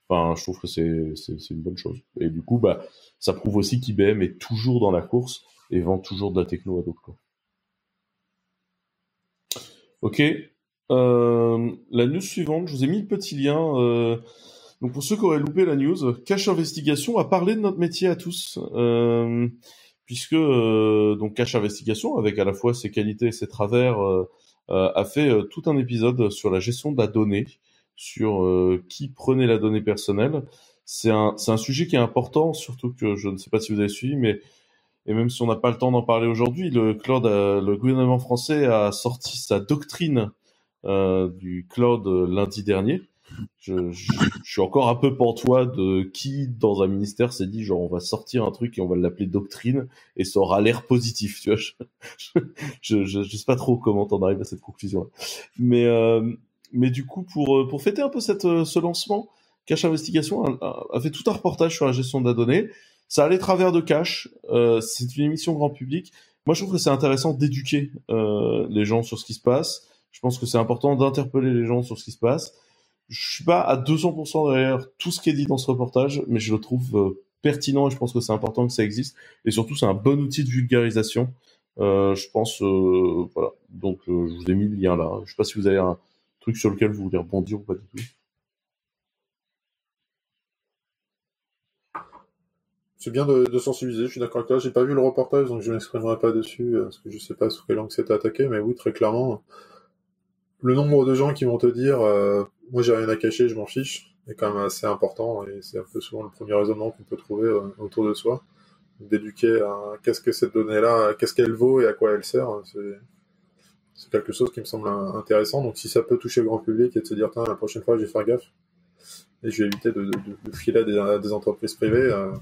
Enfin, je trouve que c'est, c'est, une bonne chose. Et du coup, bah, ça prouve aussi qu'IBM est toujours dans la course et vend toujours de la techno à d'autres. Ok. Euh, la news suivante, je vous ai mis le petit lien. Euh, donc pour ceux qui auraient loupé la news, Cache Investigation a parlé de notre métier à tous. Euh, puisque donc Cache Investigation, avec à la fois ses qualités et ses travers, a fait tout un épisode sur la gestion de la donnée, sur qui prenait la donnée personnelle. C'est un, un sujet qui est important, surtout que je ne sais pas si vous avez suivi, mais et même si on n'a pas le temps d'en parler aujourd'hui, le cloud, le gouvernement français a sorti sa doctrine du cloud lundi dernier, je, je, suis encore un peu pantois de qui dans un ministère s'est dit genre on va sortir un truc et on va l'appeler doctrine et ça aura l'air positif tu vois. Je, je, je, sais pas trop comment t'en arrives à cette conclusion mais euh, mais du coup pour euh, pour fêter un peu cette euh, ce lancement Cache Investigation a, fait tout un reportage sur la gestion de la donnée ça allait travers de Cache euh, c'est une émission grand public moi je trouve que c'est intéressant d'éduquer euh, les gens sur ce qui se passe je pense que c'est important d'interpeller les gens sur ce qui se passe je suis pas à 200% derrière tout ce qui est dit dans ce reportage, mais je le trouve euh, pertinent et je pense que c'est important que ça existe. Et surtout, c'est un bon outil de vulgarisation. Euh, je pense, euh, voilà. Donc, je vous ai mis le lien là. Je sais pas si vous avez un truc sur lequel vous voulez rebondir ou pas du tout. C'est bien de, sensibiliser, je suis d'accord avec toi. J'ai pas vu le reportage, donc je m'exprimerai pas dessus, parce que je sais pas sous quelle langue c'était attaqué, mais oui, très clairement, le nombre de gens qui vont te dire euh, moi j'ai rien à cacher, je m'en fiche, est quand même assez important et c'est un peu souvent le premier raisonnement qu'on peut trouver euh, autour de soi. D'éduquer à qu'est-ce que cette donnée-là, qu'est-ce qu'elle vaut et à quoi elle sert, c'est quelque chose qui me semble intéressant. Donc si ça peut toucher le grand public et de se dire la prochaine fois je vais faire gaffe et je vais éviter de, filer à des, entreprises privées. Euh.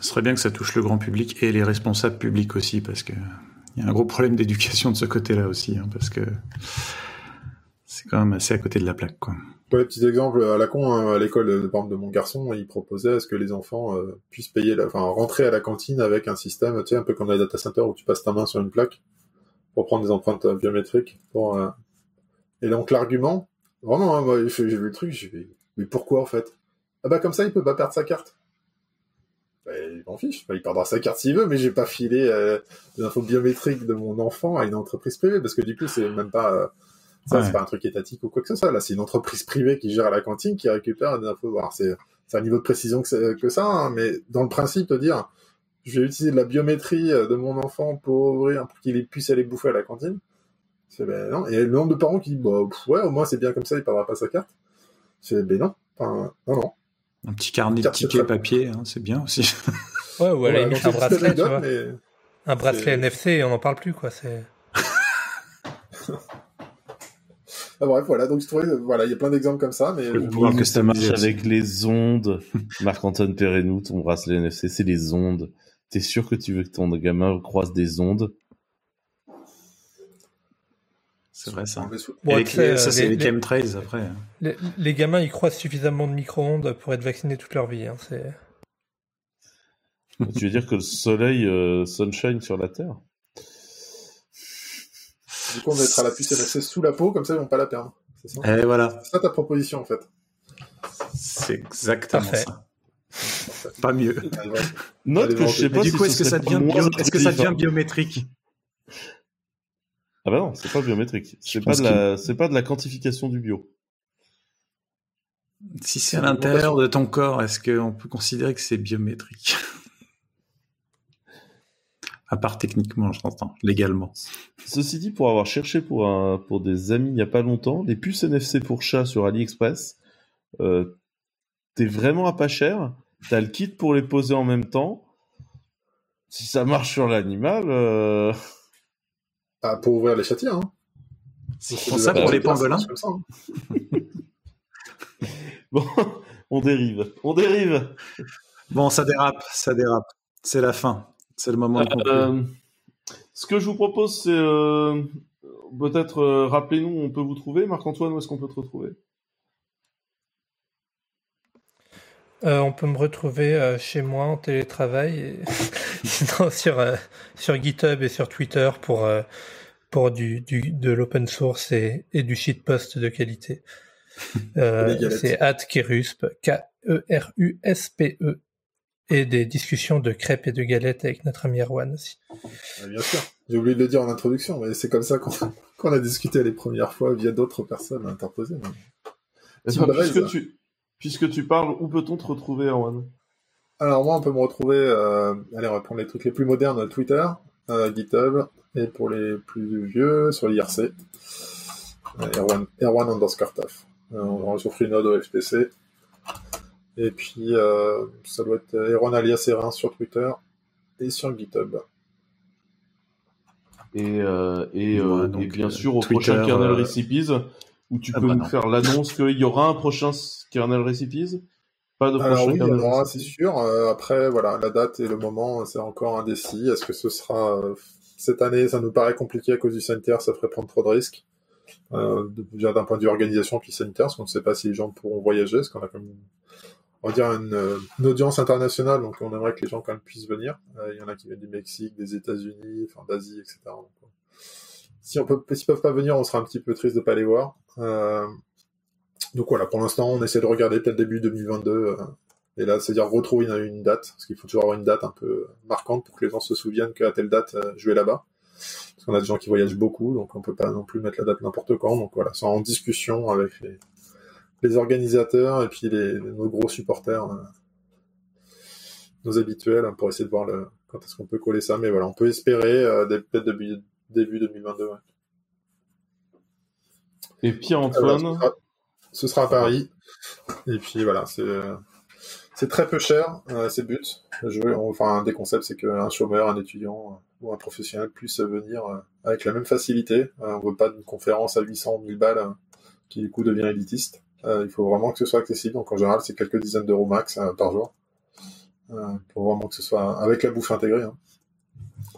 Ce serait bien que ça touche le grand public et les responsables publics aussi, parce que il y a un gros problème d'éducation de ce côté-là aussi, hein, parce que c'est quand même assez à côté de la plaque, quoi. Ouais, petit exemple à la con, hein, à l'école de, de mon garçon, il proposait à ce que les enfants euh, puissent payer, la, enfin rentrer à la cantine avec un système, tu sais, un peu comme dans les data centers où tu passes ta main sur une plaque pour prendre des empreintes biométriques. Pour, euh... Et donc l'argument, vraiment, hein, j'ai vu le truc, mais pourquoi en fait? Ah bah comme ça, il peut pas perdre sa carte. Bah, il m'en fiche, bah, il perdra sa carte s'il veut, mais j'ai pas filé euh, des infos biométriques de mon enfant à une entreprise privée parce que du coup, c'est même pas euh, ça, c'est pas un truc étatique ou quoi que ce soit. Là, c'est une entreprise privée qui gère la cantine, qui récupère des infos. c'est, c'est un niveau de précision que, que ça, hein, mais dans le principe de dire, je vais utiliser de la biométrie euh, de mon enfant pour ouvrir, pour qu'il puisse aller bouffer à la cantine. C'est ben non. Et le nombre de parents qui disent, bah, ouais, au moins c'est bien comme ça, il perdra pas sa carte. C'est ben non. Enfin, non, non. Petit carnet de tickets papier, hein, c'est bien aussi. Ouais, ou elle un bracelet, tu vois. Un bracelet NFC, on n'en parle plus, quoi. C'est. <laughs> Ah, bref, voilà. Donc, je trouvais, voilà, il y a plein d'exemples comme ça, mais. Je voir que ça marche avec les ondes. <laughs> Marc-Antoine Perrenou, ton bracelet NFC, c'est les ondes. T'es sûr que tu veux que ton gamin croise des ondes? C'est vrai, ça. Bon, ça, c'est les, les chemtrails, après. Les, les, gamins, ils croisent suffisamment de micro-ondes pour être vaccinés toute leur vie, hein, c'est. tu veux dire que le soleil euh, sunshine sur la Terre? Du coup, on va être à la puce sous la peau, comme ça, ils vont pas la perdre. C'est ça? Et voilà. C'est ça ta proposition, en fait. C'est exactement ça. Pas mieux. Note que je sais pas du coup, est-ce que, ça devient est-ce que ça devient biométrique? Ah bah non, c'est pas biométrique. C'est pas de la, pas de la quantification du bio. Si c'est à l'intérieur de ton corps, est-ce qu'on peut considérer que c'est biométrique? À part techniquement, j'entends, légalement. Ceci dit, pour avoir cherché pour, un, pour des amis il n'y a pas longtemps, les puces NFC pour chat sur AliExpress, euh, t'es vraiment à pas cher, t'as le kit pour les poser en même temps. Si ça marche sur l'animal... Euh... Ah, pour ouvrir les châtiers, hein. C'est pour ça pour les pangolins. <laughs> Bon, on dérive, on dérive. Bon, ça dérape, ça dérape. C'est la fin. C'est le moment. Euh, ce que je vous propose, c'est euh, peut-être euh, rappelez-nous où on peut vous trouver. Marc-Antoine, où est-ce qu'on peut te retrouver? On peut me retrouver chez moi en télétravail, et... <laughs> sur, sur GitHub et sur Twitter pour, pour du, du, de l'open source et, et du shitpost de qualité. <laughs> c'est @kerusp, K-E-R-U-S-P-E et des discussions de crêpes et de galettes avec notre ami Erwan aussi. bien sûr, j'ai oublié de le dire en introduction, mais c'est comme ça qu'on <laughs> a discuté les premières fois via d'autres personnes interposées. puisque, tu, puisque tu parles, où peut-on te retrouver, Erwan? Alors moi, on peut me retrouver, euh, allez, on va prendre les trucs les plus modernes, Twitter, euh, GitHub, et pour les plus vieux, sur l'IRC, euh, Erwan, Erwan underscore taf. On sur Freenode au FTC, et puis, euh, ça doit être Eron alias Erin sur Twitter et sur GitHub. Et, euh, et, euh, bien sûr, au prochain Kernel Recipes, où tu ah peux bah nous faire l'annonce qu'il y aura un prochain Kernel Recipes? Pas de prochain oui, Kernel il c'est sûr. après, voilà, la date et le moment, c'est encore indécis. Est-ce que ce sera cette année? Ça nous paraît compliqué à cause du sanitaire, ça ferait prendre trop de risques. d'un point de vue organisation puis sanitaire, parce qu'on ne sait pas si les gens pourront voyager, parce qu'on a comme on va dire une, audience internationale, donc on aimerait que les gens quand même puissent venir. Euh, il y en a qui viennent du Mexique, des États-Unis, enfin d'Asie, etc. Donc, euh, si on peut, s'ils peuvent pas venir, on sera un petit peu triste de pas les voir. Euh, donc voilà, pour l'instant, on essaie de regarder peut-être début 2022. et là, c'est-à-dire retrouver une, date, parce qu'il faut toujours avoir une date un peu marquante pour que les gens se souviennent qu'à telle date, je vais là-bas. Parce qu'on a des gens qui voyagent beaucoup, donc on peut pas non plus mettre la date n'importe quand. Donc voilà, c'est en discussion avec les, organisateurs et puis les, nos gros supporters, euh, nos habituels, hein, pour essayer de voir quand est-ce qu'on peut coller ça. Mais voilà, on peut espérer euh, peut-être début, début 2022. Ouais. Et Pierre-Antoine ce, sera, à Paris. Et puis voilà, c'est très peu cher, euh, c'est but. enfin, un des concepts, c'est qu'un chômeur, un étudiant ou un professionnel puisse venir avec la même facilité. on veut pas d'une conférence à 800 1000 balles qui du coup devient élitiste. il faut vraiment que ce soit accessible. Donc en général, c'est quelques dizaines d'euros max par jour. pour vraiment que ce soit avec la bouffe intégrée. Hein,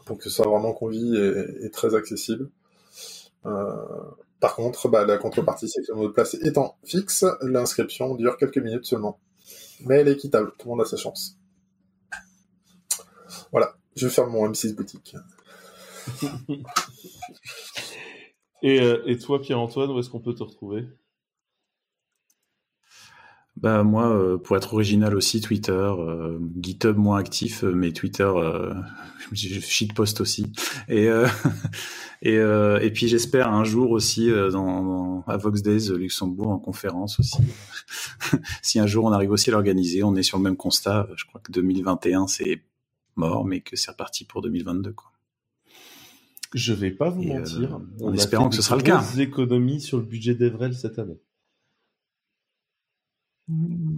pour que ce soit vraiment convivial et, et très accessible. Par contre, bah, la contrepartie, c'est que le mot de passe étant fixe, l'inscription dure quelques minutes seulement. Mais elle est équitable, tout le monde a sa chance. Voilà, je ferme mon M6 boutique. <laughs> Euh, et, toi, Pierre-Antoine, où est-ce qu'on peut te retrouver? Bah moi, euh, pour être original aussi, Twitter, euh, GitHub moins actif, mais Twitter, <laughs> je shitpost aussi. Et <laughs> et, et puis j'espère un jour aussi dans, à Vox Days Luxembourg en conférence aussi. <laughs> si un jour on arrive aussi à l'organiser, on est sur le même constat. Je crois que 2021 c'est mort, mais que c'est reparti pour 2022 quoi. Je vais pas vous mentir. Euh, en espérant que ce sera le cas. Économies sur le budget d'Evrel cette année.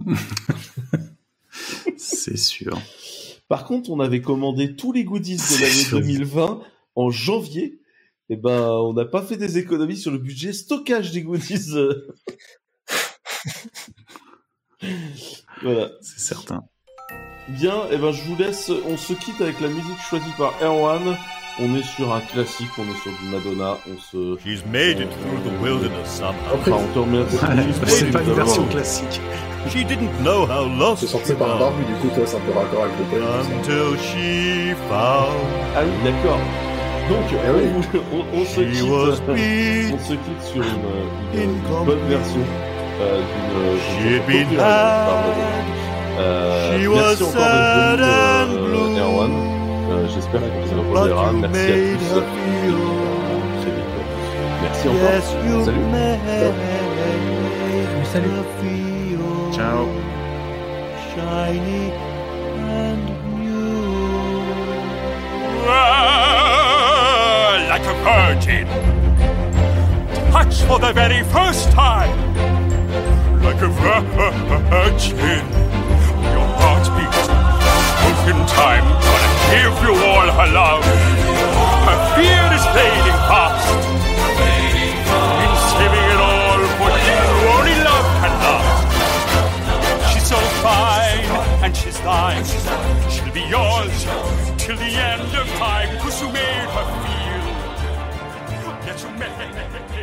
<laughs> c'est sûr. Par contre, on avait commandé tous les goodies de l'année 2020 en janvier. Et eh ben, on n'a pas fait des économies sur le budget stockage des goodies. <laughs> voilà. C'est certain. Bien, et eh ben je vous laisse, on se quitte avec la musique choisie par Erwan. On est sur un classique, on est sur du Madonna, on se... She's made it through the wilderness somehow. Enfin, on te remercie. c'est pas une version classique. She didn't know how lost C'est sorti par un barbu, du coup, toi, c'est un peu raccord avec le thème. Until she found... Ah oui, d'accord. Donc, eh oui. on, on, se quitte, <laughs> on se quitte sur une, une, une bonne version euh, d'une... d'une euh, merci encore d'être venu, euh, Erwan. Euh, j'espère qu'on se reproduira. Merci à tous. Très bientôt. Merci encore. Salut. Salut. Salut. Ciao. Shiny and new. Ah, like a virgin. Touch for the very first time. Like a virgin in time, gonna give you all her love. Her fear is fading fast. In saving it all for you, only love can last. She's so fine, and she's thine. She'll be yours till the end of time, cause you made her feel that you made.